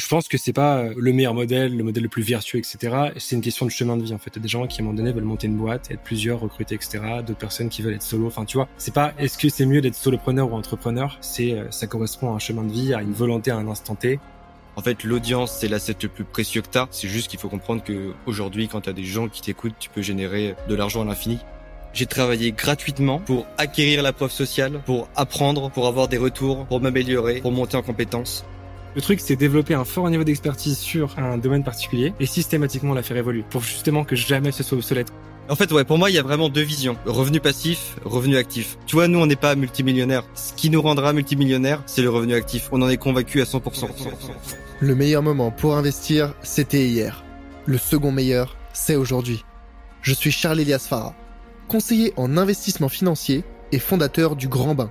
Je pense que c'est pas euh, le meilleur modèle, le modèle le plus vertueux, etc. C'est une question de chemin de vie en fait. Il y a des gens qui à un moment donné veulent monter une boîte, être plusieurs, recruter, etc. D'autres personnes qui veulent être solo. Enfin, tu vois, c'est pas est-ce que c'est mieux d'être solopreneur ou entrepreneur? C'est euh, ça correspond à un chemin de vie, à une volonté à un instant T. En fait, l'audience, c'est l'asset le plus précieux que t'as. C'est juste qu'il faut comprendre que aujourd'hui, quand t'as des gens qui t'écoutent, tu peux générer de l'argent à l'infini. J'ai travaillé gratuitement pour acquérir la preuve sociale, pour apprendre, pour avoir des retours, pour m'améliorer, pour monter en compétences. Le truc, c'est développer un fort niveau d'expertise sur un domaine particulier et systématiquement la faire évoluer pour justement que jamais ce soit obsolète. En fait, ouais, pour moi, il y a vraiment deux visions. Revenu passif, revenu actif. Tu vois, nous, on n'est pas multimillionnaire. Ce qui nous rendra multimillionnaire, c'est le revenu actif. On en est convaincu à 100%. Le meilleur moment pour investir, c'était hier. Le second meilleur, c'est aujourd'hui. Je suis Charles Elias Farah conseiller en investissement financier et fondateur du Grand Bain,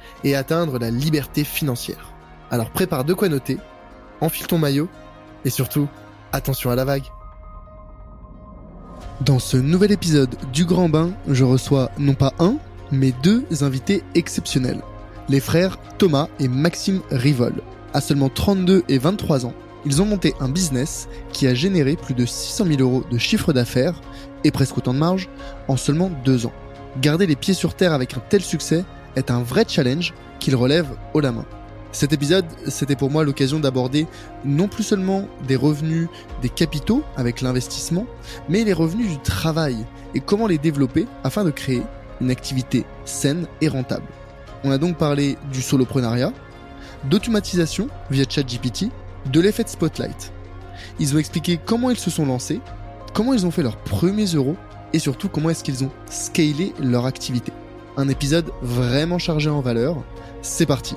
et atteindre la liberté financière. Alors prépare de quoi noter, enfile ton maillot et surtout, attention à la vague. Dans ce nouvel épisode du Grand Bain, je reçois non pas un, mais deux invités exceptionnels. Les frères Thomas et Maxime Rivol. À seulement 32 et 23 ans, ils ont monté un business qui a généré plus de 600 000 euros de chiffre d'affaires et presque autant de marge en seulement deux ans. Garder les pieds sur terre avec un tel succès est un vrai challenge qu'ils relèvent haut la main. Cet épisode, c'était pour moi l'occasion d'aborder non plus seulement des revenus des capitaux avec l'investissement, mais les revenus du travail et comment les développer afin de créer une activité saine et rentable. On a donc parlé du soloprenariat, d'automatisation via ChatGPT, de l'effet spotlight. Ils ont expliqué comment ils se sont lancés comment ils ont fait leurs premiers euros et surtout comment est-ce qu'ils ont scalé leur activité. Un épisode vraiment chargé en valeur. C'est parti.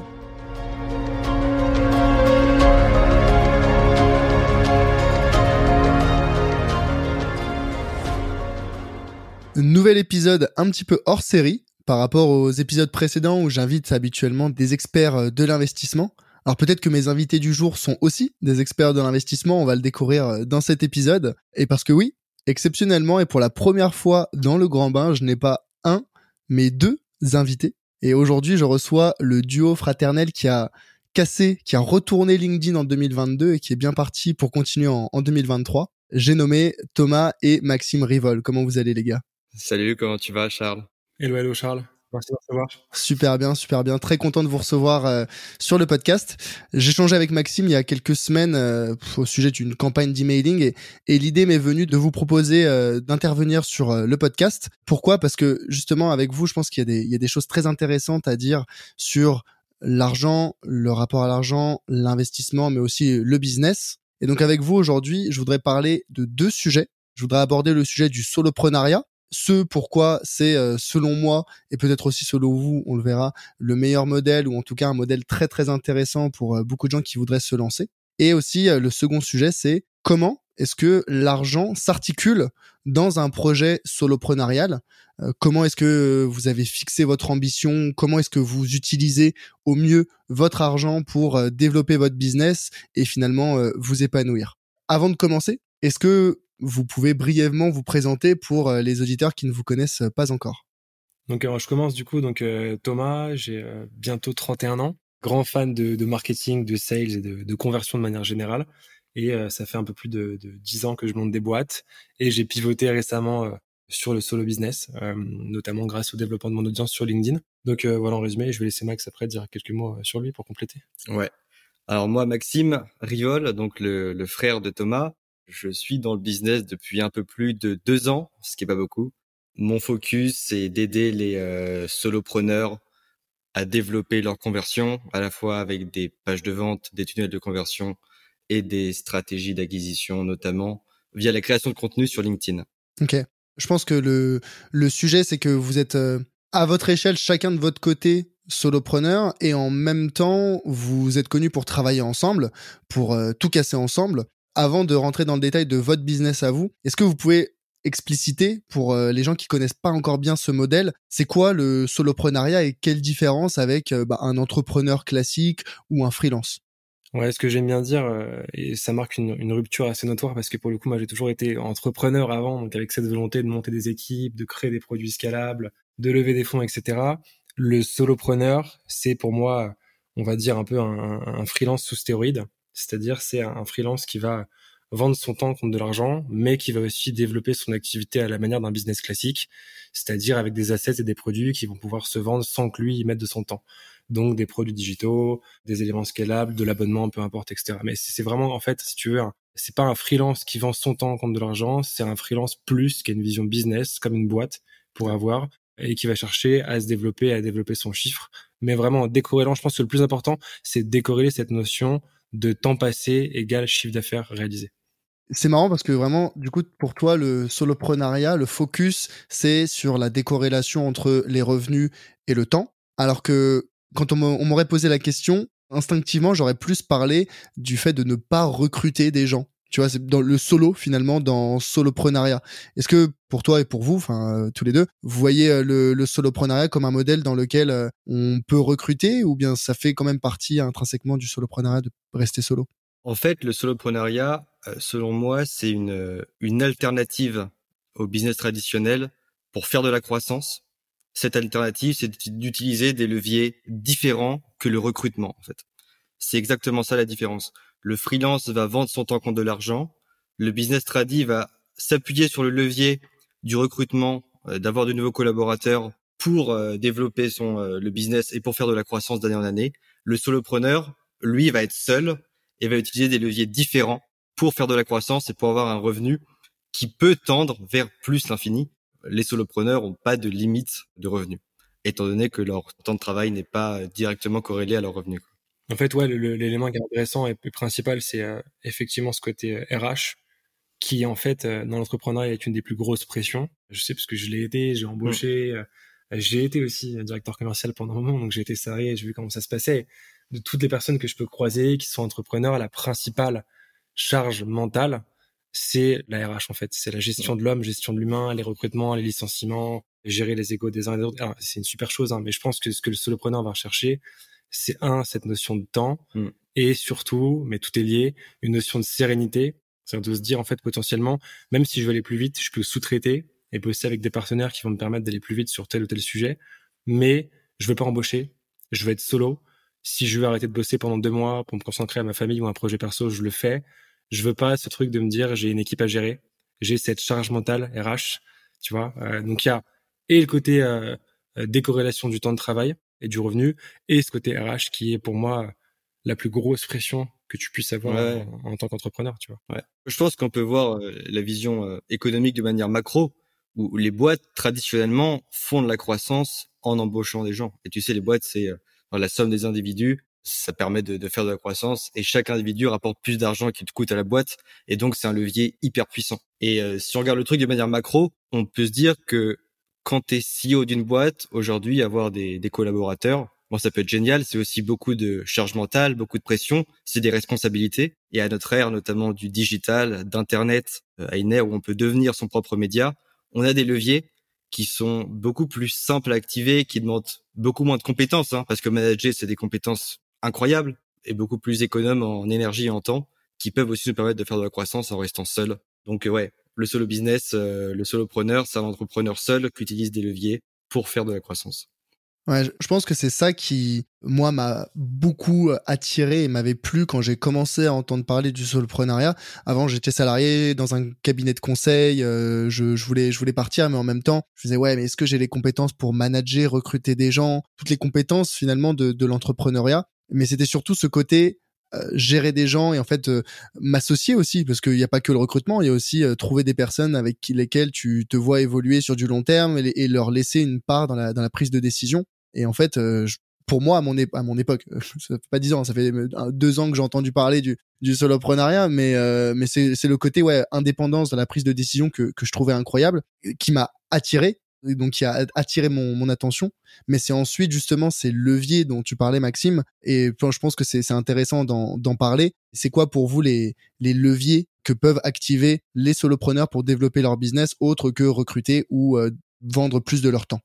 Nouvel épisode un petit peu hors série par rapport aux épisodes précédents où j'invite habituellement des experts de l'investissement. Alors peut-être que mes invités du jour sont aussi des experts de l'investissement, on va le découvrir euh, dans cet épisode. Et parce que oui, exceptionnellement et pour la première fois dans le grand bain, je n'ai pas un, mais deux invités. Et aujourd'hui, je reçois le duo fraternel qui a cassé, qui a retourné LinkedIn en 2022 et qui est bien parti pour continuer en, 2023. J'ai nommé Thomas et Maxime Rivol. Comment vous allez les gars? Salut, comment tu vas Charles? Hello, hello Charles. Super bien, super bien. Très content de vous recevoir euh, sur le podcast. J'ai changé avec Maxime il y a quelques semaines euh, au sujet d'une campagne d'emailing et, et l'idée m'est venue de vous proposer euh, d'intervenir sur le podcast. Pourquoi? Parce que justement avec vous, je pense qu'il y, y a des choses très intéressantes à dire sur l'argent, le rapport à l'argent, l'investissement, mais aussi le business. Et donc avec vous aujourd'hui, je voudrais parler de deux sujets. Je voudrais aborder le sujet du soloprenariat, ce pourquoi c'est euh, selon moi et peut-être aussi selon vous, on le verra, le meilleur modèle ou en tout cas un modèle très très intéressant pour euh, beaucoup de gens qui voudraient se lancer. Et aussi euh, le second sujet, c'est comment est-ce que l'argent s'articule dans un projet soloprenarial? Comment est-ce que vous avez fixé votre ambition? Comment est-ce que vous utilisez au mieux votre argent pour développer votre business et finalement vous épanouir? Avant de commencer, est-ce que vous pouvez brièvement vous présenter pour euh, les auditeurs qui ne vous connaissent pas encore. Donc je commence du coup donc euh, Thomas, j'ai euh, bientôt 31 ans, grand fan de, marketing, de sales et de, conversion de manière générale. Et ça fait un peu plus de, de 10 ans que je monte des boîtes et j'ai pivoté récemment sur le solo business, notamment grâce au développement de mon audience sur LinkedIn. Donc voilà en résumé, je vais laisser Max après dire quelques mots sur lui pour compléter. Ouais. Alors moi Maxime Riol, donc le, le frère de Thomas, je suis dans le business depuis un peu plus de deux ans, ce qui est pas beaucoup. Mon focus, c'est d'aider les euh, solopreneurs à développer leur conversion, à la fois avec des pages de vente, des tunnels de conversion et des stratégies d'acquisition, notamment via la création de contenu sur LinkedIn. Ok. Je pense que le, le sujet, c'est que vous êtes euh, à votre échelle, chacun de votre côté, solopreneur et en même temps, vous êtes connu pour travailler ensemble, pour euh, tout casser ensemble. Avant de rentrer dans le détail de votre business à vous, est-ce que vous pouvez expliciter pour euh, les gens qui connaissent pas encore bien ce modèle, c'est quoi le soloprenariat et quelle différence avec euh, bah, un entrepreneur classique ou un freelance? Ouais, ce que j'aime bien dire, et ça marque une, une, rupture assez notoire parce que pour le coup, moi, j'ai toujours été entrepreneur avant, donc avec cette volonté de monter des équipes, de créer des produits scalables, de lever des fonds, etc. Le solopreneur, c'est pour moi, on va dire un peu un, un freelance sous stéroïde, c'est-à-dire c'est un freelance qui va vendre son temps contre de l'argent, mais qui va aussi développer son activité à la manière d'un business classique, c'est-à-dire avec des assets et des produits qui vont pouvoir se vendre sans que lui y mette de son temps. Donc des produits digitaux, des éléments scalables, de l'abonnement, peu importe, etc. Mais c'est vraiment, en fait, si tu veux, c'est pas un freelance qui vend son temps contre de l'argent, c'est un freelance plus qui a une vision business, comme une boîte, pour avoir, et qui va chercher à se développer, à développer son chiffre. Mais vraiment, en décorrélant, je pense que le plus important, c'est de décorréler cette notion de temps passé égale chiffre d'affaires réalisé. C'est marrant parce que vraiment, du coup, pour toi, le soloprenariat, le focus, c'est sur la décorrélation entre les revenus et le temps. Alors que quand on m'aurait posé la question, instinctivement, j'aurais plus parlé du fait de ne pas recruter des gens. Tu vois, c'est dans le solo finalement, dans soloprenariat. Est-ce que pour toi et pour vous, enfin euh, tous les deux, vous voyez euh, le, soloprenariat comme un modèle dans lequel euh, on peut recruter ou bien ça fait quand même partie intrinsèquement du soloprenariat de rester solo? En fait, le soloprenariat, selon moi, c'est une, une alternative au business traditionnel pour faire de la croissance. Cette alternative, c'est d'utiliser des leviers différents que le recrutement, en fait. C'est exactement ça la différence. Le freelance va vendre son temps contre de l'argent. Le business tradi va s'appuyer sur le levier du recrutement, euh, d'avoir de nouveaux collaborateurs pour euh, développer son euh, le business et pour faire de la croissance d'année en année. Le solopreneur, lui, va être seul et va utiliser des leviers différents pour faire de la croissance et pour avoir un revenu qui peut tendre vers plus l'infini. Les solopreneurs n'ont pas de limite de revenus, étant donné que leur temps de travail n'est pas directement corrélé à leur revenu. En fait, ouais, l'élément qui est intéressant et principal, c'est euh, effectivement ce côté RH, euh, qui en fait, euh, dans l'entrepreneuriat, est une des plus grosses pressions. Je sais parce que je l'ai été, j'ai embauché, mmh. j'ai été aussi directeur commercial pendant un moment, donc j'ai été salarié, j'ai vu comment ça se passait. De toutes les personnes que je peux croiser, qui sont entrepreneurs, la principale charge mentale, c'est la RH en fait. C'est la gestion de l'homme, gestion de l'humain, les recrutements, les licenciements, gérer les égos des uns et des autres. C'est une super chose, hein, mais je pense que ce que le solopreneur va rechercher, c'est un, cette notion de temps, mm. et surtout, mais tout est lié, une notion de sérénité. C'est-à-dire de se dire, en fait, potentiellement, même si je veux aller plus vite, je peux sous-traiter et bosser avec des partenaires qui vont me permettre d'aller plus vite sur tel ou tel sujet, mais je veux pas embaucher, je veux être solo. Si je veux arrêter de bosser pendant deux mois pour me concentrer à ma famille ou un projet perso, je le fais. Je veux pas ce truc de me dire, j'ai une équipe à gérer, j'ai cette charge mentale RH, tu vois. Euh, donc il y a et le côté euh, euh décorrélation du temps de travail, et du revenu, et ce côté RH qui est pour moi la plus grosse pression que tu puisses avoir en, tant qu'entrepreneur, tu vois. Ouais. Je pense qu'on peut voir euh, la vision euh, économique de manière macro, où les boîtes traditionnellement font de la croissance en embauchant des gens. Et tu sais, les boîtes, c'est euh, la somme des individus, ça permet de, de, faire de la croissance, et chaque individu rapporte plus d'argent qu'il te coûte à la boîte, et donc c'est un levier hyper puissant. Et si on regarde le truc de manière macro, on peut se dire que quand tu es CEO d'une boîte, aujourd'hui, avoir des, des collaborateurs, bon, ça peut être génial. C'est aussi beaucoup de charge mentale, beaucoup de pression. C'est des responsabilités. Et à notre ère, notamment du digital, d'internet, euh, à une ère où on peut devenir son propre média, on a des leviers qui sont beaucoup plus simples à activer, qui demandent beaucoup moins de compétences, hein, parce que manager, c'est des compétences incroyables et beaucoup plus économes en énergie et en temps, qui peuvent aussi nous permettre de faire de la croissance en restant seul. Donc ouais, le solo business, euh, le solopreneur, c'est un entrepreneur seul qui utilise des leviers pour faire de la croissance. Ouais, je pense que c'est ça qui, moi, m'a beaucoup euh, attiré et m'avait plu quand j'ai commencé à entendre parler du soloprenariat. Avant, j'étais salarié dans un cabinet de conseil, euh, je, je, voulais, je voulais partir, mais en même temps, je disais, ouais, mais est-ce que j'ai les compétences pour manager, recruter des gens, toutes les compétences finalement de, de l'entrepreneuriat Mais c'était surtout ce côté, gérer des gens et en fait euh, m'associer aussi parce qu'il n'y a pas que le recrutement, il y a aussi euh, trouver des personnes avec lesquelles tu te vois évoluer sur du long terme et, leur laisser une part dans la, dans la prise de décision. Et en fait, pour moi, à mon, à mon époque, ça fait pas dix ans, ça fait deux ans que j'ai entendu parler du, du soloprenariat, mais, mais c'est le côté ouais, indépendance dans la prise de décision que, que je trouvais incroyable, qui m'a attiré donc qui a attiré mon, attention. Mais c'est ensuite justement ces leviers dont tu parlais, Maxime. Et je pense que c'est intéressant d'en parler. C'est quoi pour vous les, leviers que peuvent activer les solopreneurs pour développer leur business autre que recruter ou euh, vendre plus de leur temps?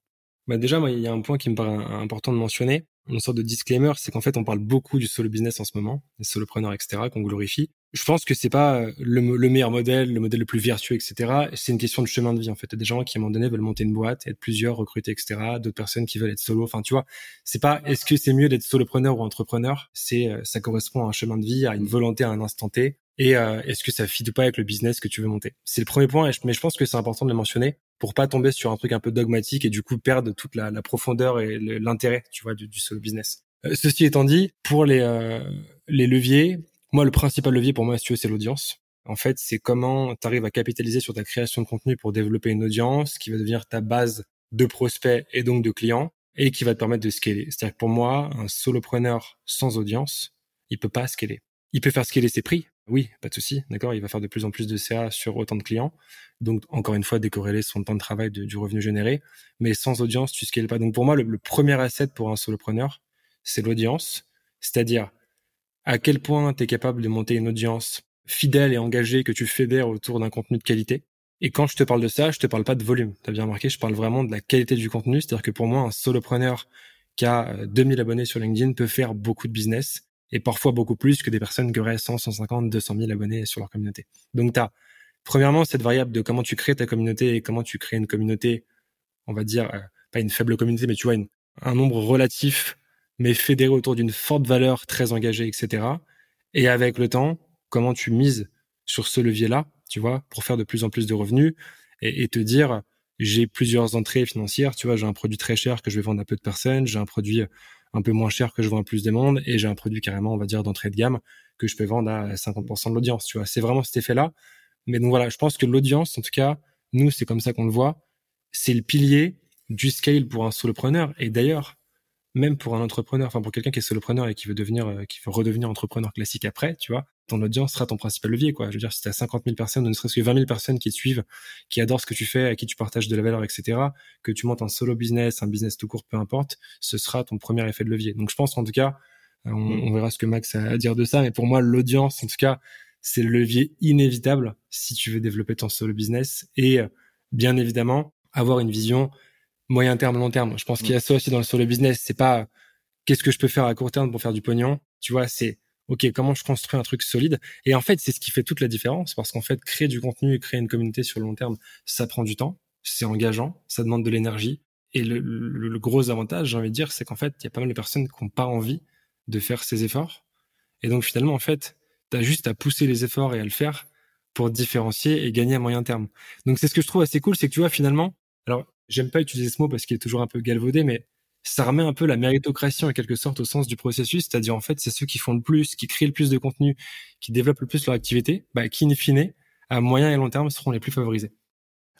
Bah déjà, il y a un point qui me paraît important de mentionner, une sorte de disclaimer, c'est qu'en fait, on parle beaucoup du solo business en ce moment, des solopreneurs, etc., qu'on glorifie je pense que c'est pas euh, le, meilleur modèle, le modèle le plus vertueux, etc. C'est une question de chemin de vie en fait. Il y a des gens qui à un moment donné veulent monter une boîte, être plusieurs, recruter, etc. D'autres personnes qui veulent être solo. Enfin, tu vois, c'est pas est-ce que c'est mieux d'être solopreneur ou entrepreneur? C'est euh, ça correspond à un chemin de vie, à une volonté à un instant T. Et euh, est-ce que ça fit ou pas avec le business que tu veux monter? C'est le premier point, mais je pense que c'est important de le mentionner pour pas tomber sur un truc un peu dogmatique et du coup perdre toute la, profondeur et l'intérêt, tu vois, du, solo business. ceci étant dit, pour les les leviers, moi, le principal levier pour moi, si tu veux, c'est l'audience. En fait, c'est comment tu arrives à capitaliser sur ta création de contenu pour développer une audience qui va devenir ta base de prospects et donc de clients et qui va te permettre de scaler. C'est-à-dire que pour moi, un solopreneur sans audience, il peut pas scaler. Il peut faire scaler ses prix. Oui, pas de souci, d'accord. Il va faire de plus en plus de CA sur autant de clients. Donc, encore une fois, décorréler son temps de travail du revenu généré. Mais sans audience, tu scales pas. Donc, pour moi, le premier asset pour un solopreneur, c'est l'audience. C'est-à-dire à quel point tu es capable de monter une audience fidèle et engagée que tu fédères autour d'un contenu de qualité. Et quand je te parle de ça, je te parle pas de volume. Tu as bien remarqué, je parle vraiment de la qualité du contenu. C'est-à-dire que pour moi, un solopreneur qui a 2000 euh, abonnés sur LinkedIn peut faire beaucoup de business et parfois beaucoup plus que des personnes qui auraient 100, 150, 200 000 abonnés sur leur communauté. Donc, tu as, premièrement, cette variable de comment tu crées ta communauté et comment tu crées une communauté, on va dire, euh, pas une faible communauté, mais tu vois, un nombre relatif mais fédéré autour d'une forte valeur, très engagée, etc. Et avec le temps, comment tu mises sur ce levier-là, tu vois, pour faire de plus en plus de revenus et, te dire, j'ai plusieurs entrées financières, tu vois, j'ai un produit très cher que je vais vendre à peu de personnes, j'ai un produit un peu moins cher que je vends à plus de monde et j'ai un produit carrément, on va dire, d'entrée de gamme que je peux vendre à 50% de l'audience, tu vois. C'est vraiment cet effet-là. Mais donc voilà, je pense que l'audience, en tout cas, nous, c'est comme ça qu'on le voit, c'est le pilier du scale pour un solopreneur. Et d'ailleurs, même pour un entrepreneur, enfin pour quelqu'un qui est solopreneur et qui veut devenir, euh, qui veut redevenir entrepreneur classique après, tu vois, ton audience sera ton principal levier, quoi. Je veux dire, si tu as 50 000 personnes, ou ne serait-ce que 20 000 personnes qui te suivent, qui adorent ce que tu fais, à qui tu partages de la valeur, etc., que tu montes un solo business, un business tout court, peu importe, ce sera ton premier effet de levier. Donc je pense qu'en tout cas, euh, mm. on, verra ce que Max a à dire de ça, mais pour moi, l'audience, en tout cas, c'est le levier inévitable si tu veux développer ton solo business et euh, bien évidemment avoir une vision moyen terme, long terme. Je pense qu'il y a ça aussi dans le solo business. C'est pas qu'est-ce que je peux faire à court terme pour faire du pognon? Tu vois, c'est ok, comment je construis un truc solide? Et en fait, c'est ce qui fait toute la différence parce qu'en fait, créer du contenu et créer une communauté sur le long terme, ça prend du temps, c'est engageant, ça demande de l'énergie. Et le, gros avantage, j'ai envie de dire, c'est qu'en fait, il y a pas mal de personnes qui n'ont pas envie de faire ces efforts. Et donc, finalement, en fait, tu as juste à pousser les efforts et à le faire pour différencier et gagner à moyen terme. Donc, c'est ce que je trouve assez cool, c'est que tu vois, finalement, alors, j'aime pas utiliser ce mot parce qu'il est toujours un peu galvaudé, mais ça remet un peu la méritocratie en quelque sorte au sens du processus, c'est-à-dire en fait c'est ceux qui font le plus, qui créent le plus de contenu, qui développent le plus leur activité, bah, qui in fine, à moyen et long terme, seront les plus favorisés.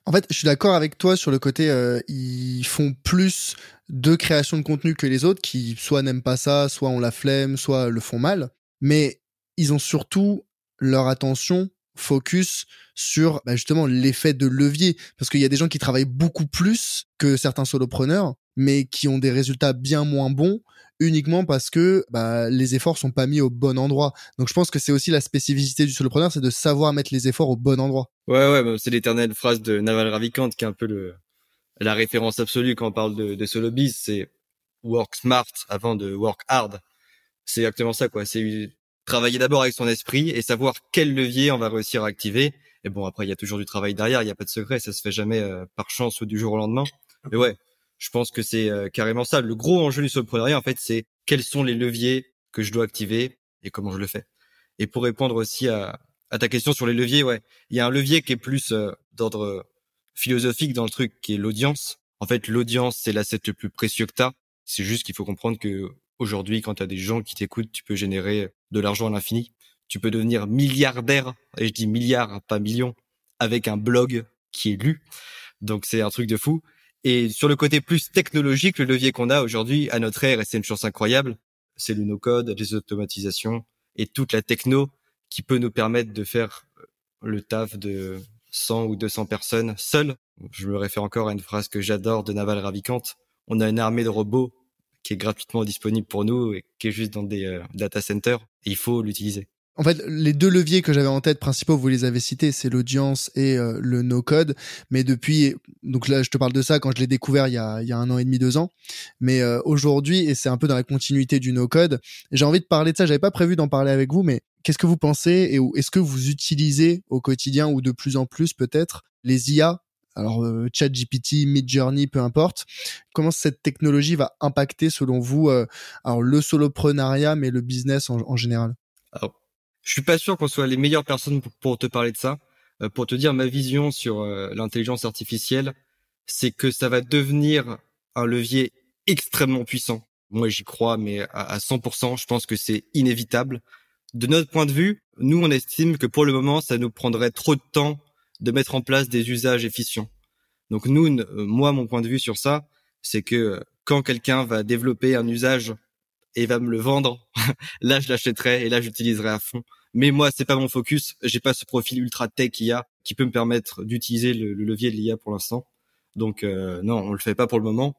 En fait, je suis d'accord avec toi sur le côté, euh, ils font plus de création de contenu que les autres, qui soit n'aiment pas ça, soit ont la flemme, soit le font mal, mais ils ont surtout leur attention focus sur bah, justement l'effet de levier parce qu'il y a des gens qui travaillent beaucoup plus que certains solopreneurs mais qui ont des résultats bien moins bons uniquement parce que bah, les efforts sont pas mis au bon endroit. Donc je pense que c'est aussi la spécificité du solopreneur, c'est de savoir mettre les efforts au bon endroit. Ouais ouais, bah, c'est l'éternelle phrase de Naval Ravikant qui est un peu le la référence absolue quand on parle de, de solo biz, c'est work smart avant de work hard. C'est exactement ça quoi, c'est travailler d'abord avec son esprit et savoir quel levier on va réussir à activer. Et bon, après, il y a toujours du travail derrière, il n'y a pas de secret, ça se fait jamais euh, par chance ou du jour au lendemain. Mais ouais, je pense que c'est euh, carrément ça. Le gros enjeu du soloprenariat, en fait, c'est quels sont les leviers que je dois activer et comment je le fais. Et pour répondre aussi à, ta question sur les leviers, ouais, il y a un levier qui est plus euh, d'ordre philosophique dans le truc, qui est l'audience. En fait, l'audience, c'est l'asset le plus précieux que tu as. C'est juste qu'il faut comprendre que aujourd'hui, quand tu as des gens qui t'écoutent, tu peux générer de l'argent à l'infini. Tu peux devenir milliardaire, et je dis milliard, pas million, avec un blog qui est lu. Donc c'est un truc de fou. Et sur le côté plus technologique, le levier qu'on a aujourd'hui à notre ère, et c'est une chance incroyable, c'est le no-code, les automatisations et toute la techno qui peut nous permettre de faire le taf de 100 ou 200 personnes seules. Je me réfère encore à une phrase que j'adore de Naval Ravikant. On a une armée de robots qui est gratuitement disponible pour nous et qui est juste dans des euh, data centers. Il faut l'utiliser. En fait, les deux leviers que j'avais en tête principaux, vous les avez cités, c'est l'audience et euh, le no-code. Mais depuis, donc là, je te parle de ça quand je l'ai découvert il y, a, il y a un an et demi, deux ans. Mais euh, aujourd'hui, et c'est un peu dans la continuité du no-code, j'ai envie de parler de ça. J'avais pas prévu d'en parler avec vous, mais qu'est-ce que vous pensez et est-ce que vous utilisez au quotidien ou de plus en plus peut-être les IA alors euh, ChatGPT, Midjourney, peu importe. Comment cette technologie va impacter selon vous alors le soloprenariat mais le business en, général? Je suis pas sûr qu'on soit les meilleures personnes pour, te parler de ça. Euh, pour te dire ma vision sur euh, l'intelligence artificielle, c'est que ça va devenir un levier extrêmement puissant. Moi, j'y crois, mais à, 100%, je pense que c'est inévitable. De notre point de vue, nous, on estime que pour le moment, ça nous prendrait trop de temps de mettre en place des usages efficients. Donc nous, euh, moi, mon point de vue sur ça, c'est que quand quelqu'un va développer un usage et va me le vendre, là je l'achèterai et là j'utiliserai à fond. Mais moi c'est pas mon focus, j'ai pas ce profil ultra tech IA qui peut me permettre d'utiliser le, levier de l'IA pour l'instant. Donc euh, non, on le fait pas pour le moment.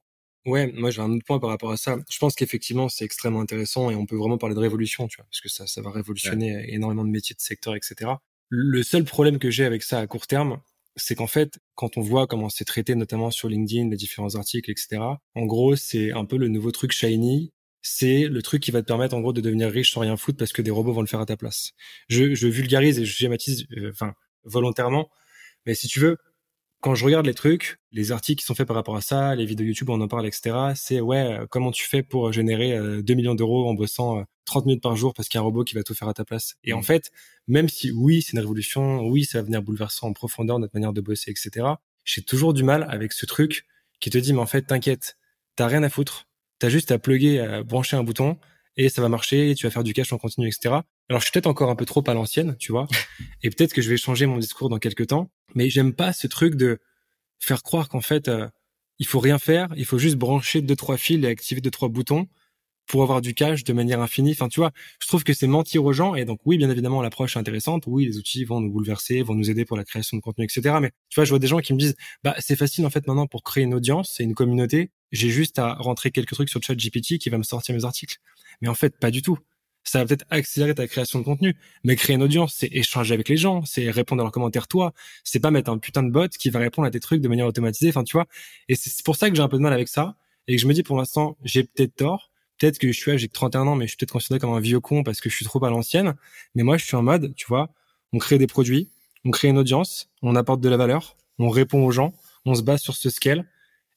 Ouais, moi j'ai un autre point par rapport à ça. Je pense qu'effectivement c'est extrêmement intéressant et on peut vraiment parler de révolution, tu vois, parce que ça, ça va révolutionner énormément de métiers, de secteurs, etc. Le seul problème que j'ai avec ça à court terme, c'est qu'en fait, quand on voit comment c'est traité, notamment sur LinkedIn, les différents articles, etc., en gros, c'est un peu le nouveau truc shiny c'est le truc qui va te permettre en gros de devenir riche sans rien foutre parce que des robots vont le faire à ta place. Je, je vulgarise et je schématise, euh, enfin volontairement, mais si tu veux, quand je regarde les trucs, les articles qui sont faits par rapport à ça, les vidéos YouTube, on en parle, etc. C'est ouais, euh, comment tu fais pour générer 2 euh, millions d'euros en bossant 30 minutes par jour parce qu'il y a un robot qui va tout faire à ta place. Et en mmh. fait, même si oui, c'est une révolution, oui, ça va venir bouleverser en profondeur notre manière de bosser, etc. J'ai toujours du mal avec ce truc qui te dit mais en fait, t'inquiète, t'as rien à foutre T'as juste à plugger, à brancher un bouton et ça va marcher et tu vas faire du cash en continu, etc. Alors je suis peut-être encore un peu trop à l'ancienne, tu vois, et peut-être que je vais changer mon discours dans quelques temps, mais j'aime pas ce truc de faire croire qu'en fait euh, il faut rien faire, il faut juste brancher deux trois fils et activer deux trois boutons pour avoir du cash de manière infinie. Enfin, tu vois, je trouve que c'est mentir aux gens. Et donc, oui, bien évidemment, l'approche est intéressante. Oui, les outils vont nous bouleverser, vont nous aider pour la création de contenu, etc. Mais tu vois, je vois des gens qui me disent, bah, c'est facile en fait maintenant pour créer une audience, c'est une communauté. J'ai juste à rentrer quelques trucs sur ChatGPT qui va me sortir mes articles. Mais en fait, pas du tout. Ça va peut-être accélérer ta création de contenu, mais créer une audience, c'est échanger avec les gens, c'est répondre à leurs commentaires toi, c'est pas mettre un putain de bot qui va répondre à tes trucs de manière automatisée. Enfin, tu vois. Et c'est pour ça que j'ai un peu de mal avec ça et que je me dis pour l'instant, j'ai peut-être tort peut-être que je suis, j'ai 31 ans, mais je suis peut-être considéré comme un vieux con parce que je suis trop à l'ancienne. Mais moi, je suis en mode, tu vois, on crée des produits, on crée une audience, on apporte de la valeur, on répond aux gens, on se base sur ce scale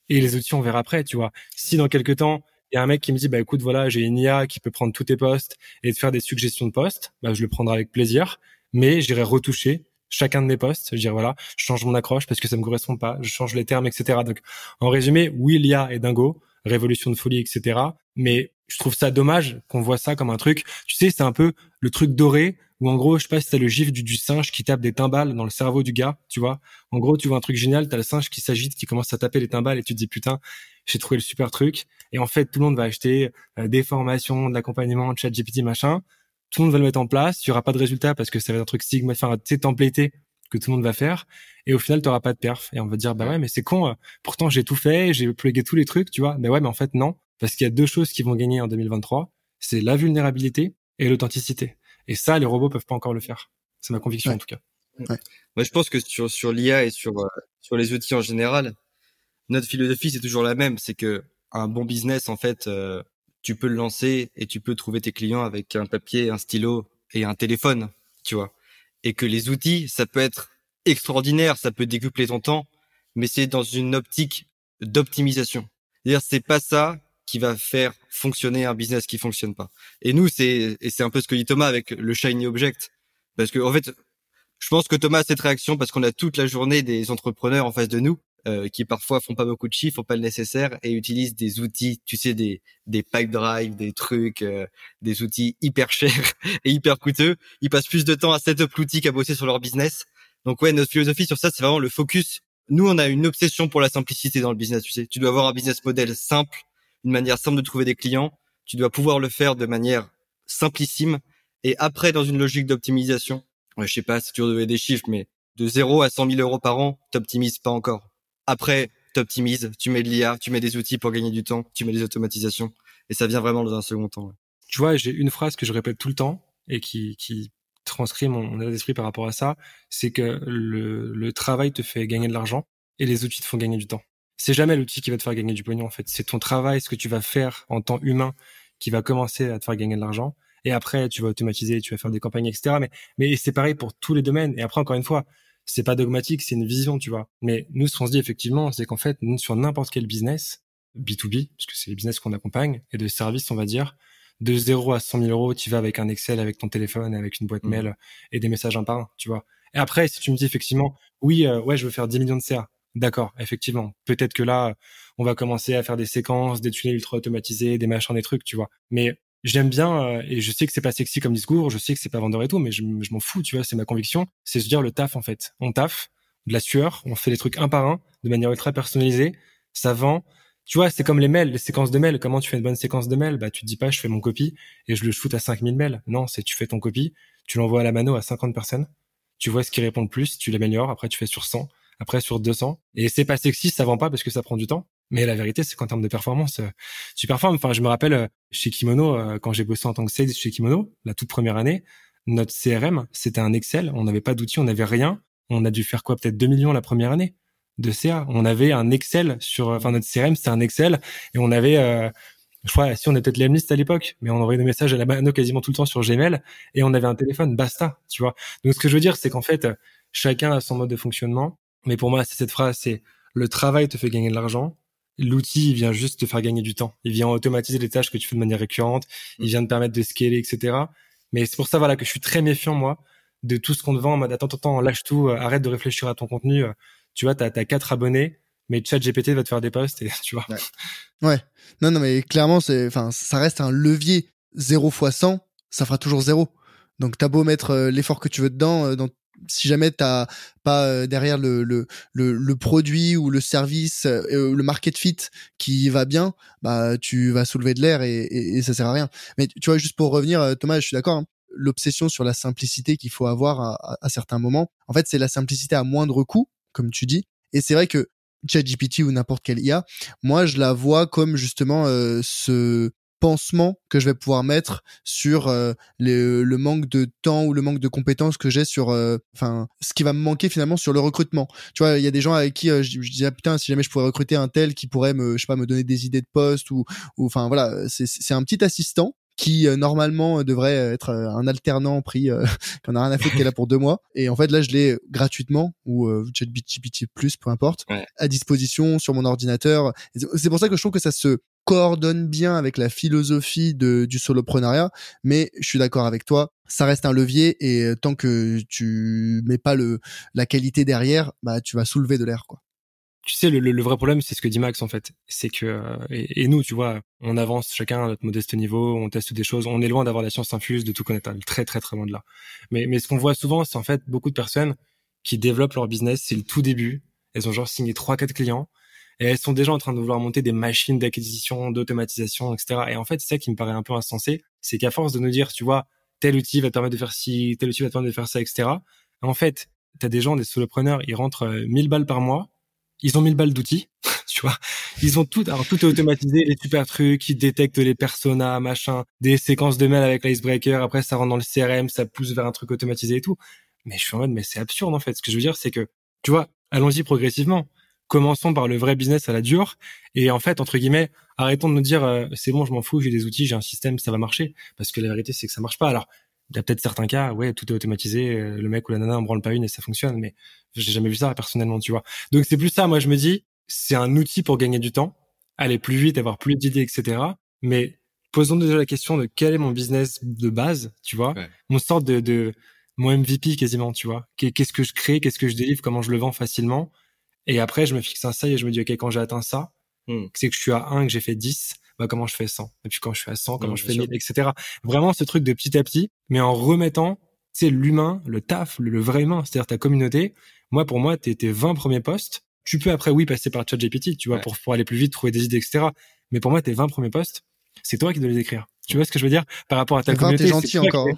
et les outils, on verra après, tu vois. Si dans quelques temps, il y a un mec qui me dit, bah écoute, voilà, j'ai une IA qui peut prendre tous tes postes et te faire des suggestions de postes, bah je le prendrai avec plaisir, mais j'irai retoucher chacun de mes postes. Je dirais voilà, je change mon accroche parce que ça me correspond pas, je change les termes, etc. Donc, en résumé, oui, l'IA est dingo, révolution de folie, etc. Mais je trouve ça dommage qu'on voit ça comme un truc. Tu sais, c'est un peu le truc doré où en gros, je sais pas si t'as le gif du, singe qui tape des timbales dans le cerveau du gars, tu vois. En gros, tu vois un truc génial, t'as le singe qui s'agite, qui commence à taper les timbales et tu te dis putain, j'ai trouvé le super truc. Et en fait, tout le monde va acheter euh, des formations, de l'accompagnement, de chat GPT, machin. Tout le monde va le mettre en place. Il y aura pas de résultat parce que ça va être un truc sigma, enfin, tu sais, que tout le monde va faire. Et au final, tu pas de perf. Et on va dire, bah ouais, mais c'est con. Euh, pourtant, j'ai tout fait, j'ai plugué tous les trucs, tu vois. Mais ouais, mais en fait, non. Parce qu'il y a deux choses qui vont gagner en 2023. C'est la vulnérabilité et l'authenticité. Et ça, les robots peuvent pas encore le faire. C'est ma conviction, en tout cas. Ouais. Moi, je pense que sur, sur l'IA et sur, euh, sur les outils en général, notre philosophie, c'est toujours la même. C'est que un bon business, en fait, euh, tu peux le lancer et tu peux trouver tes clients avec un papier, un stylo et un téléphone, tu vois et que les outils, ça peut être extraordinaire, ça peut décupler ton temps, mais c'est dans une optique d'optimisation. C'est-à-dire, c'est pas ça qui va faire fonctionner un business qui fonctionne pas. Et nous, c'est, et c'est un peu ce que dit Thomas avec le shiny object. Parce que, en fait, je pense que Thomas a cette réaction parce qu'on a toute la journée des entrepreneurs en face de nous euh, qui parfois font pas beaucoup de chiffres, font pas le nécessaire et utilisent des outils, tu sais, des des pipe drive, des trucs, euh, des outils hyper chers et hyper coûteux. Ils passent plus de temps à setup l'outil qu'à bosser sur leur business. Donc ouais, notre philosophie sur ça, c'est vraiment le focus. Nous, on a une obsession pour la simplicité dans le business. Tu sais, tu dois avoir un business model simple, une manière simple de trouver des clients. Tu dois pouvoir le faire de manière simplissime et après dans une logique d'optimisation. Ouais, je sais pas si tu devais des chiffres, mais de 0 à 100 000 euros par an, t'optimises pas encore Après, t'optimises, tu mets de l'IA, tu mets des outils pour gagner du temps, tu mets des automatisations, et ça vient vraiment dans un second temps. Tu vois, j'ai une phrase que je répète tout le temps et qui, qui transcrit mon, état d'esprit par rapport à ça, c'est que le, le travail te fait gagner de l'argent et les outils te font gagner du temps. C'est jamais l'outil qui va te faire gagner du pognon en fait, c'est ton travail, ce que tu vas faire en temps humain qui va commencer à te faire gagner de l'argent. Et après, tu vas automatiser, tu vas faire des campagnes, etc. Mais, mais c'est pareil pour tous les domaines. Et après, encore une fois, c'est pas dogmatique, c'est une vision, tu vois. Mais nous, ce qu'on se dit effectivement, c'est qu'en fait, sur n'importe quel business, B2B, parce que c'est les business qu'on accompagne, et de services, on va dire, de 0 à 100 000 euros, tu vas avec un Excel, avec ton téléphone, avec une boîte mmh. mail et des messages un par un, tu vois. Et après, si tu me dis effectivement, oui, euh, ouais, je veux faire 10 millions de CA, d'accord, effectivement. Peut-être que là, on va commencer à faire des séquences, des tunnels ultra automatisés, des machins, des trucs, tu vois. Mais j'aime bien euh, et je sais que c'est pas sexy comme discours, je sais que c'est pas vendeur et tout, mais je, m'en fous, tu vois, c'est ma conviction, c'est se dire le taf en fait. On taf, de la sueur, on fait les trucs un par un, de manière ultra personnalisée, ça vend. Tu vois, c'est comme les mails, les séquences de mails. Comment tu fais une bonne séquence de mails? Bah, tu te dis pas, je fais mon copie et je le shoot à 5000 mails. Non, c'est tu fais ton copie, tu l'envoies à la mano à 50 personnes, tu vois ce qui répond le plus, tu l'améliores, après tu fais sur 100, après sur 200. Et c'est pas sexy, ça vend pas parce que ça prend du temps. Mais la vérité, c'est qu'en termes de performance, euh, tu performes. Enfin, je me rappelle euh, chez Kimono, euh, quand j'ai bossé en tant que sales chez Kimono, la toute première année, notre CRM, c'était un Excel. On n'avait pas d'outils, on n'avait rien. On a dû faire quoi? Peut-être 2 millions la première année de CA. On avait un Excel sur, enfin notre CRM, c'était un Excel et on avait, je crois, si on était peut-être à l'époque, mais on envoyait des messages à la mano quasiment tout le temps sur Gmail et on avait un téléphone, basta, tu vois. Donc ce que je veux dire, c'est qu'en fait, chacun a son mode de fonctionnement. Mais pour moi, c'est cette phrase, c'est le travail te fait gagner de l'argent, l'outil il vient juste te faire gagner du temps. Il vient automatiser les tâches que tu fais de manière récurrente. Il mm. vient te permettre de scaler, etc. Mais c'est pour ça voilà que je suis très méfiant moi de tout ce qu'on te vend en mode attends attends lâche tout, euh, arrête de réfléchir à ton contenu. Euh, tu vois, t'as as quatre abonnés, mais ChatGPT va te faire des posts et tu vois. Ouais. ouais. Non non mais clairement c'est enfin ça reste un levier 0 fois 100, ça fera toujours 0. Donc t'as beau mettre euh, l'effort que tu veux dedans, dans si jamais t'as pas euh, derrière le, le, le, produit ou le service, euh, euh, le market fit qui va bien, bah tu vas soulever de l'air et, et, ça sert à rien. Mais tu vois, juste pour revenir, Thomas, je suis d'accord. Hein, l'obsession sur la simplicité qu'il faut avoir à, à, certains moments, en fait, c'est la simplicité à moindre coût, comme tu dis. Et c'est vrai que ChatGPT ou n'importe quel IA, moi je la vois comme justement ce pansement que je vais pouvoir mettre sur euh, le manque de temps ou le manque de compétences que j'ai sur euh, enfin ce qui va me manquer finalement sur le recrutement. Tu vois il y a des gens avec qui euh, je, disais putain si jamais je pourrais recruter un tel qui pourrait me je sais pas me donner des idées de poste ou enfin voilà c'est un petit assistant qui normalement devrait être un alternant pris qu'on a rien à foutre qui est là pour deux mois. Et en fait là je l'ai gratuitement ou ChatGPT plus peu importe à disposition sur mon ordinateur. C'est pour ça que je trouve que ça se coordonne bien avec la philosophie de, du soloprenariat, mais je suis d'accord avec toi, ça reste un levier et euh, tant que tu mets pas le la qualité derrière, bah tu vas soulever de l'air quoi. Tu sais, le, le, vrai problème, c'est ce que dit Max en fait, c'est que euh, et, nous, tu vois, on avance chacun à notre modeste niveau, on teste des choses, on est loin d'avoir la science infuse, de tout connaître, très très très loin de là. Mais mais ce qu'on voit souvent, c'est en fait beaucoup de personnes qui développent leur business, c'est le tout début, elles ont genre signé trois quatre clients et elles sont déjà en train de vouloir monter des machines d'acquisition, d'automatisation, etc. Et en fait, c'est ça qui me paraît un peu insensé, c'est qu'à force de nous dire, tu vois, tel outil va te permettre de faire ci, tel outil va te permettre de faire ça, etc. En fait, t'as des gens, des solopreneurs, ils rentrent 1000 euh, balles par mois, ils ont 1000 balles d'outils, tu vois. Ils ont tout, alors tout est automatisé, les super trucs, ils détectent les personas, machin, des séquences de mails avec l'icebreaker, après ça rentre dans le CRM, ça pousse vers un truc automatisé et tout. Mais je suis en mode, mais c'est absurde en fait. Ce que je veux dire, c'est que, tu vois, allons-y progressivement commençons par le vrai business à la dure. Et en fait entre guillemets arrêtons de nous dire euh, c'est bon je m'en fous j'ai des outils j'ai un système ça va marcher. Parce que la vérité c'est que ça marche pas. Alors il y a peut-être certains cas ouais tout est automatisé euh, le mec ou la nana en branle pas une et ça fonctionne. Mais j'ai jamais vu ça personnellement tu vois. Donc c'est plus ça. Moi je me dis c'est un outil pour gagner du temps aller plus vite avoir plus d'idées etc mais posons déjà la question de quel est mon business de base tu vois. Mon sorte de, de mon MVP quasiment tu vois. Qu'est-ce que je crée qu'est-ce que je délivre comment je le vends facilement et après, je me fixe un seuil et je me dis, OK, quand j'ai atteint ça, hmm. c'est que je suis à 1, que j'ai fait 10, bah, comment je fais 100? Et puis quand je suis à 100, comment je fais 1000, etc. Vraiment ce truc de petit à petit, mais en remettant, tu sais, l'humain, le taf, le, vrai humain, c'est-à-dire ta communauté. Moi, pour moi, t'es tes 20 premiers posts. Tu peux après, oui, passer par ChatGPT, tu vois, pour, pour aller plus vite, trouver des idées, etc. Mais pour moi, tes 20 premiers posts, c'est toi qui dois les écrire. Tu vois ce que je veux dire? Par rapport à ta communauté. gentil encore. Hein.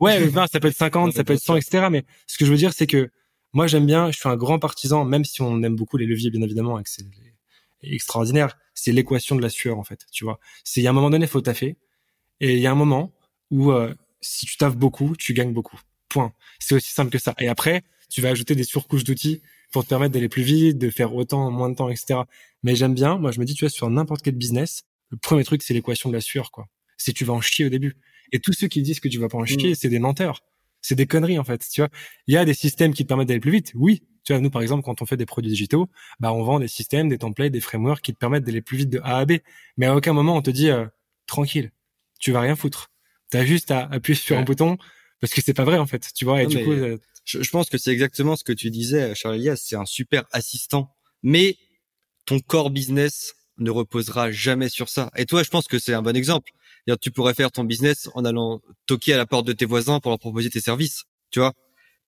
Ouais, 20, ça peut être 50, ça peut être 100, etc. Mais ce que je veux dire, c'est que moi j'aime bien, je suis un grand partisan, même si on aime beaucoup les leviers, bien évidemment, et que c'est extraordinaire, c'est l'équation de la sueur en fait, tu vois. C'est il y a un moment donné, faut taffer, et il y a un moment où euh, si tu taffes beaucoup, tu gagnes beaucoup. Point. C'est aussi simple que ça. Et après, tu vas ajouter des surcouches d'outils pour te permettre d'aller plus vite, de faire autant en moins de temps, etc. Mais j'aime bien, moi je me dis, tu vois, sur n'importe quel business, le premier truc, c'est l'équation de la sueur, quoi. C'est tu vas en chier au début. Et tous ceux qui disent que tu vas pas en chier, mm. c'est des menteurs. C'est des conneries, en fait, tu vois. Il y a des systèmes qui te permettent d'aller plus vite. Oui. Tu vois, nous, par exemple, quand on fait des produits digitaux, bah, on vend des systèmes, des templates, des frameworks qui te permettent d'aller plus vite de A à B. Mais à aucun moment, on te dit, euh, tranquille, tu vas rien foutre. T'as juste à appuyer sur un bouton parce que c'est pas vrai, en fait, tu vois. Et du coup, euh, je, pense que c'est exactement ce que tu disais, Charles Elias. C'est un super assistant. Mais ton core business ne reposera jamais sur ça. Et toi, je pense que c'est un bon exemple. Tu pourrais faire ton business en allant toquer à la porte de tes voisins pour leur proposer tes services. Tu vois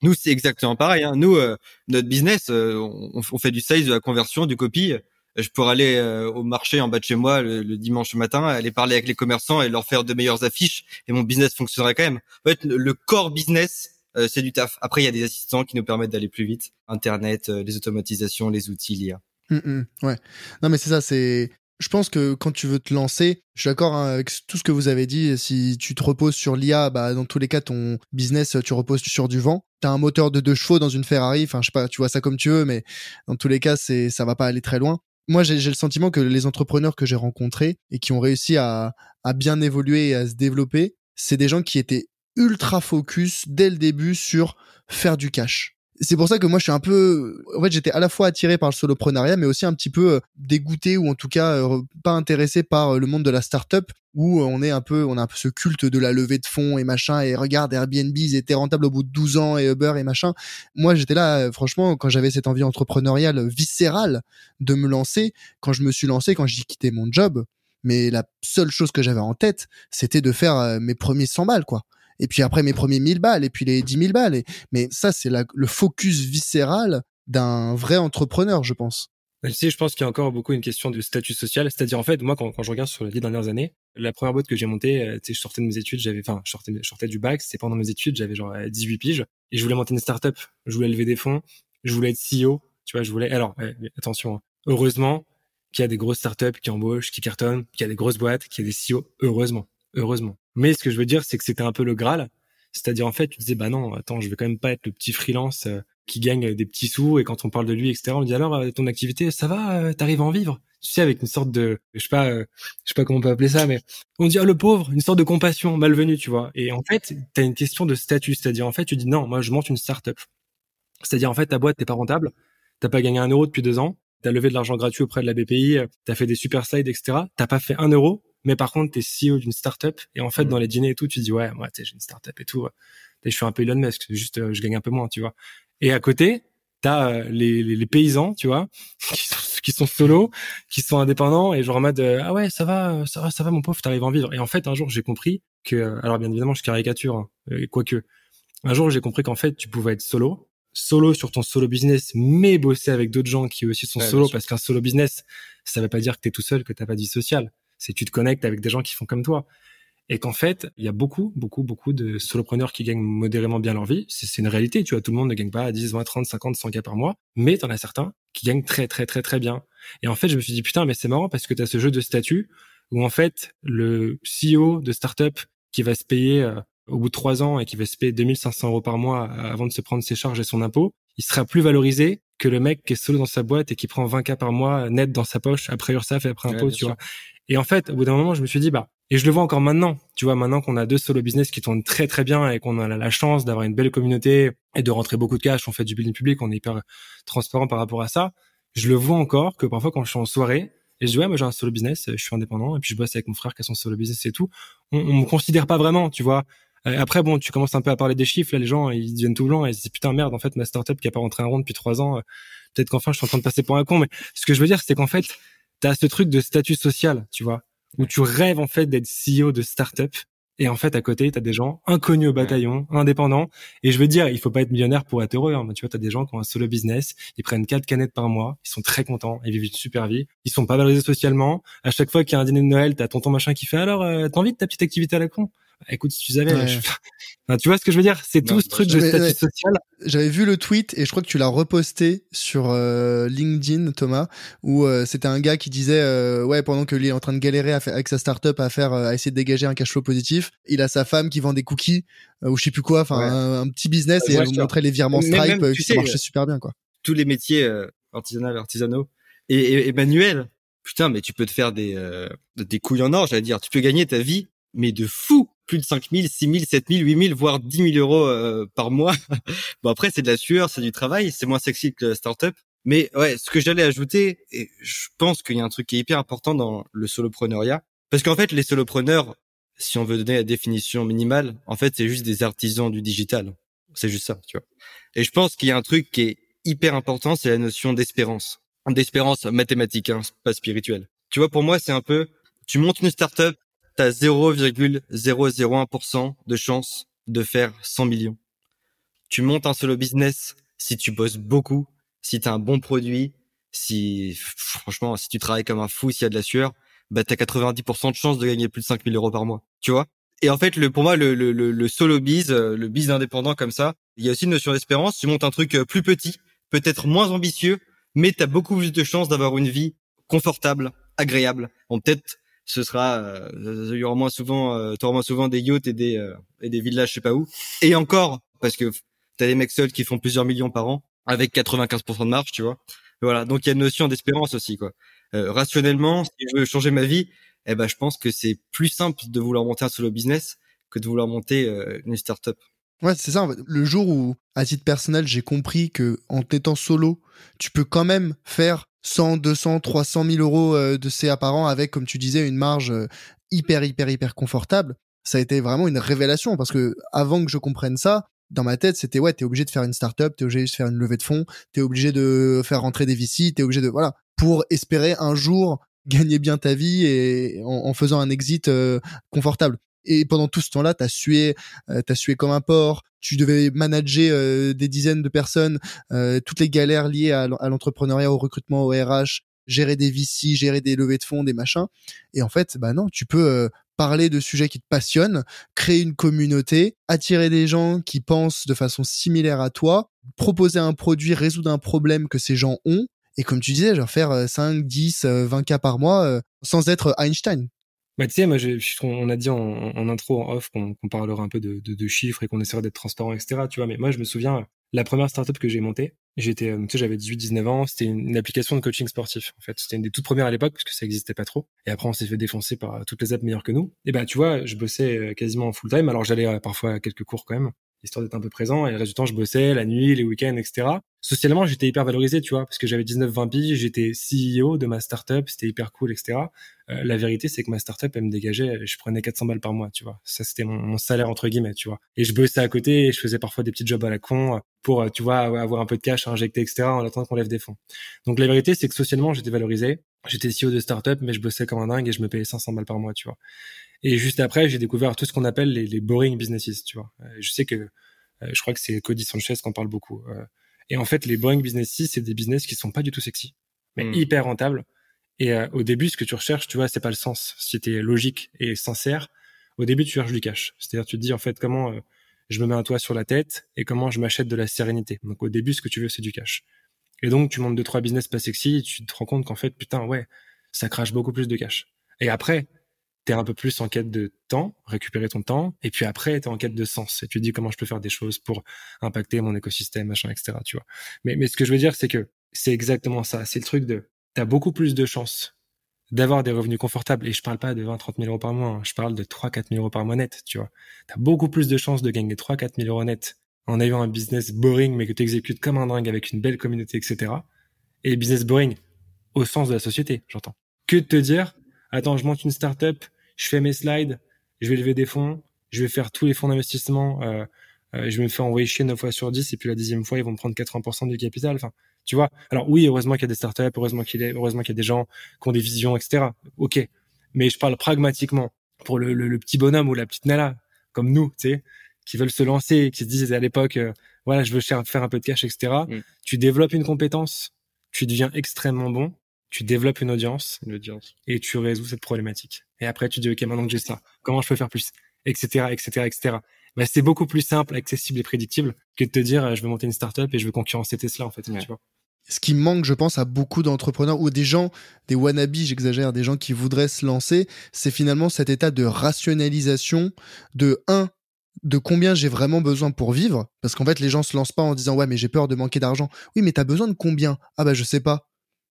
Nous, c'est exactement pareil. Hein. Nous, euh, notre business, euh, on, fait du sales, de la conversion, du copy. Je pourrais aller euh, au marché en bas de chez moi le, dimanche matin, aller parler avec les commerçants et leur faire de meilleures affiches, et mon business fonctionnerait quand même. En fait, le core business, c'est du taf. Après, il y a des assistants qui nous permettent d'aller plus vite. Internet, les automatisations, les outils, l'IA. Mmh, mmh. ouais. Non, mais c'est ça, c'est. Je pense que quand tu veux te lancer, je suis d'accord hein, avec tout ce que vous avez dit. Si tu te reposes sur l'IA, bah, dans tous les cas, ton business, tu reposes sur du vent. T'as un moteur de deux chevaux dans une Ferrari. Enfin, je sais pas, tu vois ça comme tu veux, mais dans tous les cas, c'est, ça va pas aller très loin. Moi, j'ai le sentiment que les entrepreneurs que j'ai rencontrés et qui ont réussi à, à bien évoluer et à se développer, c'est des gens qui étaient ultra focus dès le début sur faire du cash c'est pour ça que moi je suis un peu en fait j'étais à la fois attiré par le soloprenariat mais aussi un petit peu euh, dégoûté ou en tout cas euh, pas intéressé par euh, le monde de la startup où on est un peu on a un peu ce culte de la levée de fonds et machin et regarde Airbnb ils étaient rentables au bout de 12 ans et Uber et machin. Moi j'étais là franchement quand j'avais cette envie entrepreneuriale viscérale de me lancer quand je me suis lancé quand j'ai quitté mon job mais la seule chose que j'avais en tête c'était de faire mes premiers 100 balles quoi et puis après mes premiers 1000 balles, et puis les 10 000 balles. Mais ça, c'est le focus viscéral d'un vrai entrepreneur, je pense. Tu je pense qu'il y a encore beaucoup une question de statut social. C'est-à-dire, en fait, moi, quand, je regarde sur les dernières années, la première boîte que j'ai montée, euh, je sortais de mes études, j'avais, enfin, je sortais, du bac, c'est pendant mes études, j'avais genre 18 piges, et je voulais monter une startup. Je voulais lever des fonds, je voulais être CEO, tu vois, je voulais, alors, attention, hein. heureusement qu'il y a des grosses startups qui embauchent, qui cartonnent, qu'il y a des grosses boîtes, qu'il y a des CEO, heureusement, heureusement. Mais ce que je veux dire, c'est que c'était un peu le Graal. C'est-à-dire, en fait, tu disais, bah non, attends, je vais quand même pas être le petit freelance euh, qui gagne des petits sous et quand on parle de lui, etc., on dit alors, euh, ton activité, ça va, euh, t'arrives à en vivre? Tu sais, avec une sorte de, je sais pas, je sais pas comment on peut appeler ça, mais on dit, ah, le pauvre, une sorte de compassion malvenue, tu vois. Et en fait, t'as une question de statut. C'est-à-dire, en fait, tu dis, non, moi, je monte une start-up. C'est-à-dire, en fait, ta boîte, t'es pas rentable. T'as pas gagné un euro depuis deux ans. T'as levé de l'argent gratuit auprès de la BPI. T'as fait des super slides, etc. T'as pas fait un euro mais par contre, t'es CEO d'une startup et en fait, mm. dans les dîners et tout, tu dis ouais, moi, tu j'ai une startup et tout. Et je suis un peu Elon Musk, juste, euh, je gagne un peu moins, tu vois. Et à côté, t'as euh, les, les, les, paysans, tu vois, qui sont, qui sont solos, qui sont indépendants et genre en mode euh, ah ouais, ça va, ça va, ça va, mon pauvre, t'arrives à en vivre. Et en fait, un jour, j'ai compris que, alors bien évidemment, je caricature, hein, quoique, un jour, j'ai compris qu'en fait, tu pouvais être solo, solo sur ton solo business, mais bosser avec d'autres gens qui aussi sont solo, parce qu'un solo business, ça veut pas dire que t'es tout seul, que t'as pas de vie sociale c'est tu te connectes avec des gens qui font comme toi. Et qu'en fait, il y a beaucoup, beaucoup, beaucoup de solopreneurs qui gagnent modérément bien leur vie. C'est une réalité, tu vois, tout le monde ne gagne pas à 10, 20, 30, 50, 100 cas par mois, mais t'en as certains qui gagnent très, très, très, très bien. Et en fait, je me suis dit, putain, mais c'est marrant parce que tu as ce jeu de statut où en fait, le CEO de startup qui va se payer euh, au bout de trois ans et qui va se payer 2500 euros par mois euh, avant de se prendre ses charges et son impôt, il sera plus valorisé que le mec qui est solo dans sa boîte et qui prend 20 cas par mois net dans sa poche après URSAF et après impôt, tu vois. Et en fait, au bout d'un moment, je me suis dit, bah, et je le vois encore maintenant, tu vois, maintenant qu'on a deux solo business qui tournent très très bien et qu'on a la chance d'avoir une belle communauté et de rentrer beaucoup de cash, on fait du building public, on est hyper transparent par rapport à ça. Je le vois encore que parfois quand je suis en soirée, et je dis ouais, moi j'ai un solo business, je suis indépendant et puis je bosse avec mon frère qui a son solo business et tout. On, on me considère pas vraiment, tu vois. Après bon, tu commences un peu à parler des chiffres, là les gens ils deviennent tout blancs et ils se disent putain merde, en fait ma startup qui a pas rentré un rond depuis trois ans, euh, peut-être qu'enfin je suis en train de passer pour un con. Mais ce que je veux dire c'est qu'en fait t'as ce truc de statut social, tu vois où tu rêves en fait d'être CEO de start-up. Et en fait à côté tu as des gens inconnus au bataillon, indépendants. Et je veux dire, il faut pas être millionnaire pour être heureux hein. tu vois, tu as des gens qui ont un solo business, ils prennent quatre canettes par mois, ils sont très contents, ils vivent une super vie, ils sont pas valorisés socialement. À chaque fois qu'il y a un dîner de Noël, tu as tonton machin qui fait alors euh, t'as envie de ta petite activité à la con? Écoute, si tu savais, tu vois ce que je veux dire? C'est tout ce truc de statut social. J'avais vu le tweet et je crois que tu l'as reposté sur euh, LinkedIn, Thomas, où euh, c'était un gars qui disait euh, ouais pendant que lui est en train de galérer avec sa startup à faire à essayer de dégager un cash flow positif, il a sa femme qui vend des cookies ou je sais plus quoi, enfin un, petit business et elle vous montrait les virements Stripe, qui ça marchait super bien quoi. Tous les métiers artisanaux, artisanaux et, et, manuels. Putain, mais tu peux te faire des des couilles en or, j'allais dire. Tu peux gagner ta vie mais de fou plus de 5 000, 6 000, 7 000, 8 000, voire 10 000 euros euh, par mois. bon après c'est de la sueur, c'est du travail, c'est moins sexy que la startup. Mais ouais, ce que j'allais ajouter, et je pense qu'il y a un truc qui est hyper important dans le solopreneuriat, parce qu'en fait les solopreneurs, si on veut donner la définition minimale, en fait c'est juste des artisans du digital. C'est juste ça, tu vois. Et je pense qu'il y a un truc qui est hyper important, c'est la notion d'espérance. D'espérance mathématique, hein, pas spirituelle. Tu vois, pour moi, c'est un peu, tu montes une startup, t'as 0,001% de chance de faire 100 millions. Tu montes un solo business si tu bosses beaucoup, si t'as un bon produit, si franchement si tu travailles comme un fou, s'il y a de la sueur, bah t'as 90% de chance de gagner plus de 5000 euros par mois. Tu vois Et en fait, le pour moi, le, le, le, solo biz, euh, le biz indépendant comme ça, il y a aussi une notion d'espérance. Tu montes un truc euh, plus petit, peut-être moins ambitieux, mais t'as beaucoup plus de chances d'avoir une vie confortable, agréable. Bon, peut-être ce sera euh, il y aura moins souvent euh, auras moins souvent des yachts et des euh, et des villages je sais pas où. Et encore parce que t'as des mecs seuls qui font plusieurs millions par an avec 95% de marge tu vois. Voilà donc il y a une notion d'espérance aussi quoi. Euh, rationnellement si je veux changer ma vie eh ben je pense que c'est plus simple de vouloir monter un solo business que de vouloir monter une startup. Ouais, c'est ça. Le jour où, à titre personnel, j'ai compris que en étant solo, tu peux quand même faire 100, 200, 300 000 euros euh, de CA par an avec, comme tu disais, une marge euh, hyper, hyper, hyper confortable. Ça a été vraiment une révélation parce que avant que je comprenne ça, dans ma tête, c'était ouais, t'es obligé de faire une startup, t'es obligé de faire une levée de fonds, t'es obligé de faire rentrer des VC, t'es obligé de voilà pour espérer un jour gagner bien ta vie et en, faisant un exit euh, confortable. Et pendant tout ce temps-là, t'as sué, euh, t'as sué comme un porc. Tu devais manager euh, des dizaines de personnes, euh, toutes les galères liées à, l'entrepreneuriat, au recrutement, au RH, gérer des VC, gérer des levées de fonds, des machins. Et en fait, bah non, tu peux parler de sujets qui te passionnent, créer une communauté, attirer des gens qui pensent de façon similaire à toi, proposer un produit, résoudre un problème que ces gens ont. Et comme tu disais, genre faire 5, 10, 20 cas par mois sans être Einstein. Bah, tu sais, moi, on a dit en, intro, en off, qu'on parlera un peu de, de, chiffres et qu'on essaiera d'être transparent, etc. Tu vois, mais moi, je me souviens, la première startup que j'ai montée, j'étais, euh, tu sais, j'avais 18-19 ans, c'était une, application de coaching sportif. En fait, c'était une des toutes premières à l'époque parce que ça existait pas trop. Et après, on s'est fait défoncer par euh, toutes les apps meilleures que nous. Et bah, tu vois, je bossais euh, quasiment en full time. Alors, j'allais parfois à quelques cours quand même histoire d'être un peu présent. Et le résultat, je bossais la nuit, les week-ends, etc. Socialement, j'étais hyper valorisé, tu vois, parce que j'avais 19-20 piges, j'étais CEO de ma startup, c'était hyper cool, etc. Euh, la vérité, c'est que ma startup, elle me dégageait, je prenais 400 balles par mois, tu vois. Ça, c'était mon, salaire, entre guillemets, tu vois. Et je bossais à côté, et je faisais parfois des petits jobs à la con pour, euh, tu vois, avoir un peu de cash à injecter, etc., en attendant qu'on lève des fonds. Donc, la vérité, c'est que socialement, j'étais valorisé. J'étais CEO de startup, mais je bossais comme un dingue et je me payais 500 balles par mois, tu vois. Et juste après, j'ai découvert tout ce qu'on appelle les, les boring businesses, tu vois. je sais que euh, je crois que c'est Cody Sanchez qui en parle beaucoup. Euh. et en fait, les boring business c'est des business qui sont pas du tout sexy, mais hmm. hyper rentables. Et euh, au début, ce que tu recherches, tu vois, c'est pas le sens. Si tu logique et sincère, au début, tu cherches du cash. C'est-à-dire, tu te dis en fait comment je me mets un toit sur la tête et comment je m'achète de la sérénité. Donc au début, ce que tu veux, c'est du cash. Et donc, tu montes deux trois business pas sexy, et tu te rends compte qu'en fait, putain, ouais, ça crache beaucoup plus de cash. Et après, un peu plus en quête de temps, récupérer ton temps, et puis après, t'es en quête de sens, et tu te dis comment je peux faire des choses pour impacter mon écosystème, machin, etc., tu vois. Mais, ce que je veux dire, c'est que c'est exactement ça. C'est le truc de, t'as beaucoup plus de chances d'avoir des revenus confortables, et je parle pas de 20, 30 000 euros par mois, hein. je parle de 3, 4 000 euros par mois net, tu vois. T'as beaucoup plus de chances de gagner 3, 4 000 euros net en ayant un business boring, mais que tu exécutes comme un dingue avec une belle communauté, etc. Et business boring au sens de la société, j'entends. Que de te dire, attends, je monte une startup, je fais mes slides, je vais lever des fonds, je vais faire tous les fonds d'investissement, euh, euh, je vais me faire envoyer chier 9 fois sur 10 et puis la dixième fois, ils vont me prendre 80% du capital. Enfin, tu vois. Alors oui, heureusement qu'il y a des startups, heureusement qu'il y a, heureusement qu'il y a des gens qui ont des visions, etc. Ok. Mais je parle pragmatiquement pour le, le, petit bonhomme ou la petite nana comme nous, tu sais, qui veulent se lancer, qui se disent à l'époque, euh, voilà, je veux faire un peu de cash, etc. Mm. Tu développes une compétence, tu deviens extrêmement bon tu développes une audience, une audience, et tu résous cette problématique. Et après, tu dis, OK, maintenant que j'ai ça, comment je peux faire plus? etc., etc., etc. Bah, c'est beaucoup plus simple, accessible et prédictible que de te dire euh, je vais monter une startup et je veux concurrencer Tesla en fait. Tu vois ce qui manque, je pense, à beaucoup d'entrepreneurs ou des gens, des wannabes, j'exagère, des gens qui voudraient se lancer, c'est finalement cet état de rationalisation de un, de combien j'ai vraiment besoin pour vivre, parce qu'en fait, les gens se lancent pas en disant ouais, mais j'ai peur de manquer d'argent. Oui, mais t'as besoin de combien? Ah bah je sais pas.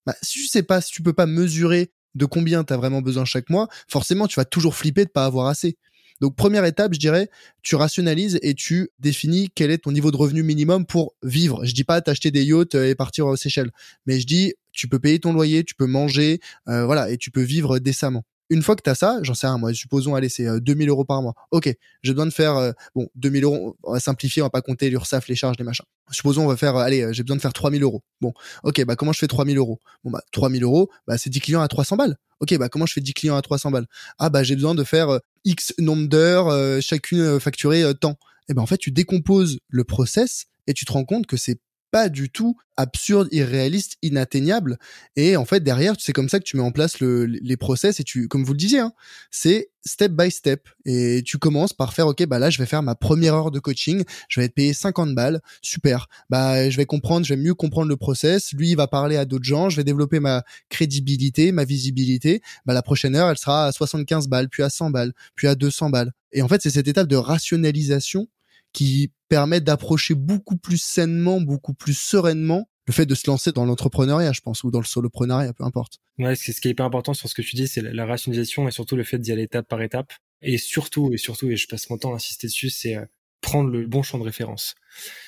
Bah, si tu sais pas, si tu peux pas mesurer de combien tu as vraiment besoin chaque mois, forcément, tu vas toujours flipper de pas avoir assez. Donc première étape, je dirais, tu rationalises et tu définis quel est ton niveau de revenu minimum pour vivre. Je dis pas t'acheter des yachts et partir aux Seychelles, mais je dis tu peux payer ton loyer, tu peux manger, euh, voilà, et tu peux vivre décemment une fois que tu as ça, j'en sais rien, moi, supposons, allez, c'est 2000 euh, euros par mois. Ok, j'ai besoin de faire, euh, bon, 2000 euros, on va simplifier, on va pas compter l'URSSAF, les charges, les machins. Supposons, on va faire, allez, euh, j'ai besoin de faire 3000 euros. Bon, ok, bah, comment je fais 3000 euros? Bon, bah, 3000 euros, bah, c'est 10 clients à 300 balles. Ok, bah, comment je fais 10 clients à 300 balles? Ah, bah, j'ai besoin de faire X nombre d'heures, chacune facturée tant. Et ben, en fait, tu décomposes le process et tu te rends compte que c'est pas du tout absurde, irréaliste, inatteignable. Et en fait, derrière, c'est comme ça que tu mets en place le, les process et tu, comme vous le disiez, hein, c'est step by step. Et tu commences par faire, OK, bah là, je vais faire ma première heure de coaching. Je vais être payé 50 balles. Super. Bah, je vais comprendre, je vais mieux comprendre le process. Lui, il va parler à d'autres gens. Je vais développer ma crédibilité, ma visibilité. Bah, la prochaine heure, elle sera à 75 balles, puis à 100 balles, puis à 200 balles. Et en fait, c'est cette étape de rationalisation qui permet d'approcher beaucoup plus sainement, beaucoup plus sereinement le fait de se lancer dans l'entrepreneuriat, je pense, ou dans le soloprenariat, peu importe. Ouais, c'est ce qui est hyper important sur ce que tu dis, c'est la rationalisation et surtout le fait d'y aller étape par étape. Et surtout, et surtout, et je passe mon temps à insister dessus, c'est euh, prendre le bon champ de référence.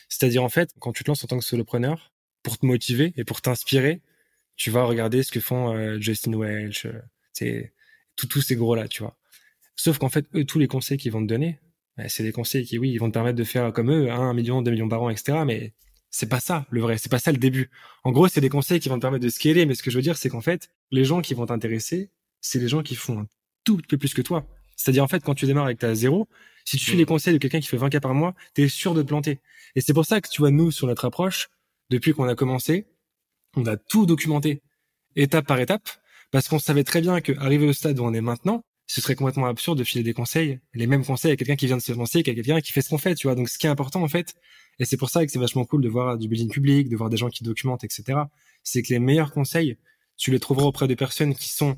C'est-à-dire, en fait, quand tu te lances en tant que solopreneur, pour te motiver et pour t'inspirer, tu vas regarder ce que font euh, Justin Welch, euh, tous ces gros-là, tu vois. Sauf qu'en fait, eux, tous les conseils qu'ils vont te donner, c'est des conseils qui, oui, ils vont te permettre de faire comme eux, un million, deux millions par an, etc. Mais c'est pas ça le vrai, c'est pas ça le début. En gros, c'est des conseils qui vont te permettre de scaler, mais ce que je veux dire, c'est qu'en fait, les gens qui vont t'intéresser, c'est les gens qui font un tout peu plus que toi. C'est-à-dire, en fait, quand tu démarres avec ta zéro, si tu suis les conseils de quelqu'un qui fait 20 cas par mois, t'es sûr de te planter. Et c'est pour ça que, tu vois, nous, sur notre approche, depuis qu'on a commencé, on a tout documenté, étape par étape, parce qu'on savait très bien qu'arriver au stade où on est maintenant, ce serait complètement absurde de filer des conseils, les mêmes conseils à quelqu'un qui vient de se lancer qu'à quelqu'un qui fait ce qu'on fait, tu vois. Donc, ce qui est important, en fait, et c'est pour ça que c'est vachement cool de voir du building public, de voir des gens qui documentent, etc. C'est que les meilleurs conseils, tu les trouveras auprès de personnes qui sont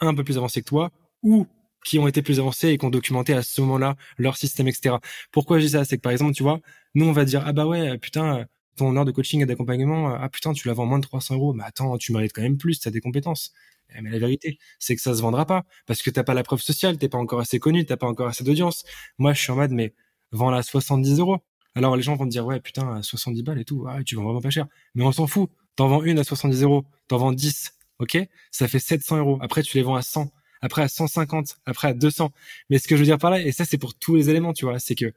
un peu plus avancées que toi ou qui ont été plus avancées et qui ont documenté à ce moment-là leur système, etc. Pourquoi je dis ça? C'est que par exemple, tu vois, nous on va dire ah bah ouais, putain, ton heure de coaching et d'accompagnement, ah putain, tu la vends moins de 300 euros, mais attends, tu mérites quand même plus, tu as des compétences. Eh, mais la vérité, c'est que ça se vendra pas parce que t'as pas la preuve sociale, t'es pas encore assez connu, t'as pas encore assez d'audience. Moi, je suis en mode, mais vends-la 70 euros. Alors les gens vont dire, ouais, putain, 70 balles et tout, ah, tu vends vraiment pas cher. Mais on s'en fout. T'en vends une à 70 euros, t'en vends 10, ok? Ça fait 700 euros. Après, tu les vends à 100, après à 150, après à 200. Mais ce que je veux dire par là, et ça c'est pour tous les éléments, tu vois, c'est que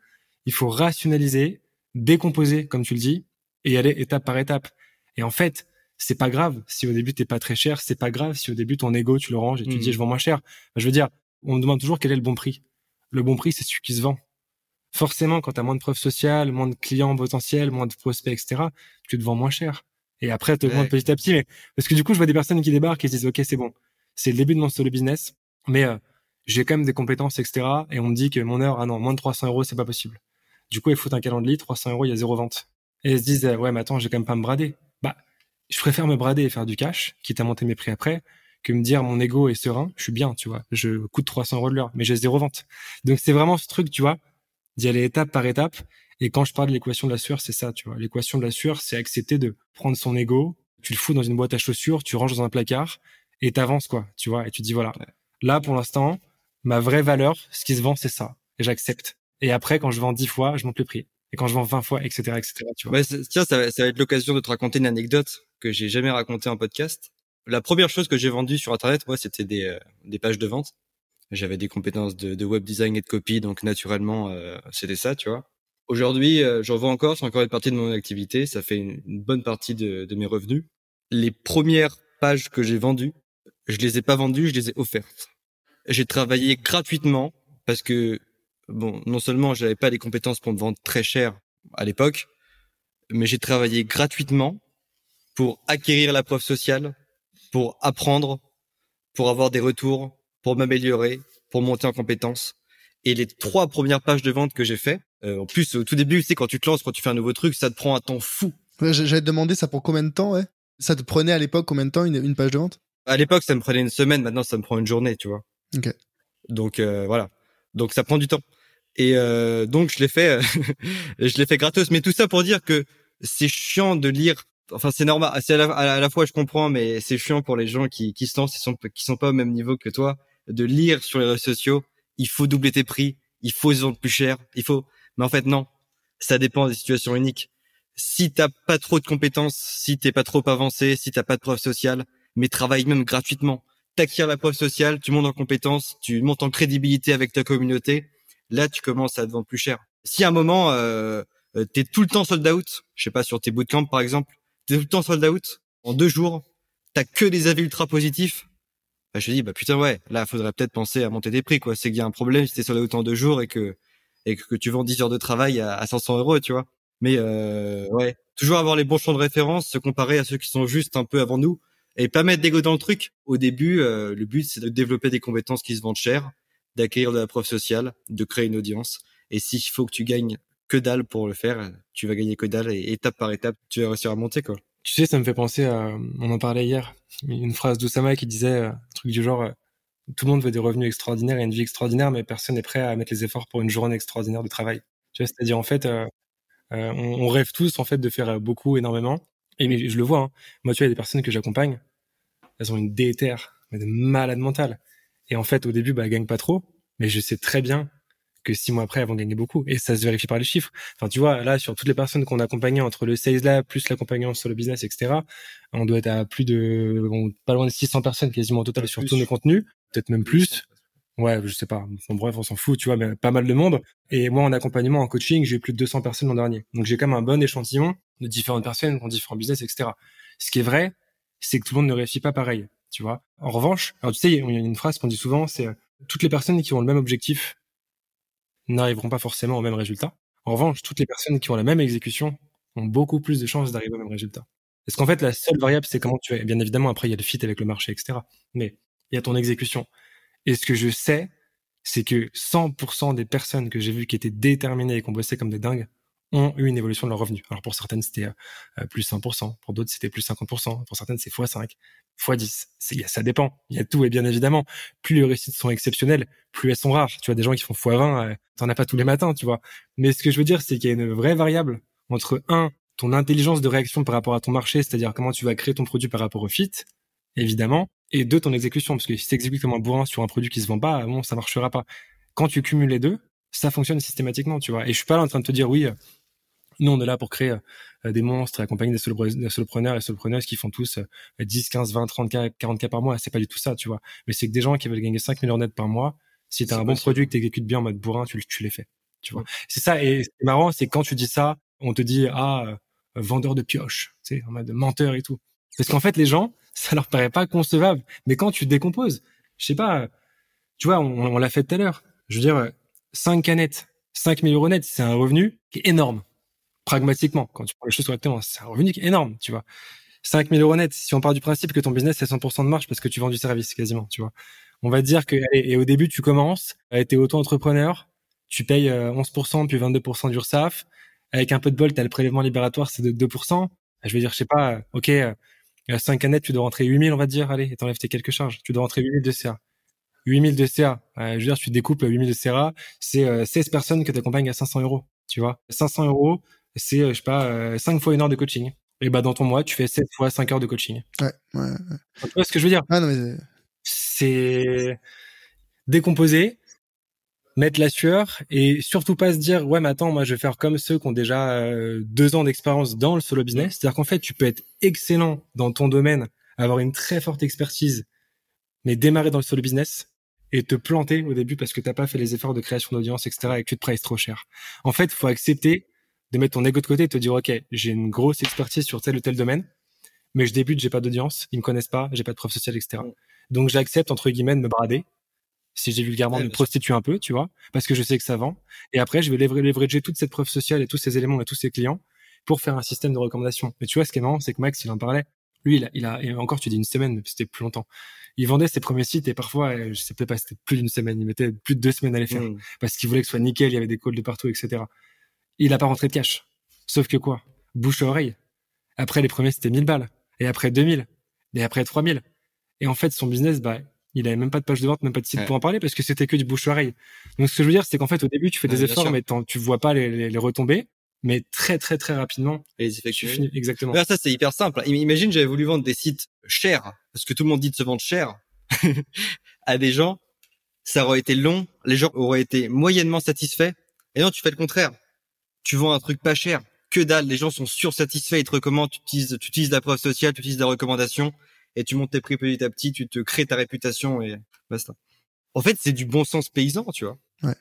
il faut rationaliser, décomposer, comme tu le dis, et y aller étape par étape. Et en fait, c'est pas grave si au début t'es pas très cher, c'est pas grave si au début ton ego tu le ranges et tu dis mmh. je vends moins cher. Je veux dire, on me demande toujours quel est le bon prix. Le bon prix, c'est celui qui se vend. Forcément, quand tu as moins de preuves sociales, moins de clients potentiels, moins de prospects, etc., tu te vends moins cher. Et après, tu augmentes petit à petit. Mais parce que du coup, je vois des personnes qui débarquent et se disent ok, c'est bon, c'est le début de mon solo business, mais euh, j'ai quand même des compétences, etc. Et on me dit que mon heure, ah non, moins de 300 euros, c'est pas possible. Du coup, ils foutent un calendrier, 300 euros, il y a zéro vente. Et ils se disent ouais, mais attends, j'ai quand même pas me brader je préfère me brader et faire du cash, quitte à monter mes prix après, que me dire mon ego est serein, je suis bien, tu vois. Je coûte 300 euros de l'heure, mais j'ai zéro vente. Donc c'est vraiment ce truc, tu vois, d'y aller étape par étape. Et quand je parle de l'équation de la sueur, c'est ça, tu vois. L'équation de la sueur, c'est accepter de prendre son ego, tu le fous dans une boîte à chaussures, tu ranges dans un placard et t'avances, quoi, tu vois. Et tu dis, voilà, là, pour l'instant, ma vraie valeur, ce qui se vend, c'est ça. Et j'accepte. Et après, quand je vends 10 fois, je monte le prix. Et quand je vends 20 fois, etc., etc., tu vois. tiens, ça va, être l'occasion de te raconter une anecdote que j'ai jamais raconté en podcast. La première chose que j'ai vendue sur Internet, moi, c'était des, euh, des pages de vente. J'avais des compétences de, de, web design et de copie, donc naturellement, euh, c'était ça, tu vois. Aujourd'hui, euh, j'en vends encore, c'est encore une partie de mon activité, ça fait une, bonne partie de, de, mes revenus. Les premières pages que j'ai vendues, je les ai pas vendues, je les ai offertes. J'ai travaillé gratuitement parce que, bon, non seulement j'avais pas les compétences pour me vendre très cher à l'époque, mais j'ai travaillé gratuitement pour acquérir la preuve sociale, pour apprendre, pour avoir des retours, pour m'améliorer, pour monter en compétences. Et les trois premières pages de vente que j'ai fait, euh, en plus au tout début, tu sais quand tu te lances, quand tu fais un nouveau truc, ça te prend un temps fou. J'allais te demander ça pour combien de temps, ouais? Ça te prenait à l'époque combien de temps une, page de vente? À l'époque, ça me prenait une semaine. Maintenant, ça me prend une journée, tu vois. Ok. Donc euh, voilà. Donc ça prend du temps. Et euh, donc je l'ai fait, je l'ai fait gratos. Mais tout ça pour dire que c'est chiant de lire. Enfin, c'est normal. C'est à, la, fois, je comprends, mais c'est chiant pour les gens qui, qui se lancent, qui sont, qui sont pas au même niveau que toi, de lire sur les réseaux sociaux. Il faut doubler tes prix. Il faut se vendre plus cher. Il faut. Mais en fait, non. Ça dépend des situations uniques. Si t'as pas trop de compétences, si t'es pas trop avancé, si t'as pas de preuve sociale, mais travaille même gratuitement. T'acquiers la preuve sociale, tu montes en compétences, tu montes en crédibilité avec ta communauté. Là, tu commences à te vendre plus cher. Si à un moment, euh, t'es tout le temps sold out, je sais pas, sur tes bootcamps par exemple, t'es tout le temps sold out, en deux jours, t'as que des avis ultra positifs, bah, je te dis, bah putain ouais, là, faudrait peut-être penser à monter des prix, quoi. C'est qu'il y a un problème si t'es sold out en deux jours et que et que tu vends 10 heures de travail à, 500 euros, tu vois. Mais euh, ouais, toujours avoir les bons champs de référence, se comparer à ceux qui sont juste un peu avant nous et pas mettre d'ego dans le truc. Au début, euh, le but c'est de développer des compétences qui se vendent cher, d'acquérir de la preuve sociale, de créer une audience. Et s'il faut que tu gagnes que dalle pour le faire, tu vas gagner que dalle et étape par étape, tu vas réussir à monter quoi. Tu sais, ça me fait penser à, on en parlait hier, une phrase d'Oussama qui disait euh, un truc du genre, euh, tout le monde veut des revenus extraordinaires et une vie extraordinaire, mais personne n'est prêt à mettre les efforts pour une journée extraordinaire de travail. Tu vois, c'est-à-dire en fait, euh, on, rêve tous en fait de faire beaucoup, énormément. Et je le vois. Hein. Moi, tu vois, il y a des personnes que j'accompagne, elles ont une déterre, mais de malade mentale. Et en fait, au début, bah, elles gagnent pas trop, mais je sais très bien que six mois après, elles vont gagner beaucoup. Et ça se vérifie par les chiffres. Enfin, tu vois, là, sur toutes les personnes qu'on a accompagnées entre le sales lab, plus l'accompagnement sur le business, etc., on doit être à plus de, pas loin de 600 personnes quasiment au total sur tous nos contenus. Peut-être même plus. Ouais, je sais pas. bref, on s'en fout, tu vois, mais pas mal de monde. Et moi, en accompagnement, en coaching, j'ai eu plus de 200 personnes l'an dernier. Donc, j'ai quand même un bon échantillon de différentes personnes, ont différents business, etc. Ce qui est vrai, c'est que tout le monde ne réussit pas pareil, tu vois. En revanche, alors tu sais, il y a une phrase qu'on dit souvent, c'est euh, toutes les personnes qui ont le même objectif n'arriveront pas forcément au même résultat. En revanche, toutes les personnes qui ont la même exécution ont beaucoup plus de chances d'arriver au même résultat. Parce qu'en fait, la seule variable, c'est comment tu es. Bien évidemment, après, il y a le fit avec le marché, etc. Mais il y a ton exécution. Et ce que je sais, c'est que 100% des personnes que j'ai vues qui étaient déterminées et qui ont bossé comme des dingues ont eu une évolution de leur revenu. Alors pour certaines, c'était euh, plus 100%, pour d'autres, c'était plus 50%, pour certaines, c'est x5, x10. Ça dépend. Il y a tout, et bien évidemment, plus les réussites sont exceptionnelles, plus elles sont rares. Tu vois, des gens qui font x20, euh, t'en as pas tous les matins, tu vois. Mais ce que je veux dire, c'est qu'il y a une vraie variable entre, un, ton intelligence de réaction par rapport à ton marché, c'est-à-dire comment tu vas créer ton produit par rapport au fit, évidemment, et deux, ton exécution, parce que si tu exécutes comme un bourrin sur un produit qui se vend pas, bon, ça marchera pas. Quand tu cumules les deux, ça fonctionne systématiquement, tu vois. Et je suis pas là en train de te dire, oui, nous, on est là pour créer euh, des monstres et accompagner des, solopreneurs et solopreneurs qui font tous 10, 15, 20, 30 k 40 k par mois. C'est pas du tout ça, tu vois. Mais c'est que des gens qui veulent gagner 5 millions net par mois, si tu as un bon produit que tu exécutes bien en mode bourrin, tu, tu les fais. Tu vois. C'est ça. Et c'est marrant, c'est quand tu dis ça, on te dit, ah, euh, vendeur de pioche, tu sais, en mode menteur et tout. Parce qu'en fait, les gens, ça leur paraît pas concevable. Mais quand tu décomposes, je sais pas, tu vois, on, on l'a fait tout à l'heure. Je veux dire, 5 canettes, 5 000 euros net, c'est un revenu qui est énorme pragmatiquement, quand tu prends les choses correctement, c'est un revenu énorme, tu vois. 5000 euros net, si on part du principe que ton business c'est 100% de marge parce que tu vends du service quasiment, tu vois. On va dire que, et, au début, tu commences, été auto-entrepreneur, tu payes 11%, euh, puis 22% d'URSAF. Avec un peu de bol, tu as le prélèvement libératoire, c'est de 2%. Je vais dire, je sais pas, ok, 5 euh, canettes, tu dois rentrer 8000, on va dire, allez, et t'enlèves tes quelques charges. Tu dois rentrer 8000 de CA. 8000 de CA. je veux dire, tu découpes 8000 de CA, c'est 16 euh, personnes que tu accompagnes à 500 euros, tu vois. 500 euros, c'est, euh, je sais pas, 5 euh, fois une heure de coaching. Et bah, dans ton mois, tu fais 7 fois 5 heures de coaching. Ouais, ouais, tu vois ce que je veux dire? Ah, non, mais... C'est décomposer, mettre la sueur et surtout pas se dire ouais mais attends moi je vais faire comme ceux qui ont déjà euh, deux ans d'expérience dans le solo business c'est-à-dire qu'en fait tu peux être excellent dans ton domaine avoir une très forte expertise mais démarrer dans le solo business et te planter au début parce que t'as pas fait les efforts de création d'audience etc et que tu te prices trop cher. En fait il faut accepter de mettre ton ego de côté et te dire ok j'ai une grosse expertise sur tel ou tel domaine mais je débute j'ai pas d'audience ils me connaissent pas j'ai pas de preuve sociale etc donc j'accepte entre guillemets de me brader si j'ai vulgairement de me prostituer un peu tu vois parce que je sais que ça vend. Et après je vais leverager toute cette preuve sociale et tous ces éléments et tous ces clients pour faire un système de recommandation mais tu vois ce qui est marrant c'est que Max il en parlait Lui, il a, il a et encore, tu dis une semaine, c'était plus longtemps. Il vendait ses premiers sites et parfois, euh, je sais peut-être pas, c'était plus d'une semaine. Il mettait plus de deux semaines à les faire Mm. parce qu'il voulait que ce soit nickel. Il y avait des calls de partout, etc. Il a pas rentré de cash. Sauf que quoi? Bouche à oreille. Après, les premiers, c'était 1000 balles. Et après, 2000. Et après, 3000. Et en fait, son business, bah, il avait même pas de page de vente, même pas de site Ouais. pour en parler parce que c'était que du bouche à oreille. Donc, ce que je veux dire, c'est qu'en fait, au début, tu fais Ouais, des efforts, sûr. mais tu vois pas les, les, les retombées. Mais très, très, très rapidement, Et les tu effectuer. finis. Exactement. Ouais, ça c'est hyper simple. Im- Imagine j'avais voulu vendre des sites chers parce que tout le monde dit de se vendre cher à des gens, ça aurait été long, les gens auraient été moyennement satisfaits. Et non, tu fais le contraire. Tu vends un truc pas cher, que dalle, les gens sont sursatisfaits, ils te recommandent, tu utilises, tu utilises la preuve sociale, tu utilises la recommandation et tu montes tes prix petit à petit, tu te crées ta réputation et basta. En fait, c'est du bon sens paysan, tu vois. Ouais,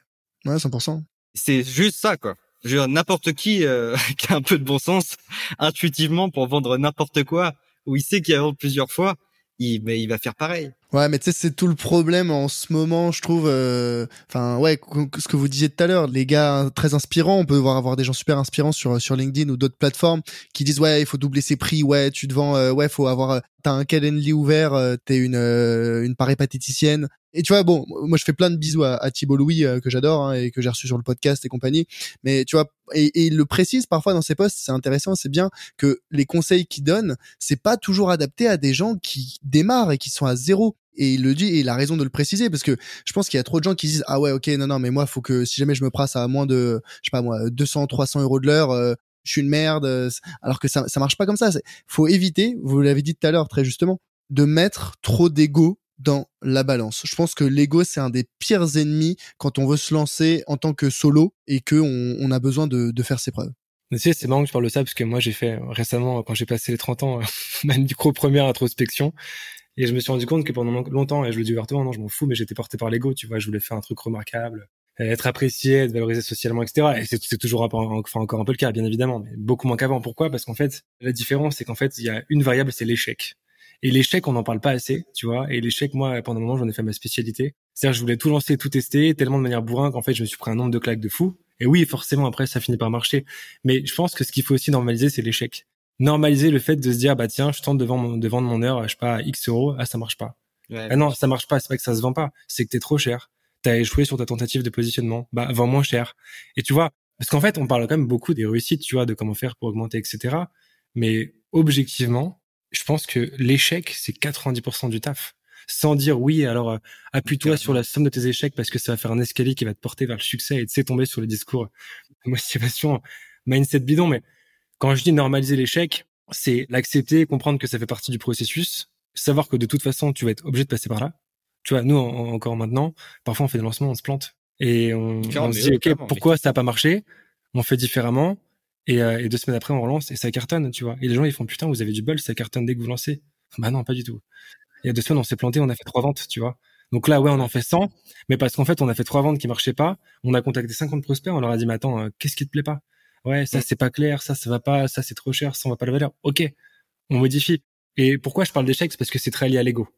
100%. C'est juste ça, quoi. Je n'importe qui euh, qui a un peu de bon sens, intuitivement, pour vendre n'importe quoi, où il sait qu'il va vendre plusieurs fois, il, mais il va faire pareil. Ouais, mais tu sais, c'est tout le problème en ce moment, je trouve. euh, Enfin, ouais, ce que vous disiez tout à l'heure, les gars hein, très inspirants, on peut voir avoir des gens super inspirants sur sur LinkedIn ou d'autres plateformes qui disent ouais, il faut doubler ses prix, ouais, tu te vends, euh, ouais, faut avoir, euh, t'as un Calendly ouvert, t'es une une péripatéticienne. Et tu vois, bon, moi je fais plein de bisous à, Thibault Louis euh, que j'adore hein, et que j'ai reçu sur le podcast et compagnie. Mais tu vois, et, il le précise parfois dans ses posts, c'est intéressant, c'est bien que les conseils qu'il donne, c'est pas toujours adapté à des gens qui démarrent et qui sont à zéro. Et il le dit et il a raison de le préciser parce que je pense qu'il y a trop de gens qui disent ah ouais ok non non mais moi faut que si jamais je me prasse à moins de je sais pas moi 200 300 euros de l'heure euh, je suis une merde euh, alors que ça ça marche pas comme ça faut éviter vous l'avez dit tout à l'heure très justement de mettre trop d'ego dans la balance. Je pense que l'ego c'est un des pires ennemis quand on veut se lancer en tant que solo et que on, a besoin de, de faire ses preuves. Tu sais, c'est marrant que tu parles de ça parce que moi, j'ai fait euh, récemment, quand j'ai passé les 30 ans, ma micro-première introspection. Et je me suis rendu compte que pendant long- longtemps, et je le dis ouvertement, non, je m'en fous, mais j'étais porté par l'ego, tu vois, je voulais faire un truc remarquable, euh, être apprécié, être valorisé socialement, etc. Et c'est toujours un enfin, encore un peu le cas, bien évidemment, mais beaucoup moins qu'avant. Pourquoi? Parce qu'en fait, la différence, c'est qu'en fait, il y a une variable, c'est l'échec. Et l'échec, on n'en parle pas assez, tu vois. Et l'échec, moi, pendant un moment, j'en ai fait ma spécialité. C'est-à-dire, je voulais tout lancer, tout tester, tellement de manière bourrin qu'en fait, je me suis pris un nombre de claques de fou. Et oui, forcément, après, ça finit par marcher. Mais je pense que ce qu'il faut aussi normaliser, c'est l'échec. Normaliser le fait de se dire, bah tiens, je tente de vendre mon, de vendre mon heure, je sais pas, à X euros, ah ça marche pas. Ouais. Ah non, ça marche pas, c'est pas que ça se vend pas, c'est que t'es trop cher. T'as échoué sur ta tentative de positionnement, bah vends moins cher. Et tu vois, parce qu'en fait, on parle quand même beaucoup des réussites, tu vois, de comment faire pour augmenter, etc. Mais objectivement, je pense que l'échec, c'est 90% du taf. Sans dire oui, alors euh, appuie-toi sur la somme de tes échecs parce que ça va faire un escalier qui va te porter vers le succès et tu sais tomber sur les discours de motivation, mindset bidon. Mais quand je dis normaliser l'échec, c'est l'accepter, comprendre que ça fait partie du processus, savoir que de toute façon, tu vas être obligé de passer par là. Tu vois, nous, en- en- encore maintenant, parfois on fait des lancements, on se plante. Et on, on se dit, OK, pourquoi ça n'a pas marché? On fait différemment. Et, euh, et deux semaines après, on relance et ça cartonne, tu vois. Et les gens, ils font, putain, vous avez du bol, ça cartonne dès que vous lancez. Bah non, pas du tout. Il y a deux semaines, on s'est planté, on a fait trois ventes, tu vois. Donc là, ouais, on en fait 100, mais parce qu'en fait, on a fait trois ventes qui marchaient pas. On a contacté 50 prospects, on leur a dit, mais attends, euh, qu'est-ce qui te plaît pas? Ouais, ça, Mm. c'est pas clair, ça, ça va pas, ça, c'est trop cher, ça, on va pas le valeur. OK, on modifie. Et pourquoi je parle d'échec C'est parce que c'est très lié à l'ego.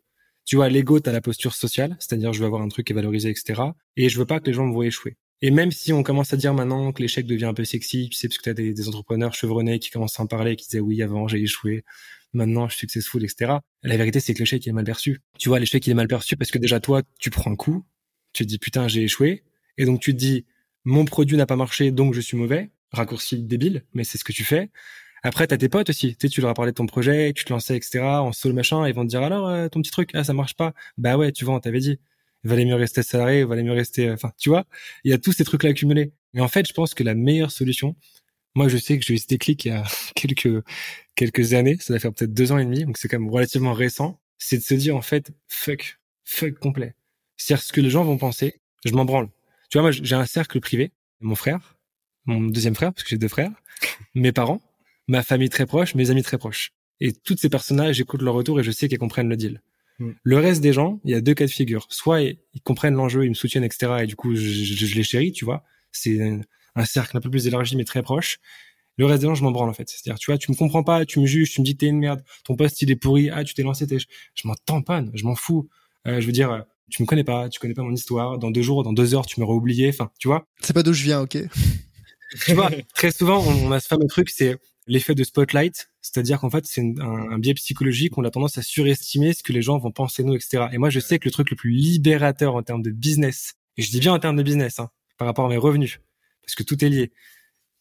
Tu vois, l'ego, t'as la posture sociale, c'est-à-dire je veux avoir un truc qui est valorisé, etc. Et je veux pas que les gens me voient échouer. Et même si on commence à dire maintenant que l'échec devient un peu sexy, tu sais, parce que t'as des, des entrepreneurs chevronnés qui commencent à en parler, qui disaient oui, avant j'ai échoué, maintenant je suis successful, etc. La vérité, c'est que l'échec il est mal perçu. Tu vois, l'échec il est mal perçu parce que déjà toi, tu prends un coup, tu te dis putain, j'ai échoué, et donc tu te dis mon produit n'a pas marché, donc je suis mauvais. Raccourci débile, mais c'est ce que tu fais. Après, t'as tes potes aussi. Tu tu leur as parlé de ton projet, tu te lançais, etc. En solo machin, ils vont te dire alors euh, ton petit truc, ah ça marche pas. Bah ouais, tu vois, on t'avait dit. Il valait mieux rester salarié, il valait mieux rester. euh, Enfin, tu vois, il y a tous ces trucs là accumulés. Mais en fait, je pense que la meilleure solution, moi, je sais que j'ai eu ce déclic il y a quelques quelques années. Ça va faire peut-être deux ans et demi, donc c'est quand même relativement récent. C'est de se dire en fait, fuck, fuck complet. C'est-à-dire ce que les gens vont penser, je m'en branle. Tu vois, moi, j'ai un cercle privé, mon frère, mon deuxième frère, parce que j'ai deux frères, mes parents, ma famille très proche, mes amis très proches. Et toutes ces personnages, j'écoute leur retour et je sais qu'ils comprennent le deal. Mm. Le reste des gens, il y a deux cas de figure. Soit ils ils comprennent l'enjeu, ils me soutiennent, etc. Et du coup, je, je- je les chéris, tu vois. C'est un, un cercle un peu plus élargi, mais très proche. Le reste des gens, je m'en branle, en fait. C'est-à-dire, tu vois, tu me comprends pas, tu me juges, tu me dis que t'es une merde, ton poste, il est pourri, ah, tu t'es lancé, t'es... je m'en tamponne, je m'en fous. Euh, je veux dire, euh, tu me connais pas, tu connais pas mon histoire, dans deux jours, dans deux heures, tu m'auras oublié, enfin, tu vois C'est pas d'où je viens, ok tu vois, très souvent, on, on a ce fameux truc, c'est l'effet de spotlight. C'est-à-dire qu'en fait, c'est un, biais psychologique. On a tendance à surestimer ce que les gens vont penser nous, etc. Et moi, je sais que le truc le plus libérateur en termes de business, et je dis bien en termes de business, hein, par rapport à mes revenus, parce que tout est lié,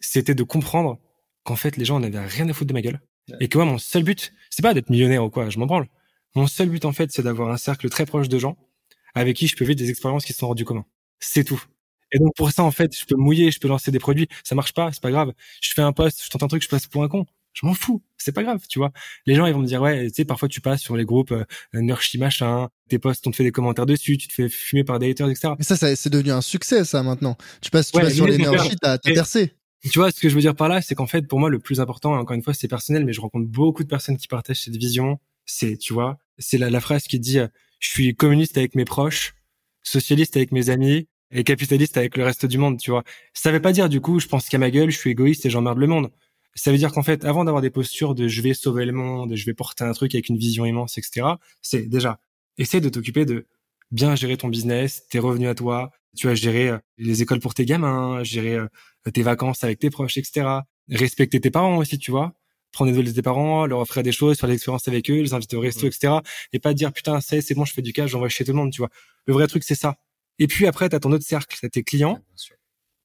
c'était de comprendre qu'en fait, les gens n'avaient rien à foutre de ma gueule. Et que moi, mon seul but, c'est pas d'être millionnaire ou quoi, je m'en branle. Mon seul but, en fait, c'est d'avoir un cercle très proche de gens avec qui je peux vivre des expériences qui sont hors du commun. C'est tout. Et donc pour ça, en fait, je peux mouiller, je peux lancer des produits. Ça marche pas, c'est pas grave. Je fais un post, je tente un truc, je passe pour un con. Je m'en fous, c'est pas grave, tu vois. Les gens ils vont me dire ouais, tu sais, parfois tu passes sur les groupes euh, Nurshi machin, tes posts, on te fait des commentaires dessus, tu te fais fumer par des haters, etc. Mais ça, ça c'est devenu un succès ça maintenant. Tu passes, tu passes sur les Nurshi, t'as percé. Tu vois, ce que je veux dire par là, c'est qu'en fait, pour moi, le plus important, encore une fois, c'est personnel, mais je rencontre beaucoup de personnes qui partagent cette vision. C'est, tu vois, c'est la, la phrase qui dit, euh, je suis communiste avec mes proches, socialiste avec mes amis et capitaliste avec le reste du monde, tu vois. Ça veut pas dire du coup, je pense qu'à ma gueule, je suis égoïste et j'emmerde le monde. Ça veut dire qu'en fait, avant d'avoir des postures de je vais sauver le monde, je vais porter un truc avec une vision immense, etc., c'est déjà, essaie de t'occuper de bien gérer ton business, tes revenus à toi, tu vas gérer euh, les écoles pour tes gamins, gérer euh, tes vacances avec tes proches, etc. Respecter tes parents aussi, tu vois. Prendre des nouvelles de tes parents, leur offrir des choses, faire des expériences avec eux, les inviter au resto, etc. Et pas dire putain, c'est c'est bon, je fais du cash, j'envoie chez tout le monde, tu vois. Le vrai truc, c'est ça. Et puis après, tu as ton autre cercle, t'as tes clients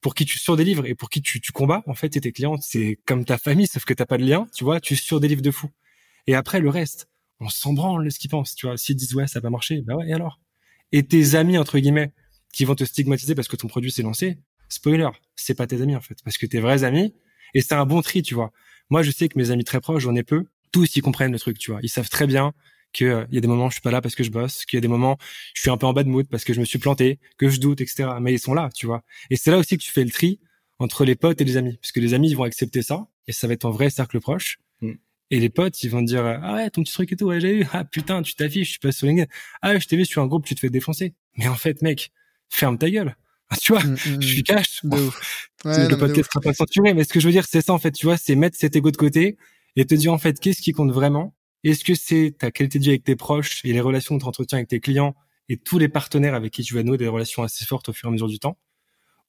pour qui tu surdélivres et pour qui tu, tu combats. En fait, tes clients, c'est comme ta famille, sauf que t'as pas de lien, tu vois, tu surdélivres de fou. Et après, le reste, on s'en branle ce qu'ils pensent, tu vois. S'ils disent ouais, ça va marcher, bah ouais, et alors? Et tes amis, entre guillemets, qui vont te stigmatiser parce que ton produit s'est lancé, spoiler, c'est pas tes amis en fait, parce que tes vrais amis, et c'est un bon tri, tu vois. Moi, je sais que mes amis très proches, j'en ai peu, tous ils comprennent le truc, tu vois. Ils savent très bien que euh, y a des moments où je suis pas là parce que je bosse, qu'il y a des moments je suis un peu en bad mood parce que je me suis planté, que je doute, etc. Mais ils sont là, tu vois. Et c'est là aussi que tu fais le tri entre les potes et les amis, parce que les amis ils vont accepter ça et ça va être ton vrai cercle proche. Mm. Et les potes, ils vont te dire ah ouais ton petit truc et tout, ouais j'ai eu ah putain tu t'affiches, tu passes sur LinkedIn, ah je t'ai vu sur un groupe, tu te fais défoncer. Mais en fait mec, ferme ta gueule. Ah, tu vois, mm, mm, je suis cash. le podcast sera pas censuré, mais ce que je veux dire c'est ça en fait, tu vois, c'est mettre cet ego de côté et te dire en fait qu'est-ce qui compte vraiment est-ce que c'est ta qualité de vie avec tes proches et les relations que tu entretiens avec tes clients et tous les partenaires avec qui tu vas nouer des relations assez fortes au fur et à mesure du temps?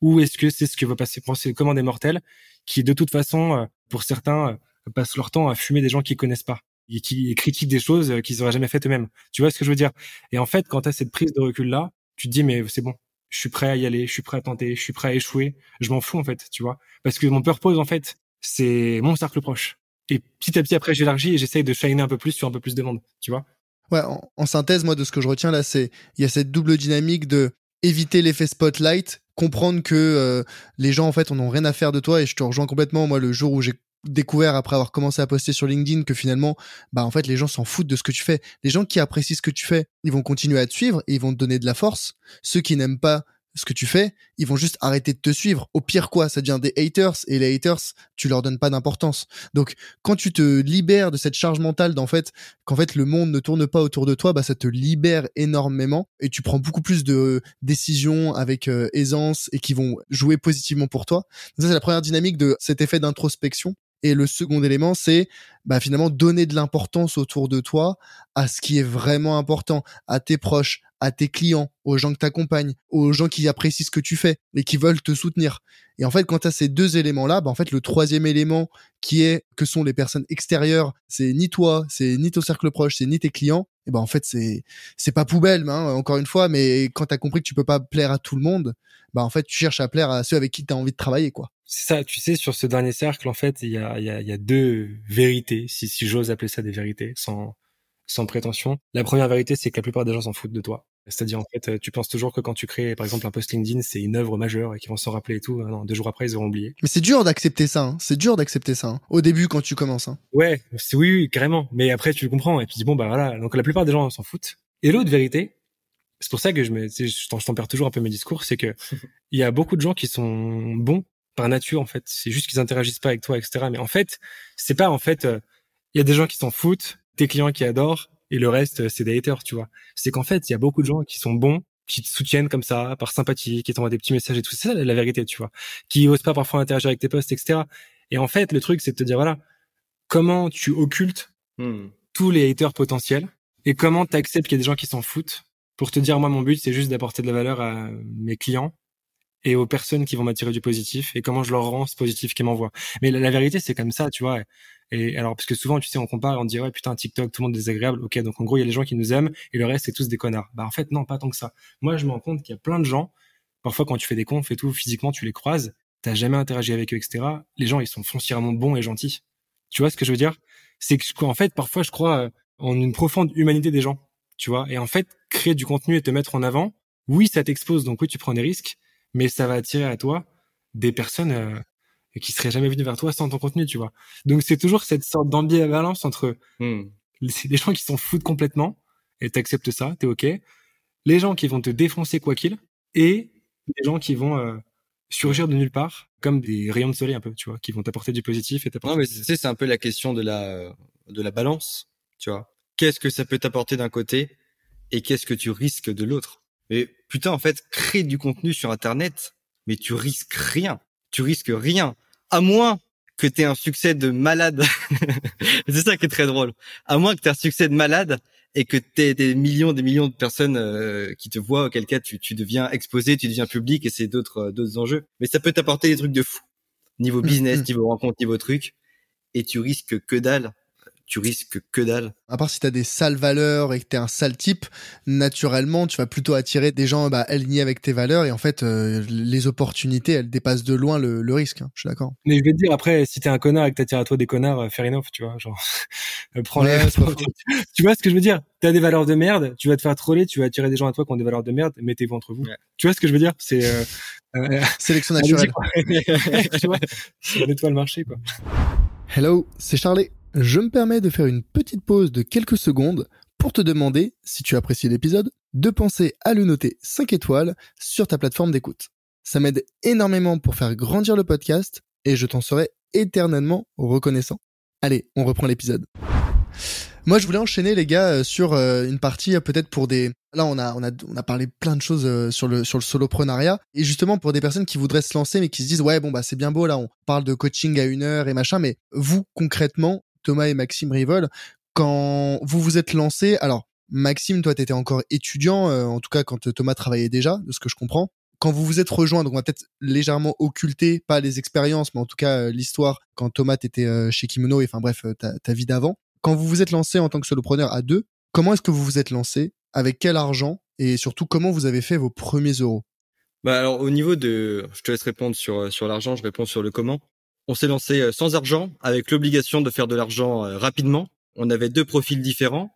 Ou est-ce que c'est ce que va passer pour ces commandes des mortels qui, de toute façon, euh, pour certains, euh, passent leur temps à fumer des gens qu'ils connaissent pas et qui critiquent des choses euh, qu'ils auraient jamais faites eux-mêmes. Tu vois ce que je veux dire? Et en fait, quand tu as cette prise de recul-là, tu te dis, mais c'est bon, je suis prêt à y aller, je suis prêt à tenter, je suis prêt à échouer, je m'en fous en fait, tu vois? Parce que mon purpose, en fait, c'est mon cercle proche. Et petit à petit, après, j'élargis et j'essaye de shiner un peu plus sur un peu plus de monde, tu vois. Ouais, en, synthèse, moi, de ce que je retiens là, c'est il y a cette double dynamique de éviter l'effet spotlight, comprendre que euh, les gens, en fait, on n'ont rien à faire de toi. Et je te rejoins complètement. Moi, le jour où j'ai découvert après avoir commencé à poster sur LinkedIn que finalement, bah en fait, les gens s'en foutent de ce que tu fais. Les gens qui apprécient ce que tu fais, ils vont continuer à te suivre et ils vont te donner de la force. Ceux qui n'aiment pas ce que tu fais, ils vont juste arrêter de te suivre. Au pire quoi, ça devient des haters et les haters, tu leur donnes pas d'importance. Donc quand tu te libères de cette charge mentale d'en fait qu'en fait le monde ne tourne pas autour de toi, bah ça te libère énormément et tu prends beaucoup plus de décisions avec euh, aisance et qui vont jouer positivement pour toi. ça c'est la première dynamique de cet effet d'introspection. Et le second élément, c'est bah, finalement donner de l'importance autour de toi à ce qui est vraiment important, à tes proches, à tes clients, aux gens que tu accompagnes, aux gens qui apprécient ce que tu fais et qui veulent te soutenir. Et en fait, quand tu as ces deux éléments-là, bah en fait, le troisième élément qui est que sont les personnes extérieures, c'est ni toi, c'est ni ton cercle proche, c'est ni tes clients. Et ben en fait, c'est c'est pas poubelle, hein, encore une fois, mais quand tu as compris que tu peux pas plaire à tout le monde, bah en fait, tu cherches à plaire à ceux avec qui tu as envie de travailler, quoi. C'est ça, tu sais, sur ce dernier cercle, en fait, il y a, y, a, y a deux vérités, si, si j'ose appeler ça des vérités, sans, sans prétention. La première vérité, c'est que la plupart des gens s'en foutent de toi. C'est-à-dire, en fait, tu penses toujours que quand tu crées, par exemple, un post LinkedIn, c'est une œuvre majeure et qu'ils vont s'en rappeler et tout. Ah non, deux jours après, ils auront oublié. Mais c'est dur d'accepter ça. Hein. C'est dur d'accepter ça. Hein. Au début, quand tu commences. Hein. Ouais, c'est oui, oui, carrément. Mais après, tu le comprends et tu dis bon bah voilà. Donc la plupart des gens s'en foutent. Et l'autre vérité, c'est pour ça que je me, je t'en perds toujours un peu mes discours, c'est que il y a beaucoup de gens qui sont bons par nature en fait. C'est juste qu'ils interagissent pas avec toi, etc. Mais en fait, c'est pas en fait. Euh, il y a des gens qui s'en foutent, tes clients qui adorent et le reste c'est des haters, tu vois. C'est qu'en fait, il y a beaucoup de gens qui sont bons qui te soutiennent comme ça, par sympathie, qui t'envoient des petits messages et tout. C'est ça la vérité, tu vois. Qui osent pas parfois interagir avec tes posts, etc. Et en fait, le truc, c'est de te dire, voilà, comment tu occultes hmm. tous les haters potentiels et comment tu acceptes qu'il y a des gens qui s'en foutent pour te dire, moi, mon but, c'est juste d'apporter de la valeur à mes clients et aux personnes qui vont m'attirer du positif et comment je leur rends ce positif qu'ils m'envoient. Mais la, vérité, c'est comme ça, tu vois. Et alors, parce que souvent, tu sais, on compare, on dit, ouais, putain, TikTok, tout le monde est désagréable. Ok, donc en gros, il y a les gens qui nous aiment et le reste, c'est tous des connards. Bah, en fait, non, pas tant que ça. Moi, je me rends compte qu'il y a plein de gens, parfois, quand tu fais des confs et tout, physiquement, tu les croises, t'as jamais interagi avec eux, etc. Les gens, ils sont foncièrement bons et gentils. Tu vois ce que je veux dire? C'est que, en fait, parfois, je crois euh, en une profonde humanité des gens, tu vois. Et en fait, créer du contenu et te mettre en avant, oui, ça t'expose, donc oui, tu prends des risques, mais ça va attirer à toi des personnes euh, qui seraient jamais venues vers toi sans ton contenu, tu vois. Donc c'est toujours cette sorte d'ambivalence entre c'est des gens qui s'en foutent complètement et t'acceptes ça, t'es ok. Les gens qui vont te défoncer quoi qu'il et les gens qui vont euh, surgir de nulle part comme des rayons de soleil un peu, tu vois, qui vont t'apporter du positif et t'apporter. Non mais c'est c'est un peu la question de la de la balance, tu vois. Qu'est-ce que ça peut t'apporter d'un côté et qu'est-ce que tu risques de l'autre? Mais putain, en fait, créer du contenu sur Internet, mais tu risques rien. Tu risques rien. À moins que tu aies un succès de malade. c'est ça qui est très drôle. À moins que tu aies un succès de malade et que tu aies des millions, des millions de personnes euh, qui te voient, auquel cas tu, tu deviens exposé, tu deviens public et c'est d'autres euh, d'autres enjeux. Mais ça peut t'apporter des trucs de fou. Niveau mmh, business, mmh. niveau rencontre, niveau truc. Et tu risques que dalle tu risques que dalle. À part si tu as des sales valeurs et que tu es un sale type, naturellement, tu vas plutôt attirer des gens bah, alignés avec tes valeurs et en fait, euh, les opportunités, elles dépassent de loin le, risque. Hein, je suis d'accord. Mais je vais te dire, après, si t'es un connard et que t'attires à toi des connards, euh, fair enough, tu vois, genre, prends-les. tu vois ce que je veux dire? T'as des valeurs de merde, tu vas te faire troller, tu vas attirer des gens à toi qui ont des valeurs de merde, mettez-vous entre vous. Tu vois ce que je veux dire? C'est euh, sélection naturelle. tu vois, nettoie le marché, quoi. Hello, c'est Charlie. Je me permets de faire une petite pause de quelques secondes pour te demander, si tu apprécies l'épisode, de penser à le noter 5 étoiles sur ta plateforme d'écoute. Ça m'aide énormément pour faire grandir le podcast et je t'en serai éternellement reconnaissant. Allez, on reprend l'épisode. Moi, je voulais enchaîner les gars euh, sur euh, une partie euh, peut-être pour des. Là, on a on a on a parlé plein de choses sur le sur le soloprenariat et justement pour des personnes qui voudraient se lancer mais qui se disent ouais bon bah c'est bien beau là on parle de coaching à une heure et machin mais vous concrètement Thomas et Maxime Rivol, quand vous vous êtes lancé, alors Maxime, toi, tu étais encore étudiant, euh, en tout cas quand Thomas travaillait déjà, de ce que je comprends. Quand vous vous êtes rejoints, donc on va peut-être légèrement occulter, pas les expériences, mais en tout cas euh, l'histoire, quand Thomas était euh, chez Kimono, et enfin bref, ta, vie d'avant. Quand vous vous êtes lancé en tant que solopreneur à deux, comment est-ce que vous vous êtes lancé? Avec quel argent? Et surtout, comment vous avez fait vos premiers euros? Bah alors au niveau de, je te laisse répondre sur sur l'argent, je réponds sur le comment. On s'est lancé euh, sans argent, avec l'obligation de faire de l'argent euh, rapidement. On avait deux profils différents.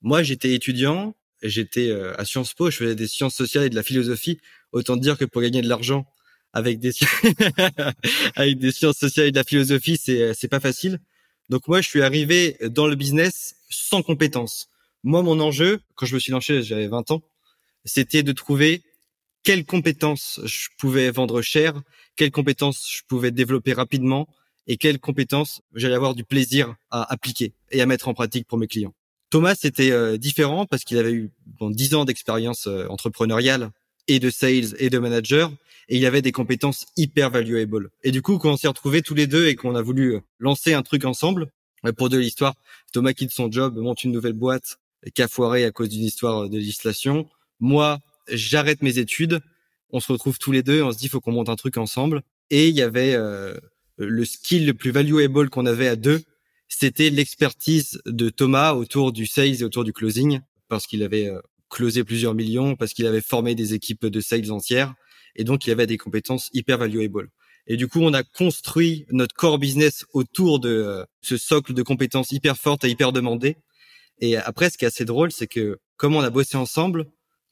Moi, j'étais étudiant, j'étais euh, à Sciences Po, je faisais des sciences sociales et de la philosophie. Autant dire que pour gagner de l'argent avec des sciences sociales et de la philosophie, c'est c'est pas facile. Donc moi, je suis arrivé dans le business sans compétences. Moi, mon enjeu, quand je me suis lancé, j'avais 20 ans, c'était de trouver quelles compétences je pouvais vendre cher, quelles compétences je pouvais développer rapidement et quelles compétences j'allais avoir du plaisir à appliquer et à mettre en pratique pour mes clients. Thomas c'était euh, différent parce qu'il avait eu bon, 10 ans d'expérience euh, entrepreneuriale et de sales et de manager et il avait des compétences hyper valuable. Et du coup, quand on s'est retrouvés tous les deux et qu'on a voulu euh, lancer un truc ensemble, pour de l'histoire, Thomas quitte son job, monte une nouvelle boîte qui a foiré à cause d'une histoire de législation. Moi, j'arrête mes études, on se retrouve tous les deux, on se dit faut qu'on monte un truc ensemble. Et il y avait euh, le skill le plus valuable qu'on avait à deux, c'était l'expertise de Thomas autour du sales et autour du closing, parce qu'il avait euh, closé plusieurs millions, parce qu'il avait formé des équipes de sales entières, et donc il avait des compétences hyper valuable. Et du coup, on a construit notre core business autour de euh, ce socle de compétences hyper fortes et hyper demandées. Et après, ce qui est assez drôle, c'est que comme on a bossé ensemble,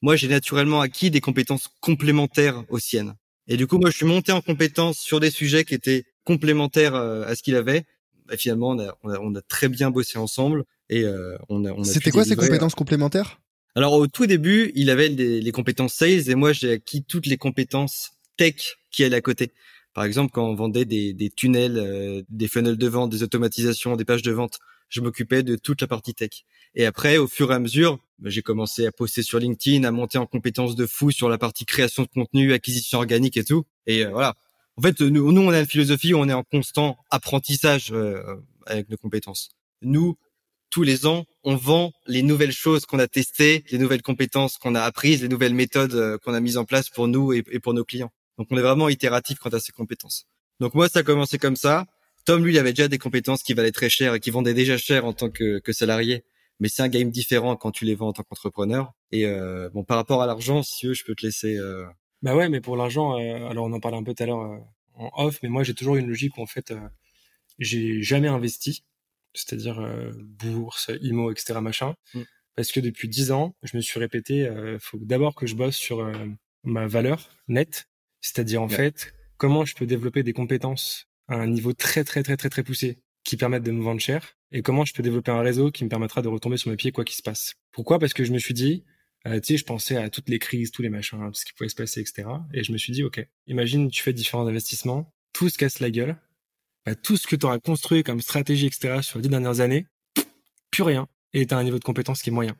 moi, j'ai naturellement acquis des compétences complémentaires aux siennes. Et du coup, moi, je suis monté en compétences sur des sujets qui étaient complémentaires euh, à ce qu'il avait. Et finalement, on a, on, a, très bien bossé ensemble et euh, on a. On a C'était quoi ces compétences complémentaires? Alors au tout début, il avait les compétences sales et moi, j'ai acquis toutes les compétences tech qui allaient à côté. Par exemple, quand on vendait des, des tunnels, euh, des funnels de vente, des automatisations, des pages de vente, je m'occupais de toute la partie tech. Et après, au fur et à mesure, bah, j'ai commencé à poster sur LinkedIn, à monter en compétences de fou sur la partie création de contenu, acquisition organique et tout. Et euh, voilà. En fait, nous, nous, on a une philosophie, on est en constant apprentissage euh, avec nos compétences. Nous, tous les ans, on vend les nouvelles choses qu'on a testées, les nouvelles compétences qu'on a apprises, les nouvelles méthodes euh, qu'on a mises en place pour nous et, pour nos clients. Donc on est vraiment itératif quant à ses compétences. Donc moi, ça a commencé comme ça. Tom, lui, il avait déjà des compétences qui valaient très cher et qui vendaient déjà cher en tant que salarié. Mais c'est un game différent quand tu les vends en tant qu'entrepreneur. Et euh, bon, par rapport à l'argent, si tu veux, je peux te laisser. Euh... Bah ouais, mais pour l'argent, euh, alors on en parlait un peu tout à l'heure euh, en off, mais moi j'ai toujours une logique où en fait, j'ai jamais investi, c'est-à-dire bourse, IMO, etc. machin, mm. parce que depuis dix ans, je me suis répété, il faut d'abord que je bosse sur ma valeur nette, c'est-à-dire en fait comment je peux développer des compétences à un niveau très très très très très poussé qui permettent de me vendre cher et comment je peux développer un réseau qui me permettra de retomber sur mes pieds quoi qu'il se passe. Pourquoi? Parce que je me suis dit, euh, tu sais, je pensais à toutes les crises, tous les machins, tout ce qui pouvait se passer, etc. Et je me suis dit, ok, imagine tu fais différents investissements, tout se casse la gueule, bah, tout ce que tu auras construit comme stratégie, etc. sur les dix dernières années, plus rien, et tu as un niveau de compétence qui est moyen.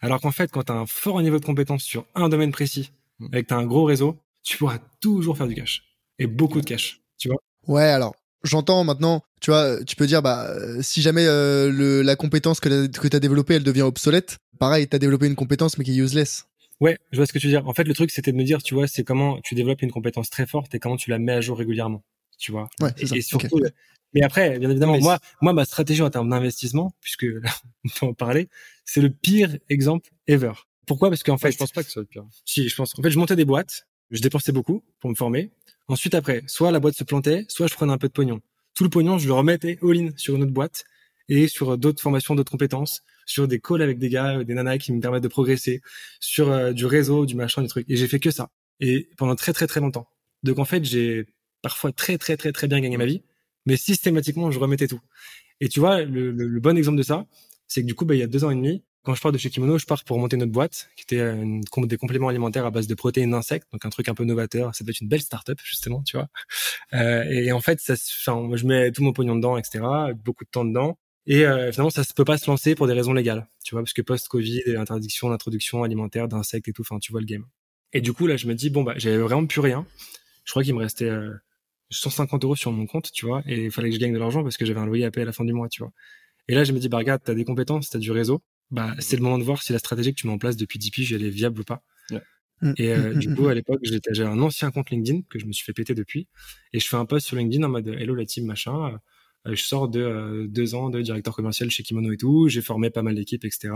Alors qu'en fait, quand tu as un fort niveau de compétence sur un domaine précis, mmh. avec tu as un gros réseau, tu pourras toujours faire du cash. Et beaucoup de cash, tu vois? Ouais, alors j'entends maintenant, tu vois, tu peux dire, bah, si jamais euh, le, la compétence que, tu as développée, elle devient obsolète, pareil, tu as développé une compétence mais qui est useless. Ouais, je vois ce que tu veux dire. En fait, le truc, c'était de me dire, tu vois, c'est comment tu développes une compétence très forte et comment tu la mets à jour régulièrement, tu vois. Ouais, et, et, surtout, mais après, bien évidemment, moi, moi, ma stratégie en termes d'investissement, puisque là, on peut en parler, c'est le pire exemple ever. Pourquoi? Parce qu'en fait, je pense pas que ce soit le pire. Si, je pense. En fait, je montais des boîtes, je dépensais beaucoup pour me former. Ensuite, après, soit la boîte se plantait, soit je prenais un peu de pognon. Tout le pognon, je le remettais all-in sur une autre boîte et sur d'autres formations, d'autres compétences, sur des calls avec des gars, des nanas qui me permettent de progresser, sur euh, du réseau, du machin, du truc. Et j'ai fait que ça. Et pendant très très très longtemps. Donc en fait, j'ai parfois très très très très bien gagné ma vie, mais systématiquement, je remettais tout. Et tu vois, le, le, bon exemple de ça, c'est que du coup, bah, il y a deux ans et demi, quand je pars de chez Kimono, je pars pour monter notre boîte, qui était une, des compléments alimentaires à base de protéines d'insectes, donc un truc un peu novateur. Ça peut être une belle start-up justement, tu vois. Euh, et, en fait, ça, enfin, je mets tout mon pognon dedans, etc. Beaucoup de temps dedans. Et euh, finalement, ça ne peut pas se lancer pour des raisons légales, tu vois, parce que post-Covid, interdiction d'introduction alimentaire d'insectes et tout, enfin, tu vois le game. Et du coup, là, je me dis bon bah, j'avais vraiment plus rien. Je crois qu'il me restait 150 euh, euros sur mon compte, tu vois, et il fallait que je gagne de l'argent parce que j'avais un loyer à payer à la fin du mois, tu vois. Et là, je me dis bah regarde, t'as des compétences, t'as du réseau bah, c'est le moment de voir si la stratégie que tu mets en place depuis 10 piges, elle est viable ou pas. Mm. Et euh, du coup, à l'époque, j'avais un ancien compte LinkedIn que je me suis fait péter depuis. Et je fais un post sur LinkedIn en mode Hello la team, machin. Euh, je sors de euh, deux ans de directeur commercial chez Kimono et tout. J'ai formé pas mal d'équipes, etc.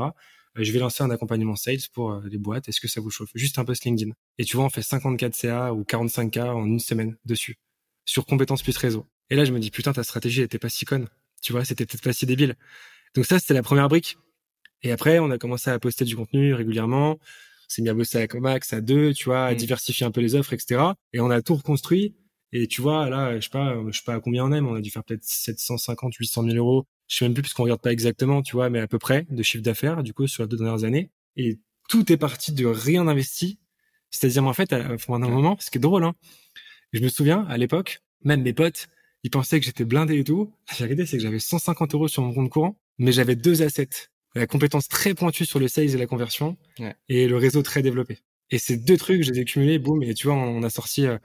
je vais lancer un accompagnement sales pour les boîtes. Est-ce que ça vous chauffe? Juste un post LinkedIn. Et tu vois, on fait 54 CA ou 45 K en une semaine dessus. Sur compétences plus réseau. Et là, je me dis, putain, ta stratégie était pas si conne. Tu vois, c'était peut-être pas si débile. Donc ça, c'était la première brique. Et après, on a commencé à poster du contenu régulièrement. C'est mis à bosser avec Max à deux, tu vois, à mmh. diversifier un peu les offres, etc. Et on a tout reconstruit. Et tu vois, là, je sais pas, je sais pas à combien on est, mais on a dû faire peut-être 750, 800 000 euros. Je sais même plus parce qu'on regarde pas exactement, tu vois, mais à peu près de chiffre d'affaires, du coup, sur les deux dernières années. Et tout est parti de rien investi. C'est-à-dire, en fait, à, un moment, ce qui est drôle, hein. Je me souviens, à l'époque, même mes potes, ils pensaient que j'étais blindé et tout. La vérité, c'est que j'avais 150 euros sur mon compte courant, mais j'avais deux assets la compétence très pointue sur le sales et la conversion et le réseau très développé. Et ces deux trucs, je les ai cumulés, boum, et tu vois, on a sorti euh,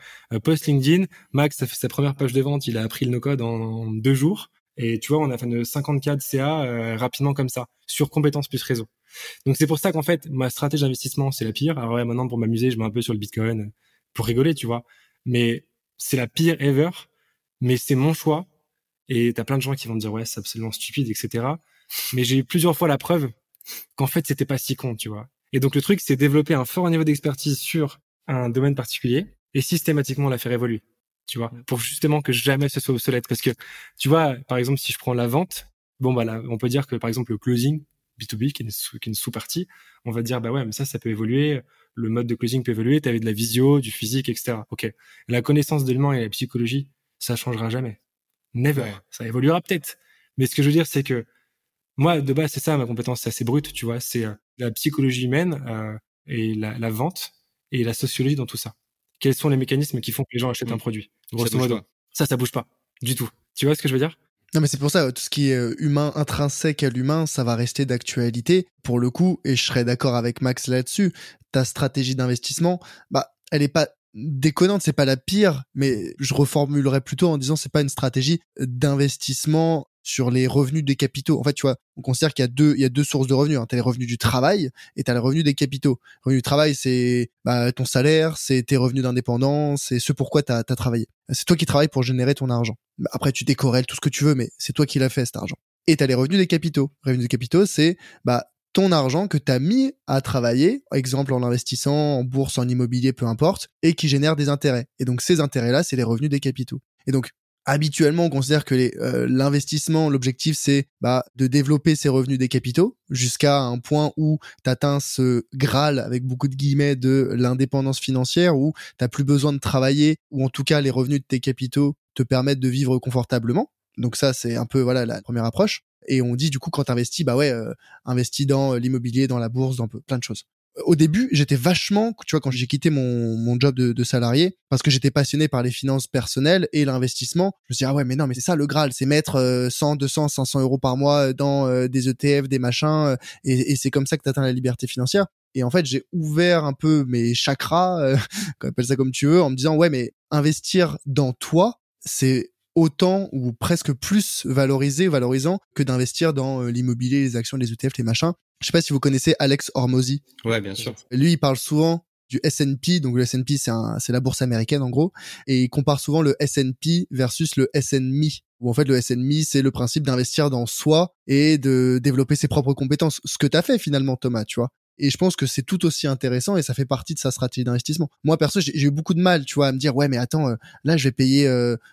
post LinkedIn. Max a fait sa première page de vente, il a appris le no-code en, deux jours. Et tu vois, on a fait de 54 CA euh, rapidement comme ça, sur compétences plus réseau. Donc c'est pour ça qu'en fait, ma stratégie d'investissement, c'est la pire. Alors ouais, maintenant, pour m'amuser, je mets un peu sur le Bitcoin euh, pour rigoler, tu vois. Mais c'est la pire ever. Mais c'est mon choix. Et t'as plein de gens qui vont te dire, ouais, c'est absolument stupide, etc mais j'ai eu plusieurs fois la preuve qu'en fait c'était pas si con, tu vois. Et donc le truc c'est développer un fort niveau d'expertise sur un domaine particulier et systématiquement la faire évoluer, tu vois, pour justement que jamais ce soit obsolète. Parce que tu vois, par exemple, si je prends la vente, bon bah là, on peut dire que par exemple le closing B2B qui est une, sous-partie, on va dire bah ouais mais ça ça peut évoluer, le mode de closing peut évoluer, tu avais de la visio, du physique, etc. Ok, la connaissance d'éléments et la psychologie, ça changera jamais, never, ça évoluera peut-être. Mais ce que je veux dire c'est que moi, de base, c'est ça ma compétence, c'est assez brute, tu vois. C'est euh, la psychologie humaine euh, et la, la, vente et la sociologie dans tout ça. Quels sont les mécanismes qui font que les gens achètent un produit Grosso modo, ça, ça bouge pas du tout. Tu vois ce que je veux dire? Non, mais c'est pour ça, tout ce qui est euh, humain, intrinsèque à l'humain, ça va rester d'actualité. Pour le coup, et je serais d'accord avec Max là-dessus, ta stratégie d'investissement, bah, elle est pas déconnante, c'est pas la pire, mais je reformulerais plutôt en disant c'est pas une stratégie d'investissement sur les revenus des capitaux. En fait, tu vois, on considère qu'il y a deux, il y a deux sources de revenus. Hein. Tu as les revenus du travail et tu as les revenus des capitaux. Revenu du travail, c'est bah, ton salaire, c'est tes revenus d'indépendance, c'est ce pourquoi tu as, travaillé. C'est toi qui travailles pour générer ton argent. Après, tu décorrèles tout ce que tu veux, mais c'est toi qui l'as fait, cet argent. Et tu as les revenus des capitaux. Revenus des capitaux, c'est bah, ton argent que tu as mis à travailler, exemple en investissant en bourse, en immobilier, peu importe, et qui génère des intérêts. Et donc ces intérêts-là, c'est les revenus des capitaux. Et donc habituellement, on considère que euh, l'investissement, l'objectif, c'est bah, de développer ces revenus des capitaux jusqu'à un point où tu atteins ce graal, avec beaucoup de guillemets, de l'indépendance financière, où tu plus besoin de travailler, ou en tout cas les revenus de tes capitaux te permettent de vivre confortablement. Donc ça, c'est un peu voilà la première approche. Et on dit du coup quand t'investis, bah ouais, euh, investis dans euh, l'immobilier, dans la bourse, dans plein de choses au début, j'étais vachement, tu vois, quand j'ai quitté mon, mon job de, de salarié, parce que j'étais passionné par les finances personnelles et l'investissement, je me suis dit, ah ouais, mais non, mais c'est ça le Graal, c'est mettre 100, 200, 500 euros par mois dans euh, des ETF, des machins, euh, et, et c'est comme ça que tu atteins la liberté financière. Et en fait, j'ai ouvert un peu mes chakras, euh, appelle ça comme tu veux, en me disant, ouais, mais investir dans toi, c'est autant ou presque plus valorisé, valorisant que d'investir dans euh, l'immobilier, les actions, les ETF, les machins. Je sais pas si vous connaissez Alex Hormozy. Ouais, bien sûr. Lui, il parle souvent du S&P, donc le S&P c'est c'est la bourse américaine en gros, et il compare souvent le S&P versus le S&Me, où en fait le S&Me c'est le principe d'investir dans soi et de développer ses propres compétences, ce que tu as fait finalement Thomas, tu vois. Et je pense que c'est tout aussi intéressant et ça fait partie de sa stratégie d'investissement. Moi, perso, j'ai eu beaucoup de mal, tu vois, à me dire, ouais, mais attends, euh, là, je vais payer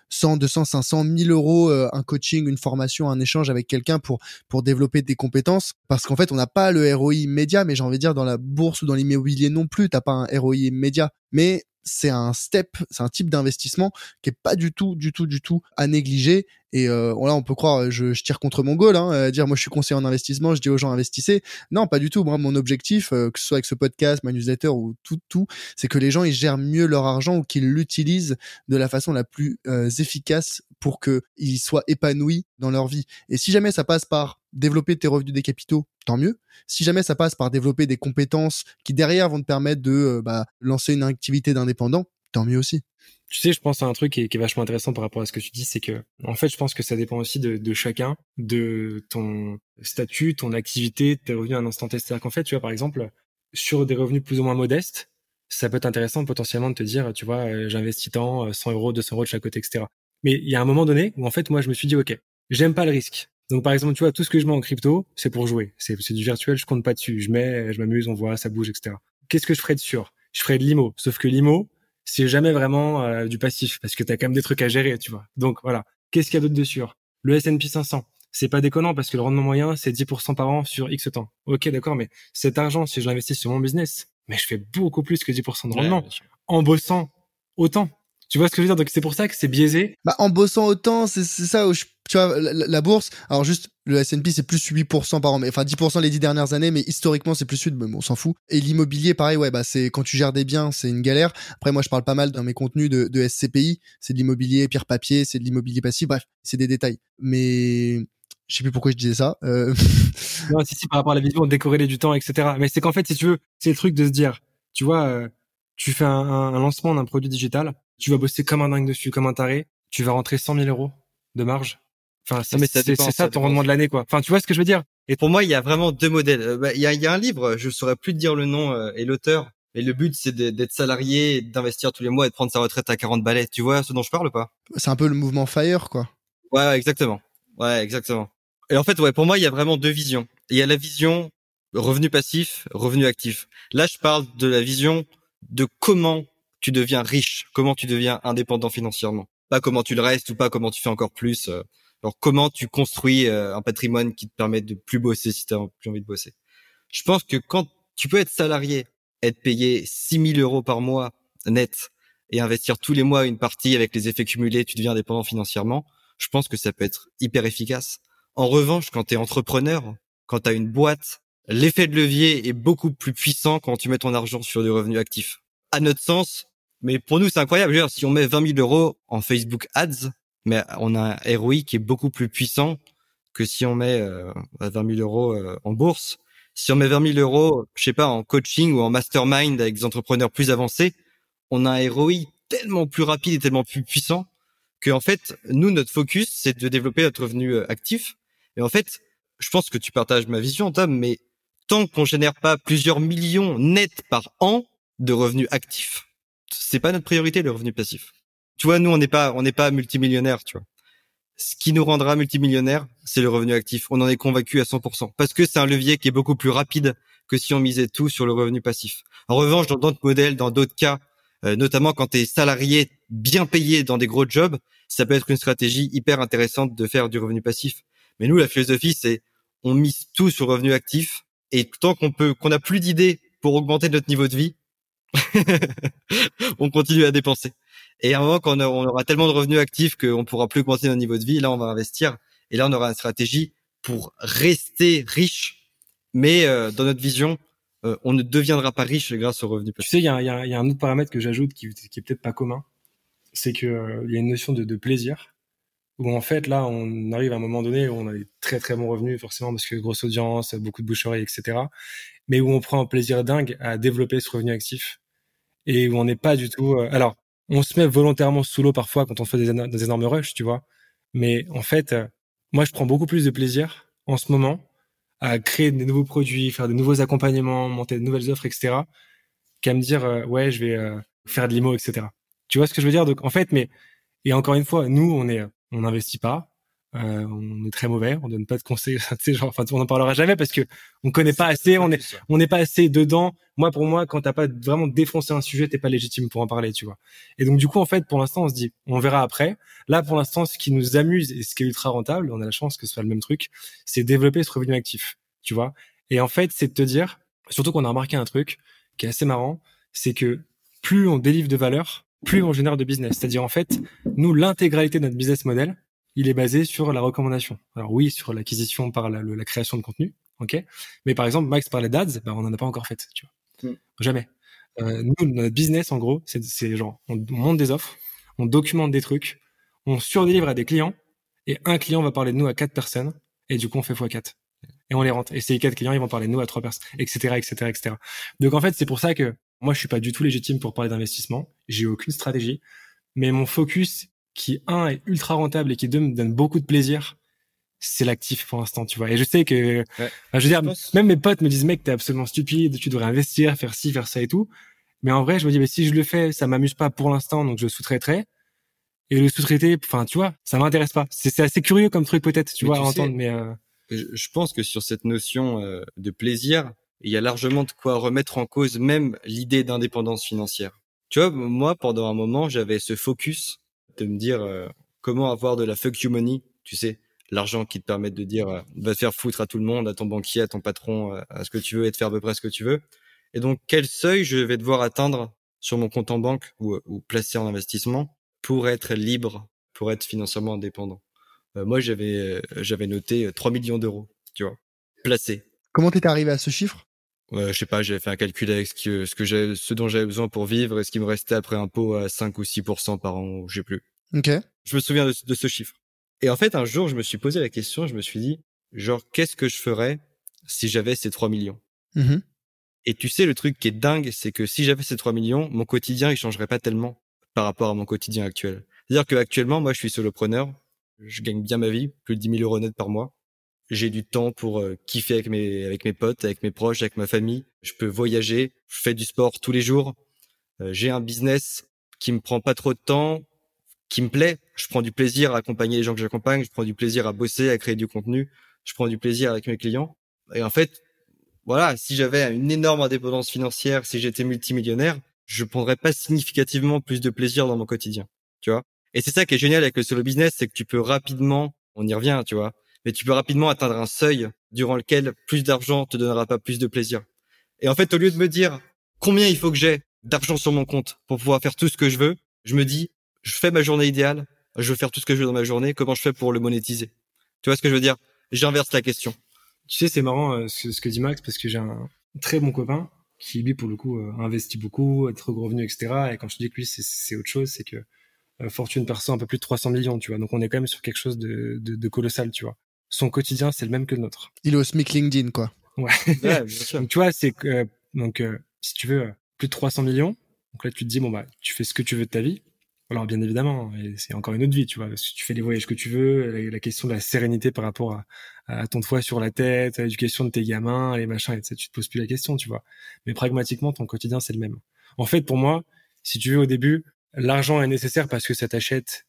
100, 200, 500, 1000 euros euh, un coaching, une formation, un échange avec quelqu'un pour, pour développer des compétences. Parce qu'en fait, on n'a pas le ROI immédiat, mais j'ai envie de dire, dans la bourse ou dans l'immobilier non plus, t'as pas un ROI immédiat. Mais c'est un step, c'est un type d'investissement qui est pas du tout, du tout, du tout à négliger. Et euh, là, on peut croire, je, je tire contre mon goal, hein, euh, dire moi je suis conseiller en investissement, je dis aux gens investissez. Non, pas du tout. Moi, mon objectif, euh, que ce soit avec ce podcast, ma newsletter ou tout, tout, c'est que les gens ils gèrent mieux leur argent ou qu'ils l'utilisent de la façon la plus euh, efficace pour qu'ils soient épanouis dans leur vie. Et si jamais ça passe par développer tes revenus des capitaux, tant mieux. Si jamais ça passe par développer des compétences qui derrière vont te permettre de euh, bah, lancer une activité d'indépendant, tant mieux aussi. Tu sais, je pense à un truc qui est, vachement intéressant par rapport à ce que tu dis, c'est que, en fait, je pense que ça dépend aussi de, chacun, de ton statut, ton activité, tes revenus à un instant T. C'est-à-dire qu'en fait, tu vois, par exemple, sur des revenus plus ou moins modestes, ça peut être intéressant potentiellement de te dire, tu vois, euh, j'investis tant, 100 euros, 200 euros de chaque côté, etc. Mais il y a un moment donné où, en fait, moi, je me suis dit, OK, j'aime pas le risque. Donc par exemple, tu vois, tout ce que je mets en crypto, c'est pour jouer. C'est du virtuel, je compte pas dessus. Je mets, je m'amuse, on voit, ça bouge, etc. Qu'est-ce que je ferais de sûr? Je ferais de l'IMO. Sauf que l'IMO, c'est jamais vraiment euh, du passif parce que tu as quand même des trucs à gérer, tu vois. Donc voilà. Qu'est-ce qu'il y a d'autre de sûr? Le S&P 500. C'est pas déconnant parce que le rendement moyen, c'est 10% par an sur X temps. Ok, d'accord, mais cet argent, si je l'investis sur mon business, mais je fais beaucoup plus que 10% de rendement en bossant autant. Tu vois ce que je veux dire? Donc c'est pour ça que c'est biaisé. Bah en bossant autant, c'est ça où je, tu vois la, bourse. Alors juste le S&P c'est plus 8% par an, mais enfin 10% les 10 dernières années, mais historiquement c'est plus 8, mais on s'en fout. Et l'immobilier pareil, ouais bah c'est quand tu gères des biens, c'est une galère. Après moi je parle pas mal dans mes contenus de, de SCPI, c'est de l'immobilier pierre papier, c'est de l'immobilier passif, bref, c'est des détails. Mais je sais plus pourquoi je disais ça. Euh... non, si, si, par rapport à la vision décorrélée du temps, etc. Mais c'est qu'en fait, si tu veux, c'est le truc de se dire, tu vois, euh, tu fais un, un lancement d'un produit digital, tu vas bosser comme un dingue dessus, comme un taré, tu vas rentrer 100 000 euros de marge. Enfin, c'est ça, ton rendement de l'année, quoi. Enfin, tu vois ce que je veux dire? Et pour moi, il y a vraiment deux modèles. Euh, bah, il y, a, y, a, un livre, je saurais plus te dire le nom euh, et l'auteur, mais le but, c'est d'être salarié, d'investir tous les mois et de prendre sa retraite à 40 balais. Tu vois ce dont je parle ou pas? C'est un peu le mouvement FIRE, quoi. Ouais, exactement. Ouais, exactement. Et en fait, ouais, pour moi, il y a vraiment deux visions. Il y a la vision revenu passif, revenu actif. Là, je parle de la vision de comment tu deviens riche, comment tu deviens indépendant financièrement? Pas comment tu le restes ou pas comment tu fais encore plus. Euh. alors comment tu construis euh, un patrimoine qui te permet de plus bosser si tu as plus envie de bosser. Je pense que quand tu peux être salarié, être payé 6 000 euros par mois net et investir tous les mois une partie avec les effets cumulés, tu deviens indépendant financièrement. Je pense que ça peut être hyper efficace. En revanche, quand tu es entrepreneur, quand tu as une boîte, l'effet de levier est beaucoup plus puissant quand tu mets ton argent sur du revenu actif. À notre sens, mais pour nous, c'est incroyable. si on met 20 000 euros en Facebook Ads, mais on a un ROI qui est beaucoup plus puissant que si on met euh, 20 000 euros euh, en bourse. Si on met 20 000 euros, je sais pas, en coaching ou en mastermind avec des entrepreneurs plus avancés, on a un ROI tellement plus rapide et tellement plus puissant que en fait, nous, notre focus, c'est de développer notre revenu euh, actif. Et en fait, je pense que tu partages ma vision, Tom, mais tant qu'on génère pas plusieurs millions nets par an de revenus actifs, c'est pas notre priorité le revenu passif. Tu vois, nous, on n'est pas, on n'est pas multimillionnaire, tu vois. Ce qui nous rendra multimillionnaire, c'est le revenu actif. On en est convaincu à 100%. Parce que c'est un levier qui est beaucoup plus rapide que si on misait tout sur le revenu passif. En revanche, dans d'autres modèles, dans d'autres cas, euh, notamment quand tu es salarié bien payé dans des gros jobs, ça peut être une stratégie hyper intéressante de faire du revenu passif. Mais nous, la philosophie, c'est on mise tout sur revenu actif et tant qu'on peut, qu'on n'a plus d'idées pour augmenter notre niveau de vie, on continue à dépenser. Et à un moment, quand on aura tellement de revenus actifs qu'on pourra plus augmenter notre niveau de vie, là, on va investir. Et là, on aura une stratégie pour rester riche. Mais euh, dans notre vision, euh, on ne deviendra pas riche grâce aux revenus. Tu sais, il y a, y, y a, un autre paramètre que j'ajoute qui, qui est peut-être pas commun. C'est qu'il euh, y a une notion de, de, plaisir. Où en fait, là, on arrive à un moment donné où on a des très très bons revenus, forcément, parce que grosse audience, beaucoup de boucheries, etc. Mais où on prend un plaisir dingue à développer ce revenu actif. Et où on n'est pas du tout... alors, on se met volontairement sous l'eau parfois quand on fait des, des, énormes rushs, tu vois. Mais en fait, euh, moi, je prends beaucoup plus de plaisir en ce moment à créer des nouveaux produits, faire de nouveaux accompagnements, monter de nouvelles offres, etc., qu'à me dire, euh, ouais, je vais euh, faire de l'IMO, etc. Tu vois ce que je veux dire? Donc, en fait, mais et encore une fois, nous, on est, on n'investit pas, euh, on est très mauvais, on donne pas de conseils, genre, enfin, on en parlera jamais parce que on connaît pas assez, on est, on n'est pas assez dedans. Moi, pour moi, quand t'as pas vraiment défoncé un sujet, t'es pas légitime pour en parler, tu vois. Et donc, du coup, en fait, pour l'instant, on se dit, on verra après. Là, pour l'instant, ce qui nous amuse et ce qui est ultra rentable, on a la chance que ce soit le même truc, c'est développer ce revenu actif, tu vois. Et en fait, c'est de te dire, surtout qu'on a remarqué un truc qui est assez marrant, c'est que plus on délivre de valeur, plus on génère de business. C'est-à-dire, en fait, nous, l'intégralité de notre business model, il est basé sur la recommandation. Alors oui, sur l'acquisition par la, la, création de contenu, ok. Mais par exemple, Max parlait d'ads, ben on n'en a pas encore fait, tu vois. Mm. Jamais. Euh, nous, notre business, en gros, c'est genre, on monte des offres, on documente des trucs, on surdélivre à des clients, et un client va parler de nous à quatre personnes, et du coup, on fait x4. Et on les rentre. Et ces quatre clients, ils vont parler de nous à trois personnes, etc., etc., etc. Donc en fait, c'est pour ça que moi, je suis pas du tout légitime pour parler d'investissement. J'ai aucune stratégie, mais mon focus, qui un est ultra rentable et qui deux me donne beaucoup de plaisir, c'est l'actif pour l'instant, tu vois. Et je sais que, ouais. je veux dire, même mes potes me disent, mec, t'es absolument stupide, tu devrais investir, faire ci, faire ça et tout. Mais en vrai, je me dis, mais si je le fais, ça m'amuse pas pour l'instant, donc je sous-traiterai. Et le sous-traiter, enfin, tu vois, ça m'intéresse pas. C'est assez curieux comme truc peut-être, tu mais vois, tu à entendre, mais euh... je pense que sur cette notion euh, de plaisir, il y a largement de quoi remettre en cause même l'idée d'indépendance financière. Tu vois, moi, pendant un moment, j'avais ce focus de me dire euh, comment avoir de la fuck you money, tu sais, l'argent qui te permet de dire euh, va te faire foutre à tout le monde, à ton banquier, à ton patron, euh, à ce que tu veux et de faire à peu près ce que tu veux. Et donc quel seuil je vais devoir atteindre sur mon compte en banque ou, ou placer en investissement pour être libre, pour être financièrement indépendant? moi j'avais j'avais noté 3 millions d'euros, tu vois, placés. Comment t'es arrivé à ce chiffre? Je sais pas, j'avais fait un calcul avec ce que, ce que j'ai, ce dont j'avais besoin pour vivre et ce qui me restait après impôt à 5 ou 6% par an, je sais plus. Ok. Je me souviens de, de, ce chiffre. Et en fait, un jour, je me suis posé la question, je me suis dit, genre, qu'est-ce que je ferais si j'avais ces 3 millions? Mmh. Et tu sais, le truc qui est dingue, c'est que si j'avais ces 3 millions, mon quotidien, il changerait pas tellement par rapport à mon quotidien actuel. C'est-à-dire que actuellement, moi, je suis solopreneur, je gagne bien ma vie, plus de 10 000 euros net par mois j'ai du temps pour euh, kiffer avec mes avec mes potes, avec mes proches, avec ma famille. Je peux voyager, je fais du sport tous les jours. Euh, j'ai un business qui me prend pas trop de temps, qui me plaît. Je prends du plaisir à accompagner les gens que j'accompagne, je prends du plaisir à bosser, à créer du contenu, je prends du plaisir avec mes clients. Et en fait, voilà, si j'avais une énorme indépendance financière, si j'étais multimillionnaire, je prendrais pas significativement plus de plaisir dans mon quotidien, tu vois. Et c'est ça qui est génial avec le solo business, c'est que tu peux rapidement, on y revient, tu vois, mais tu peux rapidement atteindre un seuil durant lequel plus d'argent te donnera pas plus de plaisir. Et en fait, au lieu de me dire combien il faut que j'ai d'argent sur mon compte pour pouvoir faire tout ce que je veux, je me dis je fais ma journée idéale, je veux faire tout ce que je veux dans ma journée, comment je fais pour le monétiser? Tu vois ce que je veux dire? J'inverse la question. Tu sais, c'est marrant euh, ce, que dit Max parce que j'ai un très bon copain qui lui pour le coup euh, investit beaucoup, a trop gros revenus, etc. Et quand je dis que lui c'est autre chose, c'est que euh, Fortune perçoit un peu plus de 300 millions, tu vois. Donc on est quand même sur quelque chose de colossal, tu vois son quotidien c'est le même que le nôtre. Il est au SMIC LinkedIn quoi. Ouais. ouais bien sûr. donc tu vois c'est que donc euh, si tu veux plus de 300 millions, donc là tu te dis bon bah tu fais ce que tu veux de ta vie. Alors bien évidemment, c'est encore une autre vie, tu vois. Si tu fais les voyages que tu veux, la, question de la sérénité par rapport à, à, ton toit sur la tête, à l'éducation de tes gamins, les machins, etc. Tu te poses plus la question, tu vois. Mais pragmatiquement, ton quotidien c'est le même. En fait, pour moi, si tu veux au début, l'argent est nécessaire parce que ça t'achète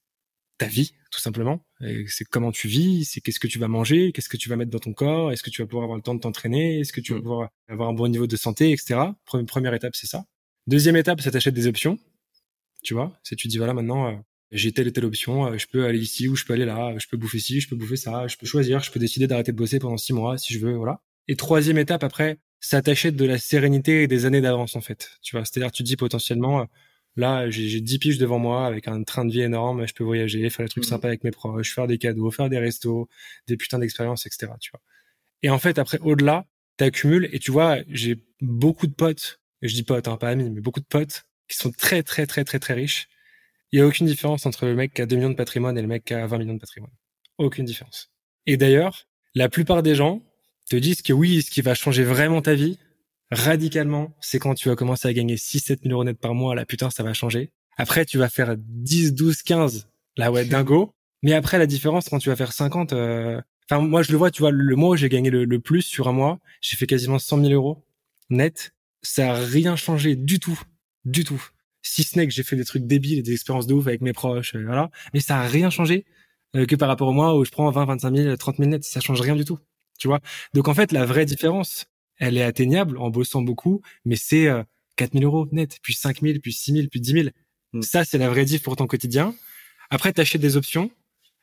ta vie, tout simplement. C'est comment tu vis, c'est qu'est-ce que tu vas manger, qu'est-ce que tu vas mettre dans ton corps, est-ce que tu vas pouvoir avoir le temps de t'entraîner, est-ce que tu vas mm. pouvoir avoir un bon niveau de santé, etc. Première étape, c'est ça. Deuxième étape, ça t'achète des options. Tu vois, c'est tu dis voilà maintenant euh, j'ai telle et telle option, euh, je peux aller ici ou je peux aller là, je peux bouffer ci, je peux bouffer ça, je peux choisir, je peux décider d'arrêter de bosser pendant six mois si je veux, voilà. Et troisième étape après, ça t'achète de la sérénité et des années d'avance en fait. Tu vois, c'est-à-dire tu dis potentiellement euh, là j'ai dix piges devant moi avec un train de vie énorme, je peux voyager, faire des trucs mmh. sympas avec mes proches, faire des cadeaux, faire des restos, des putains d'expériences, etc. Tu vois. Et en fait après au-delà, t'accumules et tu vois j'ai beaucoup de potes, et je dis potes, hein, pas amis, mais beaucoup de potes qui sont très très très très très riches. Il y a aucune différence entre le mec qui a 2 millions de patrimoine et le mec qui a 20 millions de patrimoine. Aucune différence. Et d'ailleurs, la plupart des gens te disent que oui, ce qui va changer vraiment ta vie, radicalement, c'est quand tu vas commencer à gagner 6 7 000 euros net par mois, là putain, ça va changer. Après, tu vas faire 10, 12, 15, là ouais, dingo. Mais après, la différence, quand tu vas faire 50, euh... enfin, moi, je le vois, tu vois, le mois où j'ai gagné le, le, plus sur un mois, j'ai fait quasiment 100 000 euros net. Ça a rien changé du tout du tout. Si ce n'est que j'ai fait des trucs débiles et des expériences de ouf avec mes proches, euh, voilà. Mais ça a rien changé euh, que par rapport au mois où je prends 20, 25 000, 30 000 net. Ça change rien du tout. Tu vois. Donc en fait, la vraie différence, elle est atteignable en bossant beaucoup, mais c'est euh, 4 000 euros net, puis 5 000, puis 6 000, puis 10 000. Mm. Ça, c'est la vraie diff pour ton quotidien. Après, t'achètes des options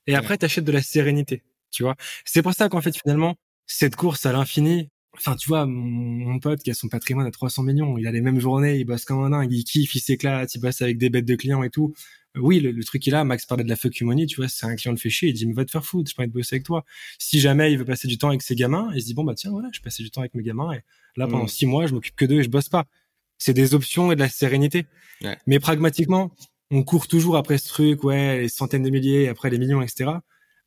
et après, t'achètes de la sérénité. Tu vois. C'est pour ça qu'en fait, finalement, cette course à l'infini, Enfin, tu vois, mon, pote qui a son patrimoine à 300 millions, il a les mêmes journées, il bosse comme un dingue, il kiffe, il s'éclate, il bosse avec des bêtes de clients et tout. Euh, oui, le, truc qu'il a, Max parlait de la fuck money, tu vois, c'est un client le fait chier, il dit, mais va te faire foutre, je pas envie de bosser avec toi. Si jamais il veut passer du temps avec ses gamins, il se dit, bon, bah, tiens, voilà, je passe du temps avec mes gamins et là, pendant mm. six mois, je m'occupe que d'eux et je bosse pas. C'est des options et de la sérénité. Mais pragmatiquement, on court toujours après ce truc, ouais, les centaines de milliers, après les millions, etc.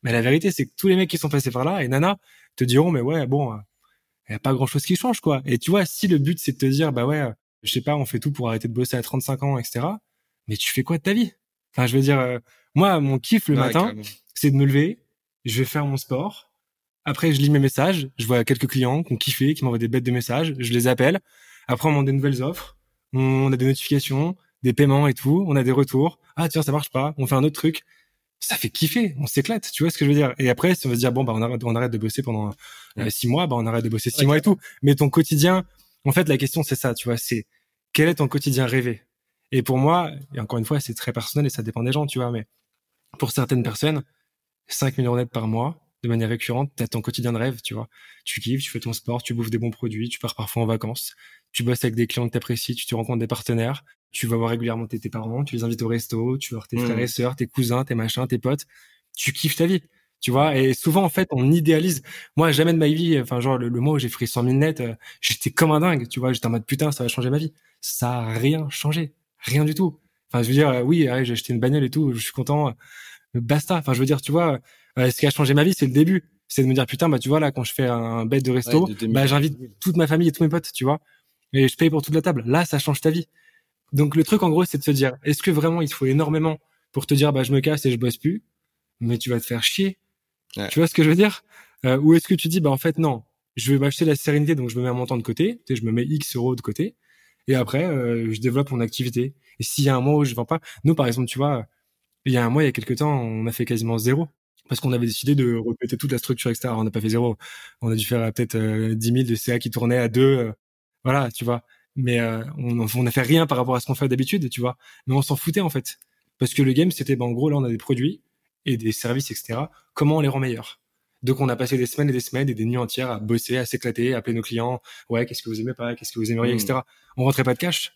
Mais la vérité, c'est que tous les mecs qui sont passés par là, et Nana, te diront, mais ouais, bon, il y a pas grand chose qui change quoi. Et tu vois, si le but c'est de te dire bah ouais, je sais pas, on fait tout pour arrêter de bosser à 35 ans, etc. Mais tu fais quoi de ta vie? Enfin, je veux dire, euh, moi, mon kiff le matin, c'est de me lever, je vais faire mon sport. Après, je lis mes messages, je vois quelques clients qui ont kiffé, qui m'envoient des bêtes de messages, je les appelle. Après, on m'en des nouvelles offres, on a des notifications, des paiements et tout, on a des retours. Ah tiens, ça marche pas, on fait un autre truc ça fait kiffer, on s'éclate, tu vois ce que je veux dire? Et après, si on va se dire bon bah on arrête, on arrête de bosser pendant euh, six mois, bah on arrête de bosser six mois et tout. Mais ton quotidien, en fait, la question c'est ça, tu vois, c'est quel est ton quotidien rêvé? Et pour moi, et encore une fois, c'est très personnel et ça dépend des gens, tu vois, mais pour certaines personnes, 5 millions net par mois, de manière récurrente, t'as ton quotidien de rêve, tu vois. Tu kiffes, tu fais ton sport, tu bouffes des bons produits, tu pars parfois en vacances, tu bosses avec des clients que t'apprécies, tu te rencontres des partenaires, tu vas voir régulièrement tes, parents, tu les invites au resto, tu vois tes frères mmh. et sœurs, tes cousins, tes machins, tes potes, tu kiffes ta vie. Tu vois, et souvent en fait on idéalise. Moi jamais de ma vie, enfin genre le, mois où j'ai pris 100 000 net, euh, j'étais comme un dingue. Tu vois, j'étais en mode putain ça va changer ma vie. Ça a rien changé, rien du tout. Enfin je veux dire euh, oui, j'ai acheté une bagnole et tout, je suis content. Euh, basta. Enfin je veux dire tu vois, ce qui a changé ma vie c'est le début, c'est de me dire putain bah tu vois là quand je fais un bête de resto, bah j'invite toute ma famille et tous mes potes, tu vois, et je paye pour toute la table. Là ça change ta vie. Donc le truc en gros, c'est de se dire, est-ce que vraiment il te faut énormément pour te dire, bah je me casse et je bosse plus, mais tu vas te faire chier. Tu vois ce que je veux dire? Euh, Ou est-ce que tu dis, bah en fait non, je vais m'acheter la sérénité, donc je me mets un montant de côté, tu sais, je me mets X euros de côté, et après euh, je développe mon activité. Et s'il y a un mois où je vends pas, nous par exemple, tu vois, il y a un mois, il y a quelques temps, on a fait quasiment zéro parce qu'on avait décidé de répéter toute la structure, etc. on n'a pas fait zéro. On a dû faire peut-être euh, 10 000 de CA qui tournaient à deux. Euh, voilà, tu vois mais euh, on on fait rien par rapport à ce qu'on fait d'habitude, tu vois. Mais on s'en foutait en fait, parce que le game c'était, ben, en gros là on a des produits et des services, etc. Comment on les rend meilleurs? Donc on a passé des semaines et des semaines et des nuits entières à bosser, à s'éclater, à appeler nos clients. Ouais, qu'est-ce que vous aimez pas, qu'est-ce que vous aimeriez, etc. Hmm. On rentrait pas de cash.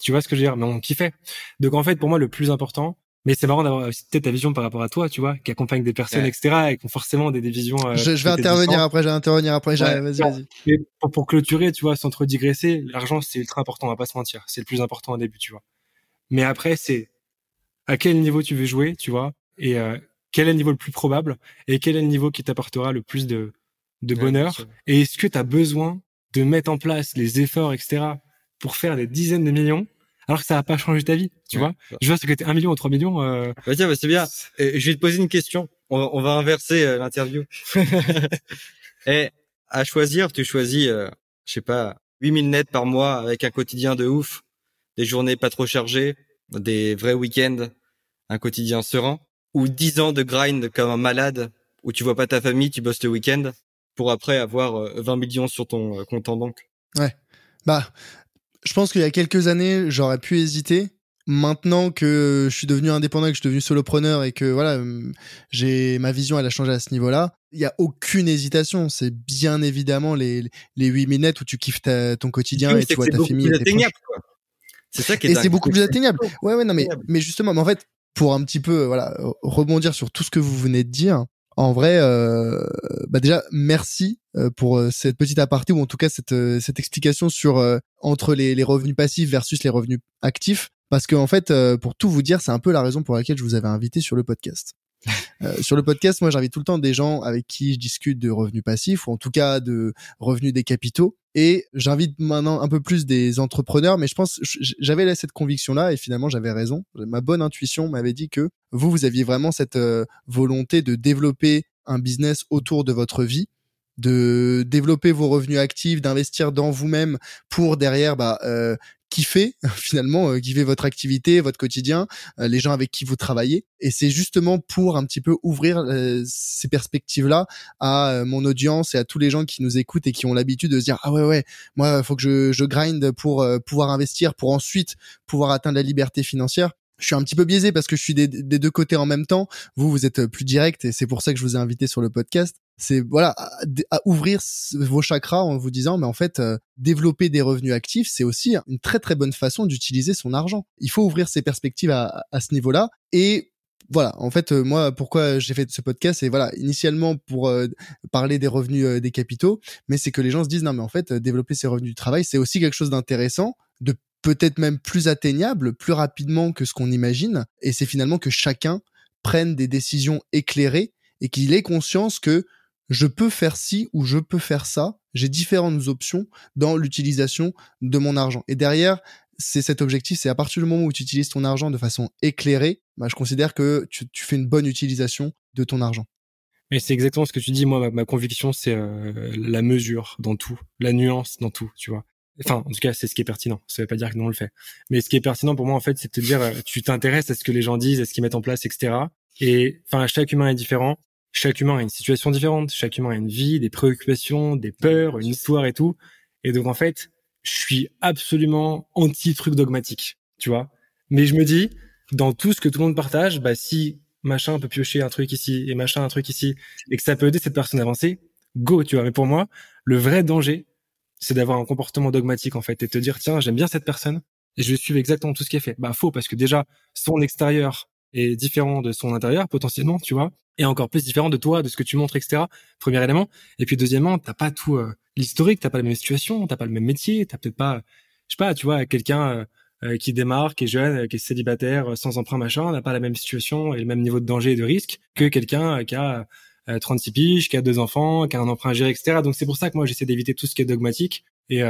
Tu vois ce que je veux dire? Mais on kiffait. Donc en fait, pour moi, le plus important, mais c'est marrant d'avoir peut-être ta vision par rapport à toi, tu vois, qui accompagne des personnes, etc., et qui ont forcément des, visions. Euh, je, vais intervenir après, je vais intervenir après. vas-y, vas-y. Pour, pour, clôturer, tu vois, sans trop digresser, l'argent c'est ultra important, on va pas se mentir. C'est le plus important au début, tu vois. Mais après, c'est à quel niveau tu veux jouer, tu vois, et euh, quel est le niveau le plus probable, et quel est le niveau qui t'apportera le plus de, de bonheur, et est-ce que tu as besoin de mettre en place les efforts, etc., pour faire des dizaines de millions alors que ça va pas changer ta vie, tu vois? Je vois ce que t'es 1 million ou 3 millions. Euh... Bah tiens, bah c'est bien. je vais te poser une question. On, va inverser euh, l'interview. Et à choisir, tu choisis, euh, je sais pas, 8000 nets par mois avec un quotidien de ouf, des journées pas trop chargées, des vrais week-ends, un quotidien serein, ou 10 ans de grind comme un malade où tu vois pas ta famille, tu bosses le week-end pour après avoir 20 euh, millions sur ton euh, compte en banque. Ouais. Bah, je pense qu'il y a quelques années, j'aurais pu hésiter. Maintenant que je suis devenu indépendant, que je suis devenu solopreneur et que voilà, j'ai ma vision, elle a changé à ce niveau-là. Il y a aucune hésitation. C'est bien évidemment les les 8000 nets où tu kiffes ton quotidien et tu vois ta famille. C'est ça qui est Et c'est beaucoup plus atteignable. Ouais, ouais, non, mais, mais justement, mais en fait, pour un petit peu, voilà, rebondir sur tout ce que vous venez de dire, en vrai, euh, bah déjà merci euh, pour euh, cette petite aparté ou en tout cas cette, euh, cette explication sur entre les, revenus passifs versus les revenus actifs. Parce que en fait, pour tout vous dire, c'est un peu la raison pour laquelle je vous avais invité sur le podcast. Euh, sur le podcast, moi, j'invite tout le temps des gens avec qui je discute de revenus passifs ou en tout cas de revenus des capitaux. Et j'invite maintenant un peu plus des entrepreneurs, mais je pense j'avais cette conviction-là et finalement j'avais raison. Ma bonne intuition m'avait dit que vous, vous aviez vraiment cette euh, volonté de développer un business autour de votre vie de développer vos revenus actifs, d'investir dans vous-même pour derrière bah, euh, kiffer finalement euh, kiffer votre activité votre quotidien euh, les gens avec qui vous travaillez. Et c'est justement pour un petit peu ouvrir euh, ces perspectives là à mon audience et à tous les gens qui nous écoutent et qui ont l'habitude de se dire ah ouais ouais moi faut que je, je grind pour pouvoir investir pour ensuite pouvoir atteindre la liberté financière je suis un petit peu biaisé parce que je suis des, deux côtés en même temps. Vous, vous êtes plus direct et c'est pour ça que je vous ai invité sur le podcast. C'est voilà à, ouvrir vos chakras en vous disant mais en fait euh, développer des revenus actifs c'est aussi une très très bonne façon d'utiliser son argent. Il faut ouvrir ses perspectives à, ce niveau là et voilà, en fait, euh, moi, pourquoi j'ai fait ce podcast, c'est voilà, initialement pour euh, parler des revenus des capitaux, mais c'est que les gens se disent non, mais en fait, développer ses revenus du travail, c'est aussi quelque chose d'intéressant, de peut-être même plus atteignable, plus rapidement que ce qu'on imagine, et c'est finalement que chacun prenne des décisions éclairées et qu'il ait conscience que je peux faire ci ou je peux faire ça. J'ai différentes options dans l'utilisation de mon argent. Et derrière, c'est cet objectif, c'est à partir du moment où tu utilises ton argent de façon éclairée, bah, je considère que tu, fais une bonne utilisation de ton argent. Mais c'est exactement ce que tu dis. Moi, ma, conviction, c'est euh, la mesure dans tout, la nuance dans tout, tu vois. Enfin, en tout cas, c'est ce qui est pertinent. Ça veut pas dire que non on le fait. Mais ce qui est pertinent pour moi, en fait, c'est de te dire, euh, tu t'intéresses à ce que les gens disent, à ce qu'ils mettent en place, etc. Et enfin, chaque humain est différent chaque humain a une situation différente, chaque humain a une vie, des préoccupations, des peurs, une histoire et tout. Et donc en fait, je suis absolument anti-truc dogmatique, tu vois. Mais je me dis, dans tout ce que tout le monde partage, bah si machin peut piocher un truc ici et machin un truc ici, et que ça peut aider cette personne à avancer, go, tu vois. Mais pour moi, le vrai danger, c'est d'avoir un comportement dogmatique en fait et te dire tiens j'aime bien cette personne et je vais suivre exactement tout ce qui est fait. Bah faux parce que déjà son extérieur est différent de son intérieur potentiellement, tu vois et encore plus différent de toi, de ce que tu montres, etc. Premier élément. Et puis deuxièmement, t'as pas tout euh, l'historique, t'as pas la même situation, t'as pas le même métier, t'as peut-être pas, je sais pas, tu vois, quelqu'un euh, euh, qui démarre, qui est jeune, qui est célibataire, sans emprunt, machin, n'a pas la même situation et le même niveau de danger et de risque que quelqu'un qui a 36 piges, qui a deux enfants, qui a un emprunt à gérer, etc. Donc c'est pour ça que moi j'essaie d'éviter tout ce qui est dogmatique. Et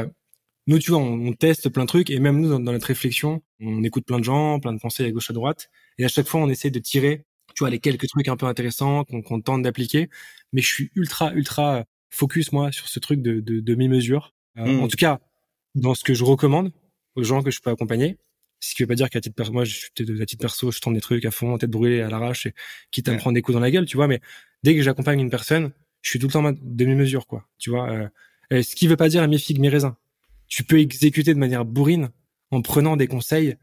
nous, tu vois, on, teste plein de trucs et même nous, dans, dans notre réflexion, on écoute plein de gens, plein de pensées à gauche à droite. Et à chaque fois, on essaie de tirer tu vois, les quelques trucs un peu intéressants qu'on tente d'appliquer. Mais je suis ultra, ultra focus, moi, sur ce truc de, de, de mi-mesure. Euh, mmh. En tout cas, dans ce que je recommande aux gens que je peux accompagner. Ce qui veut pas dire qu'à titre perso, moi, je suis à titre perso, je tente des trucs à fond, tête brûlée, à l'arrache, et quitte à me prendre des coups dans la gueule, tu vois. Mais dès que j'accompagne une personne, je suis tout le temps en demi-mesure, quoi. Tu vois. Euh, ce qui veut pas dire à mes figues, mes raisins. Tu peux exécuter de manière bourrine en prenant des conseils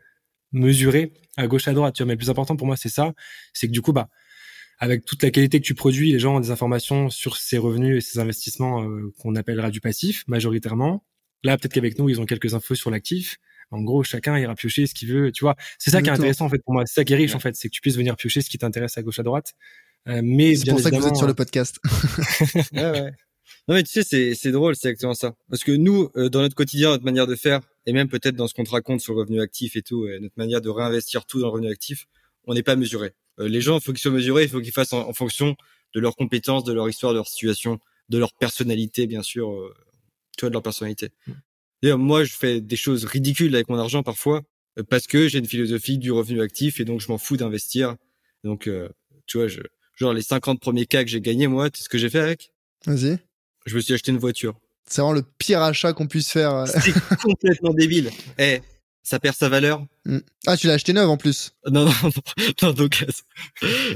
mesurer à gauche à droite. Tu vois, mais le plus important pour moi, c'est ça, c'est que du coup, bah, avec toute la qualité que tu produis, les gens ont des informations sur ces revenus et ces investissements euh, qu'on appellera du passif majoritairement. Là, peut-être qu'avec nous, ils ont quelques infos sur l'actif. En gros, chacun ira piocher ce qu'il veut. Tu vois, c'est ça qui est intéressant en fait pour moi. C'est ça qui est riche en fait, c'est que tu puisses venir piocher ce qui t'intéresse à gauche à droite. Euh, mais c'est pour ça que vous êtes sur le podcast. ouais, ouais. Non mais tu sais, c'est c'est drôle, c'est exactement ça. Parce que nous, euh, dans notre quotidien, notre manière de faire, et même peut-être dans ce qu'on te raconte sur le revenu actif et tout, et notre manière de réinvestir tout dans le revenu actif, on n'est pas mesuré. Euh, les gens, il faut qu'ils soient mesurés, il faut qu'ils fassent en, fonction de leurs compétences, de leur histoire, de leur situation, de leur personnalité, bien sûr, euh, tu vois, de leur personnalité. D'ailleurs, moi, je fais des choses ridicules avec mon argent parfois, parce que j'ai une philosophie du revenu actif et donc je m'en fous d'investir. Donc, euh, tu vois, je, genre les 50 premiers cas que j'ai gagnés, moi, tu sais ce que j'ai fait avec? Vas-y. Je me suis acheté une voiture. C'est vraiment le pire achat qu'on puisse faire. euh. C'est complètement débile. Eh, ça perd sa valeur. Mm. Ah, tu l'as acheté neuve en plus. Non, non, non, non.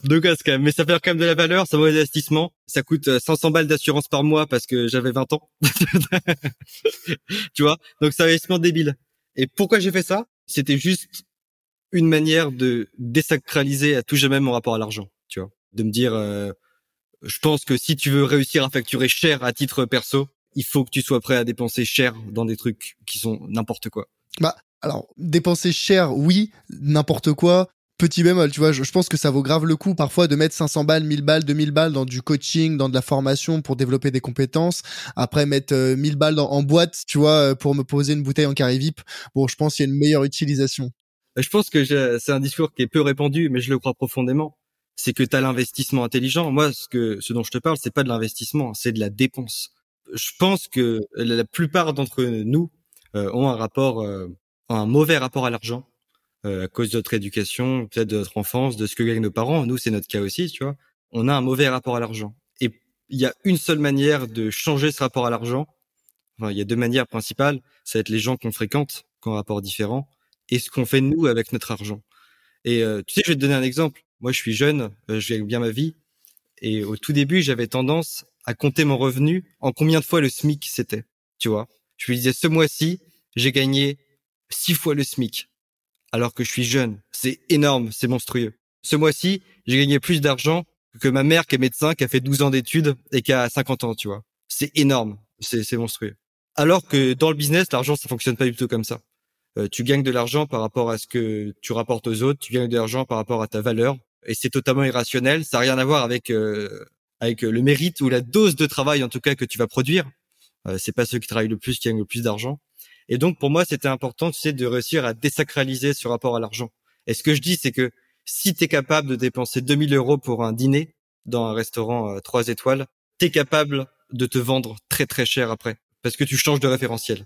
Docas quand même. Mais ça perd quand même de la valeur, c'est un mauvais investissement. Ça coûte euh, 500 balles d'assurance par mois parce que j'avais 20 ans. tu vois? Donc c'est un investissement débile. Et pourquoi j'ai fait ça? C'était juste une manière de désacraliser à tout jamais mon rapport à l'argent, tu vois? De me dire, euh, je pense que si tu veux réussir à facturer cher à titre perso, il faut que tu sois prêt à dépenser cher dans des trucs qui sont n'importe quoi. Bah, alors, dépenser cher, oui, n'importe quoi. Petit bémol, tu vois, je, je pense que ça vaut grave le coup parfois de mettre 500 balles, 1000 balles, 2000 balles dans du coaching, dans de la formation pour développer des compétences. Après, mettre euh, 1000 balles dans- en boîte, tu vois, euh, pour me poser une bouteille en carré VIP. Bon, je pense qu'il y a une meilleure utilisation. Je pense que c'est un discours qui est peu répandu, mais je le crois profondément. C'est que tu as l'investissement intelligent. Moi, ce que ce dont je te parle, c'est pas de l'investissement, c'est de la dépense. Je pense que la plupart d'entre nous euh, ont un rapport, euh, un mauvais rapport à l'argent euh, à cause de notre éducation, peut-être de notre enfance, de ce que gagnent nos parents. Nous, c'est notre cas aussi, tu vois. On a un mauvais rapport à l'argent. Et il y a une seule manière de changer ce rapport à l'argent. Enfin, il y a deux manières principales. Ça va être les gens qu'on fréquente, qui ont un rapport différent, et ce qu'on fait nous avec notre argent. Et euh, tu sais, je vais te donner un exemple. Moi, je suis jeune, euh, je gagne bien ma vie, et au tout début, j'avais tendance à compter mon revenu en combien de fois le SMIC c'était. Tu vois, je me disais ce mois-ci, j'ai gagné six fois le SMIC, alors que je suis jeune. C'est énorme, c'est monstrueux. Ce mois-ci, j'ai gagné plus d'argent que ma mère qui est médecin, qui a fait 12 ans d'études et qui a 50 ans, tu vois. C'est énorme, c'est monstrueux. Alors que dans le business, l'argent, ça fonctionne pas du tout comme ça. Euh, tu gagnes de l'argent par rapport à ce que tu rapportes aux autres, tu gagnes de l'argent par rapport à ta valeur, et c'est totalement irrationnel. Ça n'a rien à voir avec euh, avec le mérite ou la dose de travail en tout cas que tu vas produire. Euh, c'est pas ceux qui travaillent le plus qui gagnent le plus d'argent. Et donc pour moi, c'était important, tu sais, de réussir à désacraliser ce rapport à l'argent. Et ce que je dis, c'est que si tu es capable de dépenser 2000 euros pour un dîner dans un restaurant euh, 3 étoiles, tu es capable de te vendre très très cher après parce que tu changes de référentiel.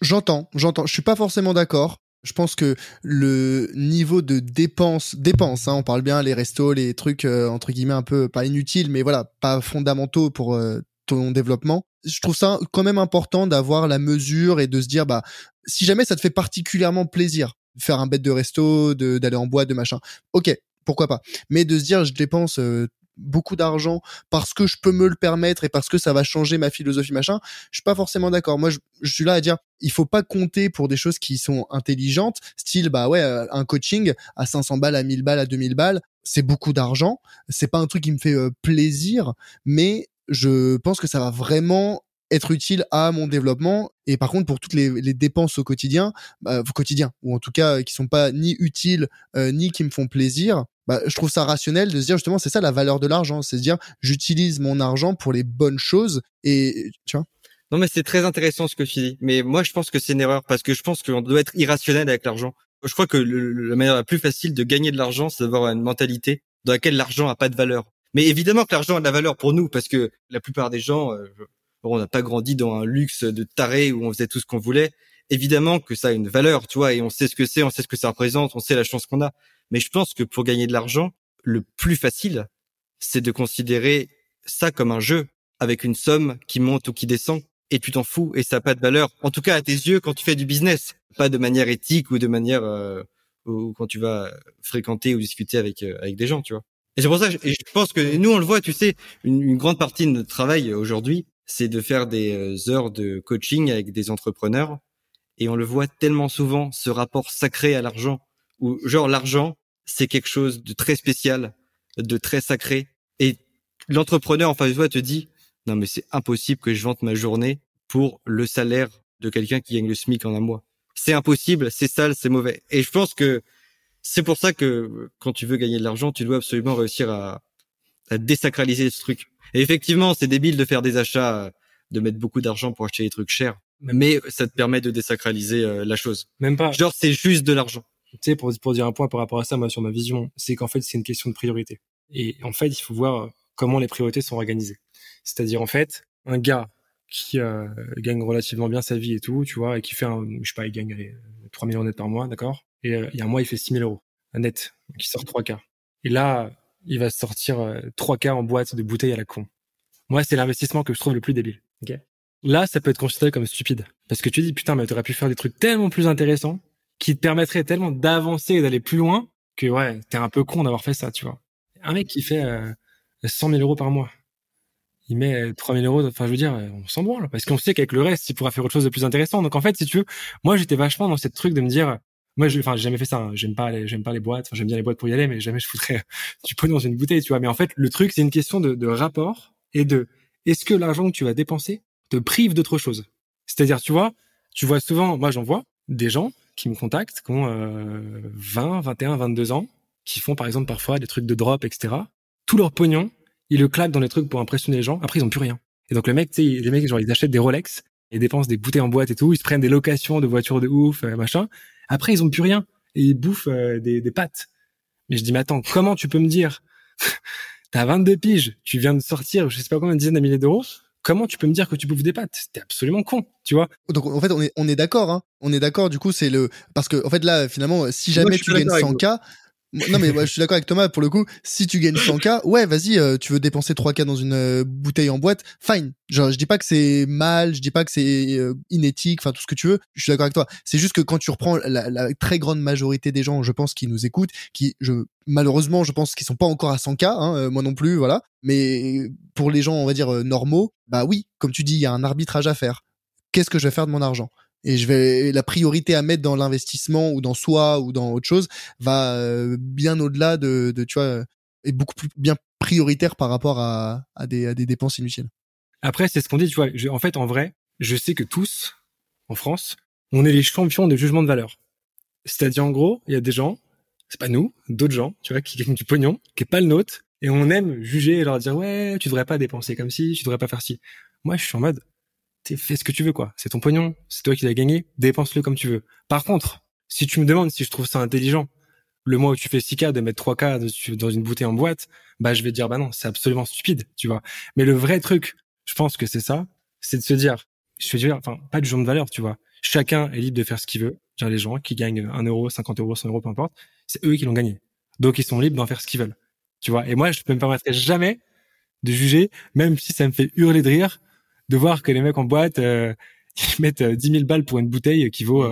J'entends, j'entends. Je suis pas forcément d'accord. Je pense que le niveau de dépenses, dépenses, hein, on parle bien les restos, les trucs euh, entre guillemets un peu pas inutiles, mais voilà, pas fondamentaux pour euh, ton développement. Je trouve ça quand même important d'avoir la mesure et de se dire bah si jamais ça te fait particulièrement plaisir faire un bête de resto, d'aller en boîte, de machin, ok, pourquoi pas. Mais de se dire je dépense euh, beaucoup d'argent parce que je peux me le permettre et parce que ça va changer ma philosophie machin, je suis pas forcément d'accord. Moi, je, je suis là à dire, il faut pas compter pour des choses qui sont intelligentes, style bah ouais, euh, un coaching à 500 balles, à 1000 balles, à 2000 balles, c'est beaucoup d'argent. C'est pas un truc qui me fait euh, plaisir, mais je pense que ça va vraiment être utile à mon développement et par contre pour toutes les, dépenses au quotidien bah, au quotidien ou en tout cas euh, qui sont pas ni utiles euh, ni qui me font plaisir bah, je trouve ça rationnel de se dire justement c'est ça la valeur de l'argent c'est se dire j'utilise mon argent pour les bonnes choses et tu vois Non, mais c'est très intéressant ce que tu dis. Mais moi, je pense que c'est une erreur parce que je pense qu'on doit être irrationnel avec l'argent. Je crois que le- la manière la plus facile de gagner de l'argent, c'est d'avoir une mentalité dans laquelle l'argent a pas de valeur. Mais évidemment que l'argent a de la valeur pour nous parce que la plupart des gens, euh, on n'a pas grandi dans un luxe de taré où on faisait tout ce qu'on voulait. Évidemment que ça a une valeur, tu vois, et on sait ce que c'est, on sait ce que ça représente, on sait la chance qu'on a. Mais je pense que pour gagner de l'argent, le plus facile, c'est de considérer ça comme un jeu avec une somme qui monte ou qui descend et tu t'en fous et ça n'a pas de valeur. En tout cas, à tes yeux, quand tu fais du business, pas de manière éthique ou de manière euh, ou quand tu vas fréquenter ou discuter avec euh, avec des gens, tu vois. Et c'est pour ça, et je pense que nous on le voit, tu sais, une, une grande partie de notre travail aujourd'hui, c'est de faire des euh, heures de coaching avec des entrepreneurs et on le voit tellement souvent ce rapport sacré à l'argent où genre l'argent c'est quelque chose de très spécial, de très sacré et l'entrepreneur en face de te dit non mais c'est impossible que je vende ma journée pour le salaire de quelqu'un qui gagne le SMIC en un mois. C'est impossible, c'est sale, c'est mauvais. Et je pense que c'est pour ça que quand tu veux gagner de l'argent, tu dois absolument réussir à, à désacraliser ce truc. Et effectivement, c'est débile de faire des achats, de mettre beaucoup d'argent pour acheter des trucs chers, mais ça te permet de désacraliser euh, la chose. Même pas. Genre, c'est juste de l'argent. tu sais, pour, pour dire un point par rapport à ça, moi, sur ma vision, c'est qu'en fait, c'est une question de priorité. Et en fait, il faut voir euh, comment les priorités sont organisées. C'est-à-dire, en fait, un gars qui euh, gagne relativement bien sa vie et tout, tu vois, et qui fait un, je sais pas, il gagne allez, 3 millions net par mois, d'accord? Et il y a un mois, il fait 6 000 euros net, qui sort 3 quarts. Et là, il va sortir 3 quarts en boîte de bouteilles à la con. Moi, c'est l'investissement que je trouve le plus débile. Là, ça peut être considéré comme stupide. Parce que tu dis, putain, mais tu aurais pu faire des trucs tellement plus intéressants qui te permettraient tellement d'avancer et d'aller plus loin que, ouais, t'es un peu con d'avoir fait ça, tu vois. Un mec qui fait euh, 100 000 euros par mois, il met 3 000 euros, enfin, je veux dire, on s'en branle. Parce qu'on sait qu'avec le reste, il pourra faire autre chose de plus intéressant. Donc, en fait, si tu veux, moi, j'étais vachement dans cette truc de me dire, moi, je, enfin, j'ai jamais fait ça. Hein. J'aime pas les, boîtes. J'aime bien les boîtes pour y aller, mais jamais je foutrais du pognon dans une bouteille, tu vois. Mais en fait, le truc, c'est une question de, rapport et de, est-ce que l'argent que tu vas dépenser te prive d'autre chose? C'est-à-dire, tu vois, tu vois souvent, moi j'en vois des gens qui me contactent, qui ont euh, 20, 21, 22 ans, qui font par exemple parfois des trucs de drop, etc. Tout leur pognon, ils le claquent dans les trucs pour impressionner les gens. Après, ils ont plus rien. Et donc le mec, tu sais, les mecs, genre, ils achètent des Rolex, ils dépensent des bouteilles en boîte et tout, ils se prennent des locations de voitures de ouf, euh, machin. Après, ils ont plus rien et ils bouffent euh, des, des pâtes. Mais je dis, mais attends, comment tu peux me dire? T'as 22 piges, tu viens de sortir, je sais pas combien de dizaines de milliers d'euros comment tu peux me dire que tu bouffes des pâtes? C'était absolument con, tu vois. Donc en fait on est on est d'accord hein. On est d'accord du coup c'est le parce que en fait là finalement si jamais tu gagnes 100k non mais je suis d'accord avec Thomas pour le coup. Si tu gagnes 100k, ouais, vas-y, euh, tu veux dépenser 3k dans une euh, bouteille en boîte, fine. Genre, je dis pas que c'est mal, je dis pas que c'est euh, inéthique, enfin tout ce que tu veux. Je suis d'accord avec toi. C'est juste que quand tu reprends la, la, très grande majorité des gens, je pense, qui nous écoutent, qui, malheureusement, je pense qu'ils sont pas encore à 100k, hein, moi non plus, voilà. Mais pour les gens, on va dire normaux, bah oui, comme tu dis, il y a un arbitrage à faire. Qu'est-ce que je vais faire de mon argent? Et je vais la priorité à mettre dans l'investissement ou dans soi ou dans autre chose va euh, bien au-delà de, de tu vois est beaucoup plus bien prioritaire par rapport à, à des à des dépenses inutiles. Après c'est ce qu'on dit tu vois en fait en vrai je sais que tous en France on est les champions de jugement de valeur. C'est-à-dire en gros il y a des gens c'est pas nous d'autres gens tu vois qui gagnent du pognon qui est pas le nôtre et on aime juger et leur dire ouais tu devrais pas dépenser comme si tu devrais pas faire ci. Moi je suis en mode fais ce que tu veux, quoi. C'est ton pognon, c'est toi qui l'as gagné, dépense-le comme tu veux. Par contre, si tu me demandes si je trouve ça intelligent, le mois où tu fais 6K de mettre 3K dans une bouteille en boîte, bah je vais te dire bah non, c'est absolument stupide, tu vois. Mais le vrai truc, je pense que c'est ça, c'est de se dire, je veux dire, enfin pas du genre de valeur, tu vois. Chacun est libre de faire ce qu'il veut. Genre les gens qui gagnent 1 euro, 50 euros, 100 euros, peu importe, c'est eux qui l'ont gagné. Donc ils sont libres d'en faire ce qu'ils veulent, tu vois. Et moi, je ne me permettrai jamais de juger, même si ça me fait hurler de rire, de voir que les mecs en boîte euh, ils mettent 10 euh, 000 balles pour une bouteille qui vaut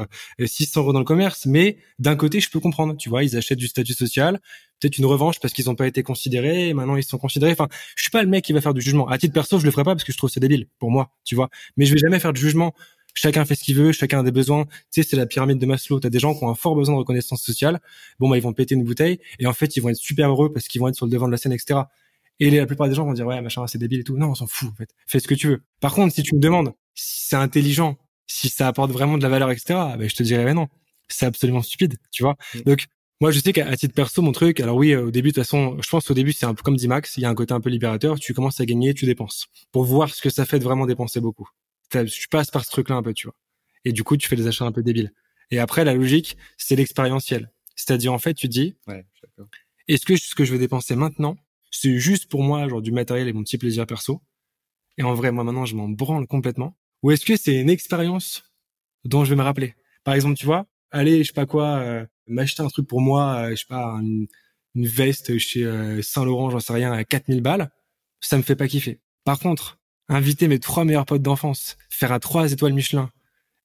600 euh, euros dans le commerce. Mais d'un côté, je peux comprendre. Tu vois, ils achètent du statut social, peut-être une revanche parce qu'ils n'ont pas été considérés. Maintenant, ils sont considérés. Enfin, je suis pas le mec qui va faire du jugement. À titre perso, je le ferai pas parce que je trouve c'est débile pour moi. Tu vois, mais je vais jamais faire de jugement. Chacun fait ce qu'il veut, chacun a des besoins. Tu sais, c'est la pyramide de Maslow. T'as des gens qui ont un fort besoin de reconnaissance sociale. Bon, bah, ils vont péter une bouteille et en fait, ils vont être super heureux parce qu'ils vont être sur le devant de la scène, etc. Et la plupart des gens vont dire ouais machin c'est débile et tout. Non, on s'en fout en fait. Fais ce que tu veux. Par contre, si tu me demandes si c'est intelligent, si ça apporte vraiment de la valeur, etc. Ben, je te dirais mais non, c'est absolument stupide, tu vois. Mm. Donc moi je sais qu'à titre perso mon truc, alors oui au début de toute façon, je pense qu'au début c'est un peu comme dit Max, il y a un côté un peu libérateur. Tu commences à gagner, tu dépenses pour voir ce que ça fait de vraiment dépenser beaucoup. Tu passes par ce truc-là un peu, tu vois. Et du coup tu fais des achats un peu débiles. Et après la logique c'est l'expérientiel. C'est-à-dire en fait tu dis, ouais, est-ce que ce que je vais dépenser maintenant c'est juste pour moi, genre du matériel et mon petit plaisir perso. Et en vrai, moi maintenant, je m'en branle complètement. Ou est-ce que c'est une expérience dont je vais me rappeler? Par exemple, tu vois, aller, je sais pas quoi, euh, m'acheter un truc pour moi, euh, je sais pas, une, veste chez euh, Saint-Laurent, j'en sais rien, à 4000 balles, ça me fait pas kiffer. Par contre, inviter mes trois meilleurs potes d'enfance, faire un trois étoiles Michelin,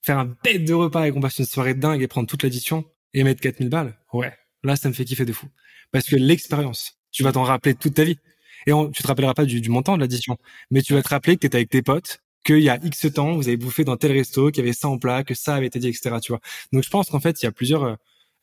faire un bête de repas et qu'on passe une soirée dingue et prendre toute l'addition et mettre 4000 balles, ouais, là, ça me fait kiffer de fou. Parce que l'expérience, tu vas t'en rappeler toute ta vie. Et on, tu te rappelleras pas du, du montant de l'addition, mais tu vas te rappeler que tu étais avec tes potes, qu'il y a X temps, vous avez bouffé dans tel resto, qu'il y avait ça en plat, que ça avait été dit, etc. Tu vois. Donc je pense qu'en fait, il y a plusieurs, euh,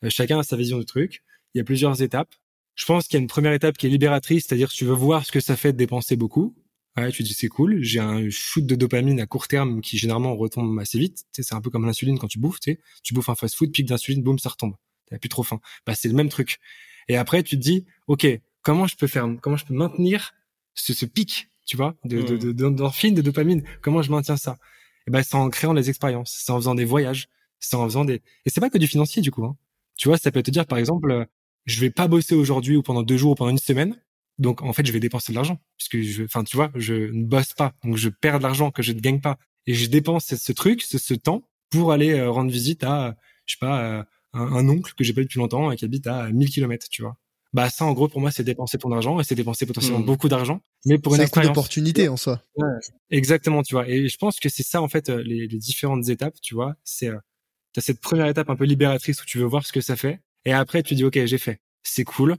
chacun a sa vision du truc. Il y a plusieurs étapes. Je pense qu'il y a une première étape qui est libératrice, c'est-à-dire tu veux voir ce que ça fait de dépenser beaucoup. Ouais, tu dis c'est cool, j'ai un shoot de dopamine à court terme qui généralement retombe assez vite. C'est un peu comme l'insuline quand tu bouffes, tu sais, tu bouffes un fast-food, pic d'insuline, boum, ça retombe. T'as plus trop faim. Bah c'est le même truc. Et après tu te dis, ok, comment je peux faire, comment je peux maintenir ce, ce pic, tu vois, de, de, de, d'endorphine, de dopamine? Comment je maintiens ça? Et eh ben, c'est en créant des expériences, c'est en faisant des voyages, c'est en faisant des. Et c'est pas que du financier du coup. Hein. Tu vois, ça peut te dire par exemple, euh, je vais pas bosser aujourd'hui ou pendant deux jours ou pendant une semaine. Donc en fait, je vais dépenser de l'argent puisque je, enfin, tu vois, je ne bosse pas, donc je perds de l'argent que je ne gagne pas et je dépense ce, truc, ce, ce temps pour aller euh, rendre visite à, je sais pas, euh, un, oncle que j'ai pas depuis longtemps et qui habite à 1000 km, tu vois. Bah ça, en gros, pour moi, c'est dépenser ton argent et c'est dépenser potentiellement mmh. beaucoup d'argent, mais pour une expérience. d'opportunité en soi. Ouais, exactement, tu vois. Et je pense que c'est ça en fait euh, les, les, différentes étapes, tu vois. C'est euh, t'as cette première étape un peu libératrice où tu veux voir ce que ça fait, et après tu dis ok, j'ai fait, c'est cool.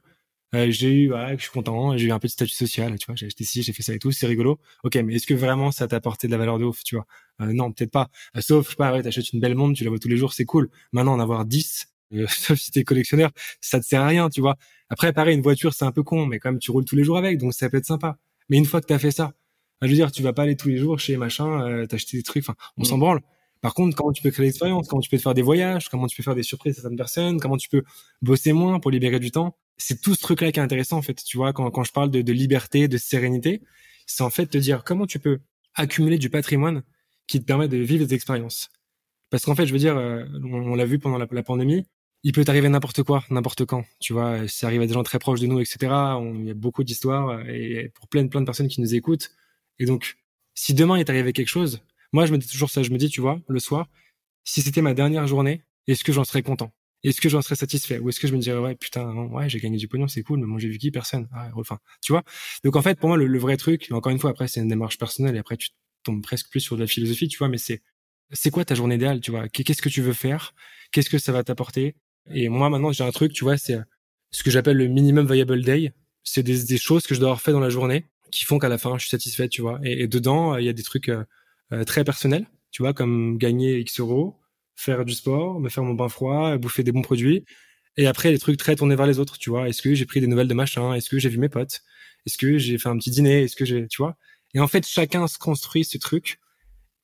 Euh, j'ai eu, voilà, je suis content, j'ai eu un peu de statut social, tu vois, j'ai acheté ci, j'ai fait ça et tout, c'est rigolo. Ok, mais est-ce que vraiment ça t'a apporté de la valeur de ouf, tu vois? Euh, Non, peut-être pas. sauf, je sais pas, ouais, t'achètes une belle montre, tu la vois tous les jours, c'est cool. Maintenant, en avoir 10, euh, sauf si t'es collectionneur, ça te sert à rien, tu vois. Après, pareil, une voiture, c'est un peu con, mais quand même, tu roules tous les jours avec, donc ça peut être sympa. Mais une fois que t'as fait ça, je veux dire, tu vas pas aller tous les jours chez machin, euh, t'acheter des trucs, enfin, on s'en mm. branle. Par contre, comment tu peux créer l'expérience, comment tu peux te faire des voyages, comment tu peux faire des surprises à certaines personnes, comment tu peux bosser moins pour libérer du temps, c'est tout ce truc-là qui est intéressant en fait. Tu vois, quand, quand je parle de, de liberté, de sérénité, c'est en fait te dire comment tu peux accumuler du patrimoine qui te permet de vivre des expériences. Parce qu'en fait, je veux dire, euh, on, l'a vu pendant la, la pandémie, il peut t'arriver n'importe quoi, n'importe quand. Tu vois, ça arrive à des gens très proches de nous, etc. il y a beaucoup d'histoires et pour plein, plein de personnes qui nous écoutent. Et donc, si demain il t'arrivait quelque chose, moi je me dis toujours ça, je me dis, tu vois, le soir, si c'était ma dernière journée, est-ce que j'en serais content? Est-ce que j'en serais satisfait? Ou est-ce que je me dirais, ouais, putain, ouais, j'ai gagné du pognon, c'est cool, mais moi j'ai vu qui? Personne. Ah, enfin, tu vois? Donc en fait, pour moi, le, vrai truc, encore une fois, après, c'est une démarche personnelle et après, tu tombes presque plus sur de la philosophie, tu vois, mais c'est c'est quoi ta journée idéale, tu vois? Qu'est-ce que tu veux faire? Qu'est-ce que ça va t'apporter? Et moi, maintenant, j'ai un truc, tu vois, c'est ce que j'appelle le minimum viable day. C'est des, choses que je dois avoir fait dans la journée qui font qu'à la fin, je suis satisfait, tu vois. Et, dedans, il y a des trucs euh, euh, très personnels, tu vois, comme gagner X euros, faire du sport, me faire mon bain froid, bouffer des bons produits. Et après, des trucs très tournés vers les autres, tu vois. Est-ce que j'ai pris des nouvelles de machin? Est-ce que j'ai vu mes potes? Est-ce que j'ai fait un petit dîner? Est-ce que j'ai, tu vois? Et en fait, chacun se construit ce truc.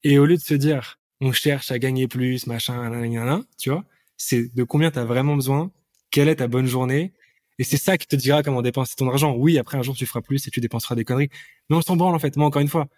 Et au lieu de se dire, on cherche à gagner plus, machin, nan, tu vois, c'est de combien tu as vraiment besoin, quelle est ta bonne journée, et c'est ça qui te dira comment dépenser ton argent. Oui, après un jour tu feras plus et tu dépenseras des conneries, mais on s'en branle en fait. Moi encore une fois,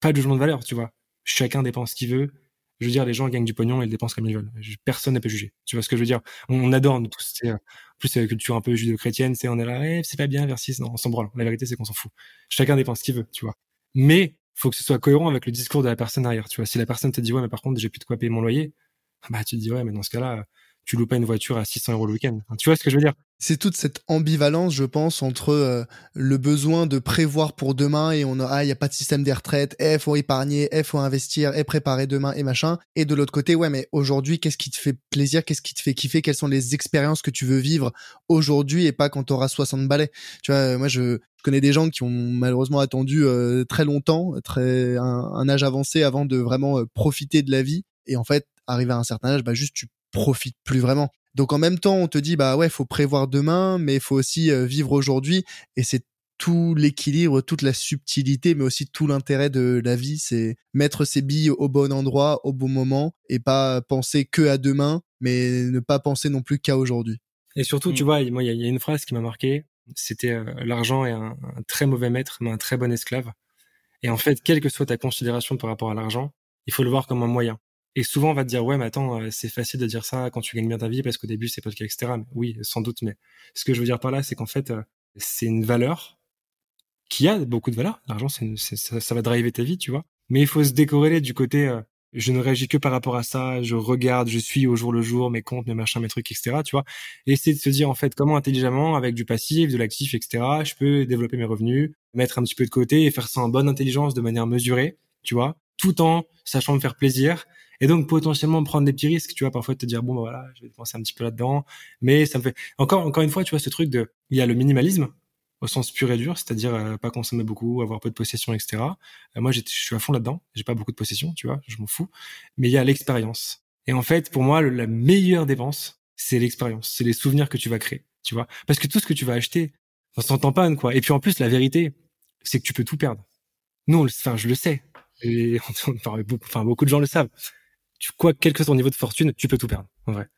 pas de jugement de valeur, tu vois. Chacun dépense ce qu'il veut. Je veux dire, les gens gagnent du pognon et ils dépensent comme ils veulent. Personne ne peut juger. Tu vois ce que je veux dire? On, adore nous tous. En plus, la culture un peu judéo-chrétienne, c'est on est là, eh, c'est pas bien, versis. Non, on s'en branle. La vérité, c'est qu'on s'en fout. Chacun dépense ce qu'il veut, tu vois. Mais faut que ce soit cohérent avec le discours de la personne derrière. Tu vois, si la personne te dit ouais, mais par contre, j'ai plus de quoi payer mon loyer, bah tu te dis ouais, mais dans ce cas-là, tu loues pas une voiture à 600 euros le week-end. tu vois ce que je veux dire? C'est toute cette ambivalence, je pense, entre euh, le besoin de prévoir pour demain et on a, ah, il y a pas de système des retraites, eh, faut épargner, eh, faut investir, eh, préparer demain et machin. Et de l'autre côté, ouais, mais aujourd'hui, qu'est-ce qui te fait plaisir, qu'est-ce qui te fait kiffer, quelles sont les expériences que tu veux vivre aujourd'hui et pas quand tu auras 60 balais? Tu vois, euh, moi, je, connais des gens qui ont malheureusement attendu euh, très longtemps, très un, âge avancé avant de vraiment profiter de la vie. Et en fait, arrivé à un certain âge, bah juste tu profite plus vraiment. Donc en même temps, on te dit bah ouais, faut prévoir demain, mais il faut aussi euh, vivre aujourd'hui et c'est tout l'équilibre, toute la subtilité, mais aussi tout l'intérêt de la vie, c'est mettre ses billes au bon endroit, au bon moment, et pas penser que à demain, mais ne pas penser non plus qu'à aujourd'hui. Et surtout, tu mm. vois, moi, il y, a une phrase qui m'a marqué. C'était euh, l'argent est un, très mauvais maître, mais un très bon esclave. Et en fait, quelle que soit ta considération par rapport à l'argent, il faut le voir comme un moyen. Et souvent, on va te dire, ouais, mais attends, euh, c'est facile de dire ça quand tu gagnes bien ta vie parce qu'au début, c'est pas le cas, etc. oui, sans doute. Mais ce que je veux dire par là, c'est qu'en fait, euh, c'est une valeur qui a beaucoup de valeur. L'argent, ça, ça, va driver ta vie, tu vois. Mais il faut se décorréler du côté, euh, je ne réagis que par rapport à ça, je regarde, je suis au jour le jour mes comptes, mes machins, mes trucs, etc. Tu vois. Et essayer de se dire, en fait, comment intelligemment, avec du passif, de l'actif, etc., je peux développer mes revenus, mettre un petit peu de côté et faire ça en bonne intelligence, de manière mesurée, tu vois, tout en sachant me faire plaisir et donc potentiellement prendre des petits risques, tu vois, parfois te dire bon bah voilà, je vais dépenser un petit peu là-dedans, mais ça me fait encore encore une fois, tu vois, ce truc de il y a le minimalisme au sens pur et dur, c'est-à-dire euh, pas consommer beaucoup, avoir peu de possessions, etc. Euh, moi, je suis à fond là-dedans. J'ai pas beaucoup de possessions, tu vois, je m'en fous. Mais il y a l'expérience. Et en fait, pour moi, la meilleure dépense, c'est l'expérience, c'est les souvenirs que tu vas créer, tu vois. Parce que tout ce que tu vas acheter, on s'entend pas, quoi. Et puis en plus, la vérité, c'est que tu peux tout perdre. Nous, enfin, je le sais. Et enfin, beaucoup, enfin, beaucoup de gens le savent tu, quoi, quel que soit ton niveau de fortune, tu peux tout perdre, en vrai.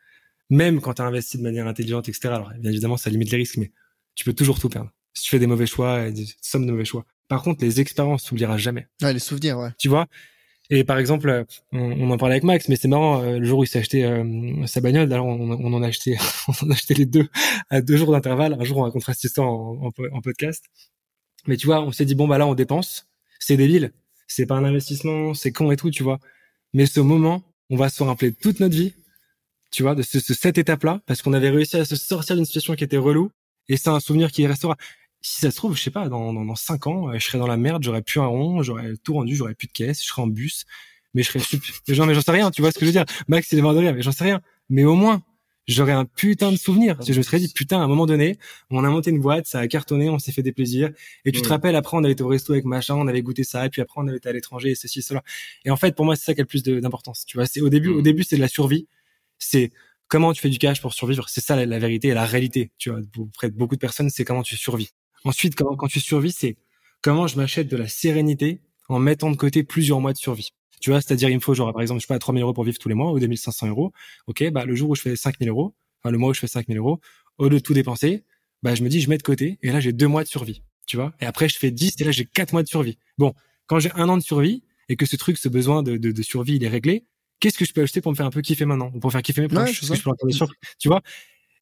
Même quand tu as investi de manière intelligente, etc. Alors, bien évidemment, ça limite les risques, mais tu peux toujours tout perdre. Si tu fais des mauvais choix, des sommes de mauvais choix. Par contre, les expériences, tu oublieras jamais. Ouais, les souvenirs, ouais. Tu vois? Et par exemple, on, en parlait avec Max, mais c'est marrant, euh, le jour où il s'est acheté euh, sa bagnole, alors on, on, en a acheté, on a acheté les deux à deux jours d'intervalle. Un jour, on va contraster ça en, en, podcast. Mais tu vois, on s'est dit bon bah là, on dépense, c'est débile, c'est pas un investissement, c'est con et tout, tu vois. Mais ce moment, on va se rappeler toute notre vie tu vois, de ce, cette étape-là, parce qu'on avait réussi à se sortir d'une situation qui était relou, et c'est un souvenir qui restera. Si ça se trouve, je sais pas, dans, dans, cinq ans, euh, je serais dans la merde, j'aurais plus un rond, j'aurais tout rendu, j'aurais plus de caisse, je serais en bus, mais je serais super. mais j'en sais rien, tu vois ce que je veux dire. Max, il est mort de rire, mais j'en sais rien. Mais au moins, j'aurais un putain de souvenir. Je me serais dit, putain, à un moment donné, on a monté une boîte, ça a cartonné, on s'est fait des plaisirs. Et tu te rappelles, après, on été au resto avec machin, on avait goûté ça, et puis après, on avait été à l'étranger, et ceci, cela. Et en fait, pour moi, c'est ça qui a le plus d'importance. Tu vois, c'est au début, au mm. début, c'est de la survie. C'est comment tu fais du cash pour survivre. C'est ça la, vérité et la réalité. Tu vois, auprès de beaucoup de personnes, c'est comment tu survis. Ensuite, quand, quand tu survis, c'est comment je m'achète de la sérénité en mettant de côté plusieurs mois de survie. Tu vois, c'est-à-dire, il me faut genre, par exemple, je sais pas, 3000 euros pour vivre tous les mois ou 2500 euros. OK, bah, le jour où je fais 5000 euros, enfin, le mois où je fais 5000 euros, au lieu de tout dépenser, bah, je me dis, je mets de côté et là, j'ai deux mois de survie. Tu vois? Et après, je fais 10 et là, j'ai quatre mois de survie. Bon. Quand j'ai un an de survie et que ce truc, ce besoin de, de, de survie, il est réglé, qu'est-ce que je peux acheter pour me faire un peu kiffer maintenant ou pour faire kiffer mes proches que je peux tu vois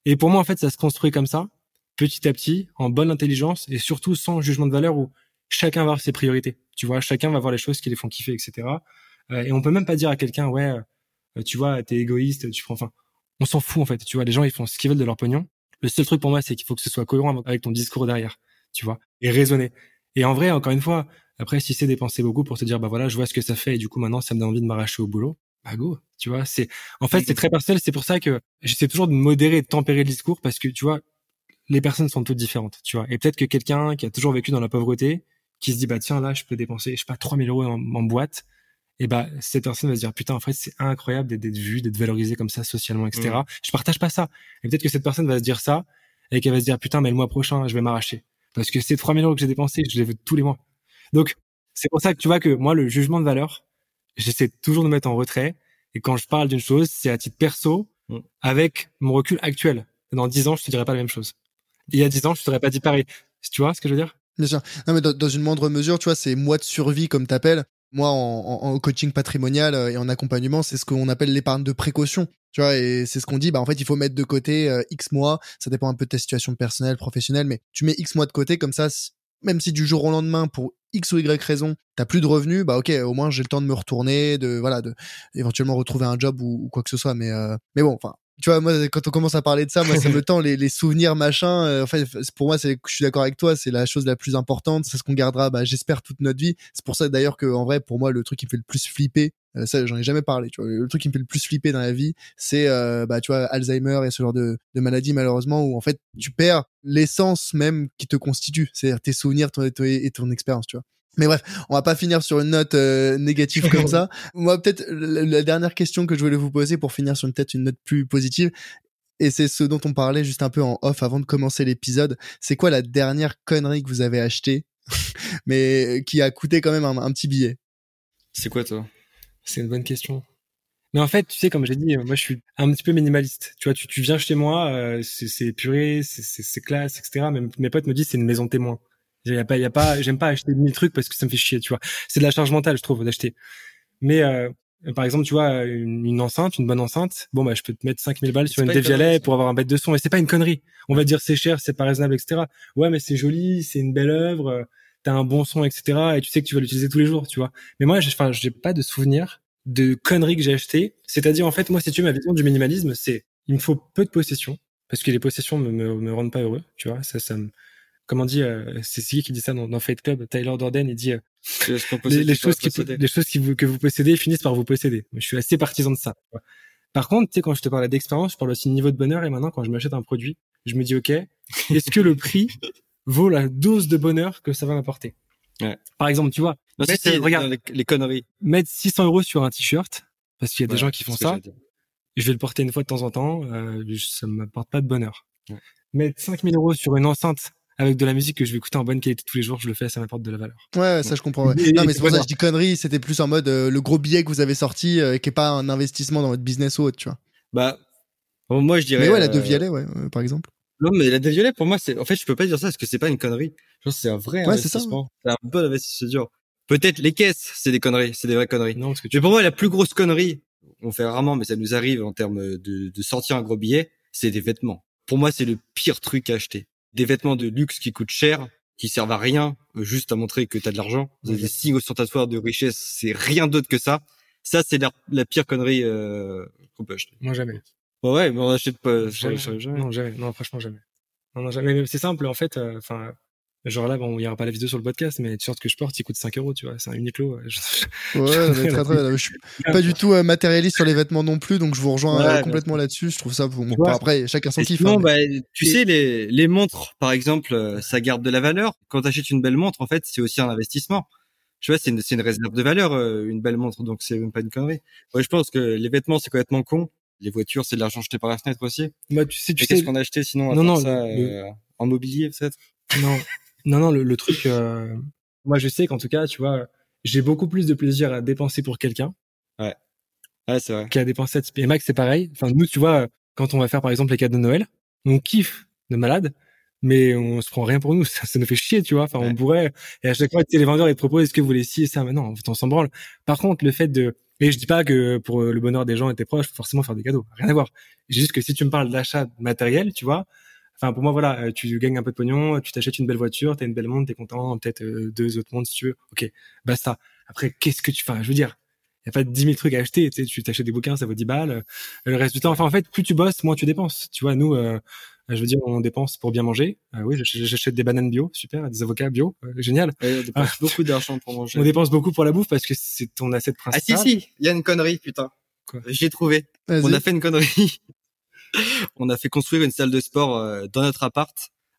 et pour moi en fait ça se construit comme ça petit à petit en bonne intelligence et surtout sans jugement de valeur où chacun va avoir ses priorités tu vois chacun va voir les choses qui les font kiffer etc euh, et on peut même pas dire à quelqu'un ouais euh, tu vois t'es égoïste tu prends enfin on s'en fout en fait tu vois les gens ils font ce qu'ils veulent de leur pognon le seul truc pour moi c'est qu'il faut que ce soit cohérent avec ton discours derrière tu vois et raisonner et en vrai encore une fois après si c'est dépenser beaucoup pour se dire bah voilà je vois ce que ça fait et du coup maintenant ça me donne envie de m'arracher au boulot bah go, tu vois, c'est en fait c'est très personnel, c'est pour ça que j'essaie toujours de modérer de tempérer le discours parce que tu vois, les personnes sont toutes différentes, tu vois. Et peut-être que quelqu'un qui a toujours vécu dans la pauvreté, qui se dit bah tiens là je peux dépenser je sais pas 3000 euros en, boîte, et bah cette personne va se dire putain en fait c'est incroyable d'être vu, d'être valorisé comme ça socialement, etc. Mmh. Je partage pas ça. Et peut-être que cette personne va se dire ça et qu'elle va se dire putain mais le mois prochain je vais m'arracher parce que ces 3000 euros que j'ai dépensés je les veux tous les mois. Donc c'est pour ça que tu vois que moi le jugement de valeur j'essaie toujours de mettre en retrait. Et quand je parle d'une chose, c'est à titre perso, mm. avec mon recul actuel. Dans dix ans, je te dirais pas la même chose. Il y a dix ans, je t'aurais pas dit pareil. Tu vois ce que je veux dire? Bien sûr. Non, mais dans, une moindre mesure, tu vois, c'est mois de survie, comme t'appelles. Moi, en, coaching patrimonial euh, et en accompagnement, c'est ce qu'on appelle l'épargne de précaution. Tu vois, et c'est ce qu'on dit. Bah, en fait, il faut mettre de côté euh, X mois. Ça dépend un peu de ta situation personnelle, professionnelle, mais tu mets X mois de côté, comme ça, même si du jour au lendemain, pour X ou Y raison, t'as plus de revenus, bah ok, au moins j'ai le temps de me retourner, de voilà, de éventuellement retrouver un job ou, quoi que ce soit. Mais euh, mais bon, enfin, tu vois, moi quand on commence à parler de ça, moi ça me tend les, les souvenirs machin. Euh, enfin, pour moi, c'est, je suis d'accord avec toi, c'est la chose la plus importante, c'est ce qu'on gardera, bah j'espère toute notre vie. C'est pour ça d'ailleurs que en vrai, pour moi, le truc qui me fait le plus flipper, euh, ça j'en ai jamais parlé. Tu vois, le truc qui me fait le plus flipper dans la vie, c'est bah tu vois Alzheimer et ce genre de, de maladie malheureusement où en fait tu perds l'essence même qui te constitue, c'est-à-dire tes souvenirs ton, et ton expérience, tu vois. Mais bref, on va pas finir sur une note euh, négative comme ça. Moi, peut-être la, dernière question que je voulais vous poser pour finir sur une tête une note plus positive, et c'est ce dont on parlait juste un peu en off avant de commencer l'épisode. C'est quoi la dernière connerie que vous avez achetée, mais qui a coûté quand même un, petit billet? C'est quoi toi? C'est une bonne question. Mais en fait, tu sais, comme j'ai dit, moi, je suis un petit peu minimaliste. Tu vois, tu, tu viens chez moi, euh, c'est puré, c'est classe, etc. Même mes potes me disent c'est une maison témoin. Il y a pas, y a pas, j'aime pas acheter mille trucs parce que ça me fait chier, tu vois. C'est de la charge mentale, je trouve, d'acheter. Mais euh, par exemple, tu vois, une, enceinte, une bonne enceinte, bon bah je peux te mettre 5000 balles sur une dévialet pour avoir un bête de son, et c'est pas une connerie. On va dire c'est cher, c'est pas raisonnable, etc. Ouais, mais c'est joli, c'est une belle œuvre, t'as un bon son, etc. Et tu sais que tu vas l'utiliser tous les jours, tu vois. Mais moi, enfin, j'ai pas de souvenir de conneries que j'ai achetées. C'est-à-dire, en fait, moi, si tu veux, ma vision du minimalisme, c'est il me faut peu de possessions parce que les possessions me, me, me rendent pas heureux, tu vois. Ça, ça me comment dit, euh, c'est qui qui dit ça dans, dans Fight Club, Tyler Dorden, il dit euh, les, choses qui, les choses qui vous, que vous possédez finissent par vous posséder. Je suis assez partisan de ça. Par contre, tu sais, quand je te parlais d'expérience, je parle aussi de niveau de bonheur. Et maintenant, quand je m'achète un produit, je me dis, ok, est-ce que le prix vaut la dose de bonheur que ça va m'apporter? Ouais. Par exemple, tu vois, regarde, les, conneries. Mettre 600 euros sur un t-shirt, parce qu'il y a des gens qui font ça. Je vais le porter une fois de temps en temps, euh, ça m'apporte pas de bonheur. Mettre 5000 euros sur une enceinte avec de la musique que je vais écouter en bonne qualité tous les jours, je le fais, ça m'apporte de la valeur. Ouais, ça je comprends. Ouais. non, mais c'est pour ça que je dis connerie, c'était plus en mode euh, le gros billet que vous avez sorti euh, qui est pas un investissement dans votre business ou autre, tu vois. Bah, moi je dirais. Mais ouais, la de euh, violet, ouais, par exemple. Non, mais la de violet, pour moi, c'est, en fait, je peux pas dire ça parce que c'est pas une connerie. Genre, c'est un vrai investissement. C'est un bon investissement. Peut-être les caisses, c'est des conneries, c'est des vraies conneries. Non, parce que tu... Mais pour moi, la plus grosse connerie, on fait rarement, mais ça nous arrive en termes de, de sortir un gros billet, c'est des vêtements. Pour moi, c'est le pire truc à acheter des vêtements de luxe qui coûtent cher, qui servent à rien, euh, juste à montrer que tu as de l'argent. Des signes ostentatoires de richesse, c'est rien d'autre que ça. Ça, c'est la, pire connerie euh, qu'on peut acheter. Moi, jamais. ouais, mais on achète pas. Jamais, jamais. Non, jamais. Non, franchement, jamais. Non, non, jamais. C'est simple, en fait. euh, Enfin, genre là, bon, il y aura pas la vidéo sur le podcast, mais le t-shirt que je porte, il coûte 5 euros, tu vois. C'est un Uniqlo. Je- Ouais, mais très très bien. Je suis pas du tout euh, matérialiste sur les vêtements non plus, donc je vous rejoins Ouais, euh, complètement là-dessus. Je trouve ça bon. Tu vois, après, chacun son kiff. sinon, hein, mais- bah, tu sais, les, les montres, par exemple, euh, ça garde de la valeur. Quand tu achètes une belle montre, en fait, c'est aussi un investissement. Tu vois, c'est une, c'est une réserve de valeur, euh, une belle montre, donc c'est même pas une connerie. Ouais, je pense que les vêtements, c'est complètement con. Les voitures, c'est de l'argent jeté par la fenêtre aussi. Moi, tu sais, tu Et sais. qu'est-ce qu'on a acheté sinon à Non, non, ça, le- euh, en mobilier peut-être? Non, non, non, le, le truc, euh, moi je sais qu'en tout cas, tu vois, j'ai beaucoup plus de plaisir à dépenser pour quelqu'un Ouais, c'est vrai. qu'à dépenser. à- Et Max, c'est pareil. Enfin, nous, tu vois, quand on va faire par exemple les cadeaux de Noël, on kiffe de malade, mais on se prend rien pour nous. Ça, ça nous fait chier, tu vois. Enfin, on Ouais. pourrait. Et à chaque fois, les vendeurs, ils te proposent, est-ce que vous voulez ci et ça? Mais non, on s'en branle. Par contre, le fait de, et je dis pas que pour le bonheur des gens et tes proches, faut forcément faire des cadeaux. Rien à voir. Juste que si tu me parles d'achat matériel, tu vois, Enfin, pour moi, voilà, euh, tu gagnes un peu de pognon, tu t'achètes une belle voiture, t'as une belle montre, t'es content, peut-être euh, deux autres montres si tu veux. Ok, basta. Après, qu'est-ce que tu fais Je veux dire, il y a pas 10 000 trucs à acheter. Tu sais, tu t'achètes des bouquins, ça vaut 10 balles. Euh, Le reste du temps, enfin, en fait, plus tu bosses, moins tu dépenses. Tu vois, nous, euh, je veux dire, on dépense pour bien manger. Euh, oui, j'ach- j'achète des bananes bio, super, des avocats bio, euh, génial. Ouais, on dépense beaucoup d'argent pour manger. On dépense beaucoup pour la bouffe parce que c'est ton asset Ah principal. si si, il y a une connerie, putain. J'ai trouvé. On a fait une connerie. on a fait construire une salle de sport euh, dans notre appart,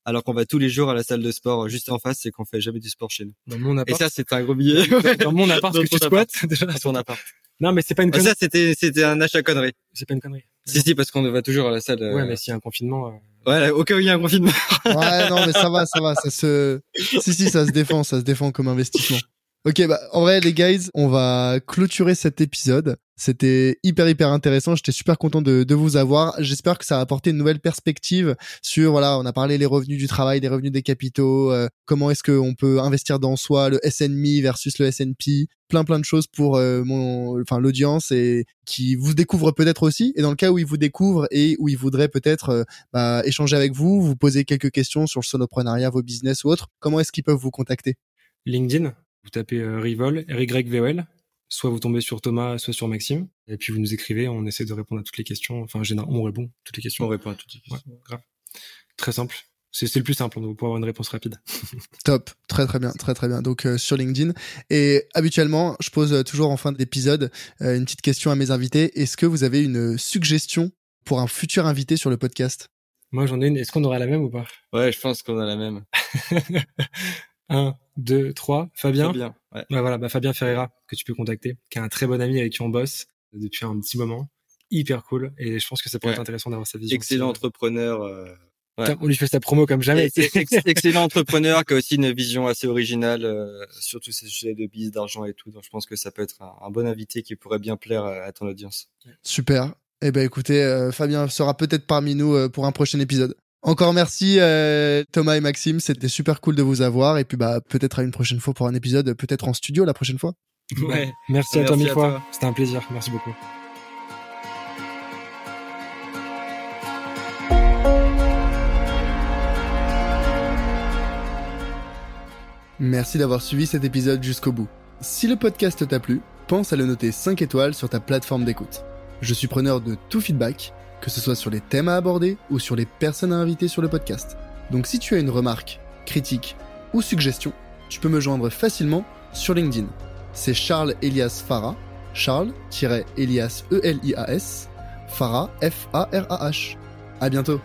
alors qu'on va tous les jours à la salle de sport euh, juste en face et qu'on fait jamais du sport chez nous. Dans mon Et appart. ça, c'est un gros billet. dans mon appart Dans que tu squattes, déjà. Dans ton appart. Non, mais c'est pas une Ah, connerie. ça, c'était, c'était un achat connerie. C'est pas une connerie. Si, si, parce qu'on va toujours à la salle. euh, Ouais, mais s'il y a un confinement, euh, Ouais, au cas où il y a un confinement. Ouais, non, mais ça va, ça va, ça se, si, si, ça se défend, ça se défend comme investissement. Ok, bah, en vrai, les guys, on va clôturer cet épisode. C'était hyper, hyper intéressant. J'étais super content de, de vous avoir. J'espère que ça a apporté une nouvelle perspective sur, voilà, on a parlé les revenus du travail, les revenus des capitaux, euh, comment est-ce qu'on peut investir dans soi, le SNMI versus le SNP, plein, plein de choses pour euh, mon, enfin, l'audience et qui vous découvre peut-être aussi. Et dans le cas où ils vous découvrent et où ils voudraient peut-être euh, bah, échanger avec vous, vous poser quelques questions sur le soloprenariat, vos business ou autres, comment est-ce qu'ils peuvent vous contacter? LinkedIn, vous tapez euh, Rivol, R-Y-V-O-L, soit vous tombez sur Thomas, soit sur Maxime, et puis vous nous écrivez, on essaie de répondre à toutes les questions. Enfin, en général, on répond à toutes les questions. On répond à toutes les Ouais, questions. grave. Très simple. C'est le plus simple, donc pour avoir une réponse rapide. Top, très très bien, très très bien. Donc euh, sur LinkedIn. Et habituellement, je pose euh, toujours en fin d'épisode euh, une petite question à mes invités. Est-ce que vous avez une suggestion pour un futur invité sur le podcast? Moi, j'en ai une. Est-ce qu'on aura la même ou pas? Ouais, je pense qu'on a la même. Un, deux, trois. Fabien. Très bien. Ouais. Ouais, voilà, bah, Fabien Ferreira, que tu peux contacter, qui est un très bon ami avec qui on bosse depuis un petit moment. Hyper cool. Et je pense que ça pourrait Ouais. être intéressant d'avoir sa vision. Excellent aussi. entrepreneur. euh, ouais. On lui fait sa promo comme jamais. Ex- ex- excellent entrepreneur qui a aussi une vision assez originale euh, sur tous ces sujets de bise, d'argent et tout. Donc je pense que ça peut être un, un bon invité qui pourrait bien plaire à, à ton audience. Super. Eh ben écoutez, euh, Fabien sera peut-être parmi nous euh, pour un prochain épisode. Encore merci euh, Thomas et Maxime, c'était super cool de vous avoir et puis bah peut-être à une prochaine fois pour un épisode, peut-être en studio la prochaine fois. Ouais. Merci à toi Merci mille fois. C'était un plaisir. Merci beaucoup. Merci d'avoir suivi cet épisode jusqu'au bout. Si le podcast t'a plu, pense à le noter 5 étoiles sur ta plateforme d'écoute. Je suis preneur de tout feedback, que ce soit sur les thèmes à aborder ou sur les personnes à inviter sur le podcast. Donc si tu as une remarque, critique ou suggestion, tu peux me joindre facilement sur LinkedIn. C'est Charles Elias Farah, Charles-Elias E-L-I-A-S, Farah F-A-R-A-H. À bientôt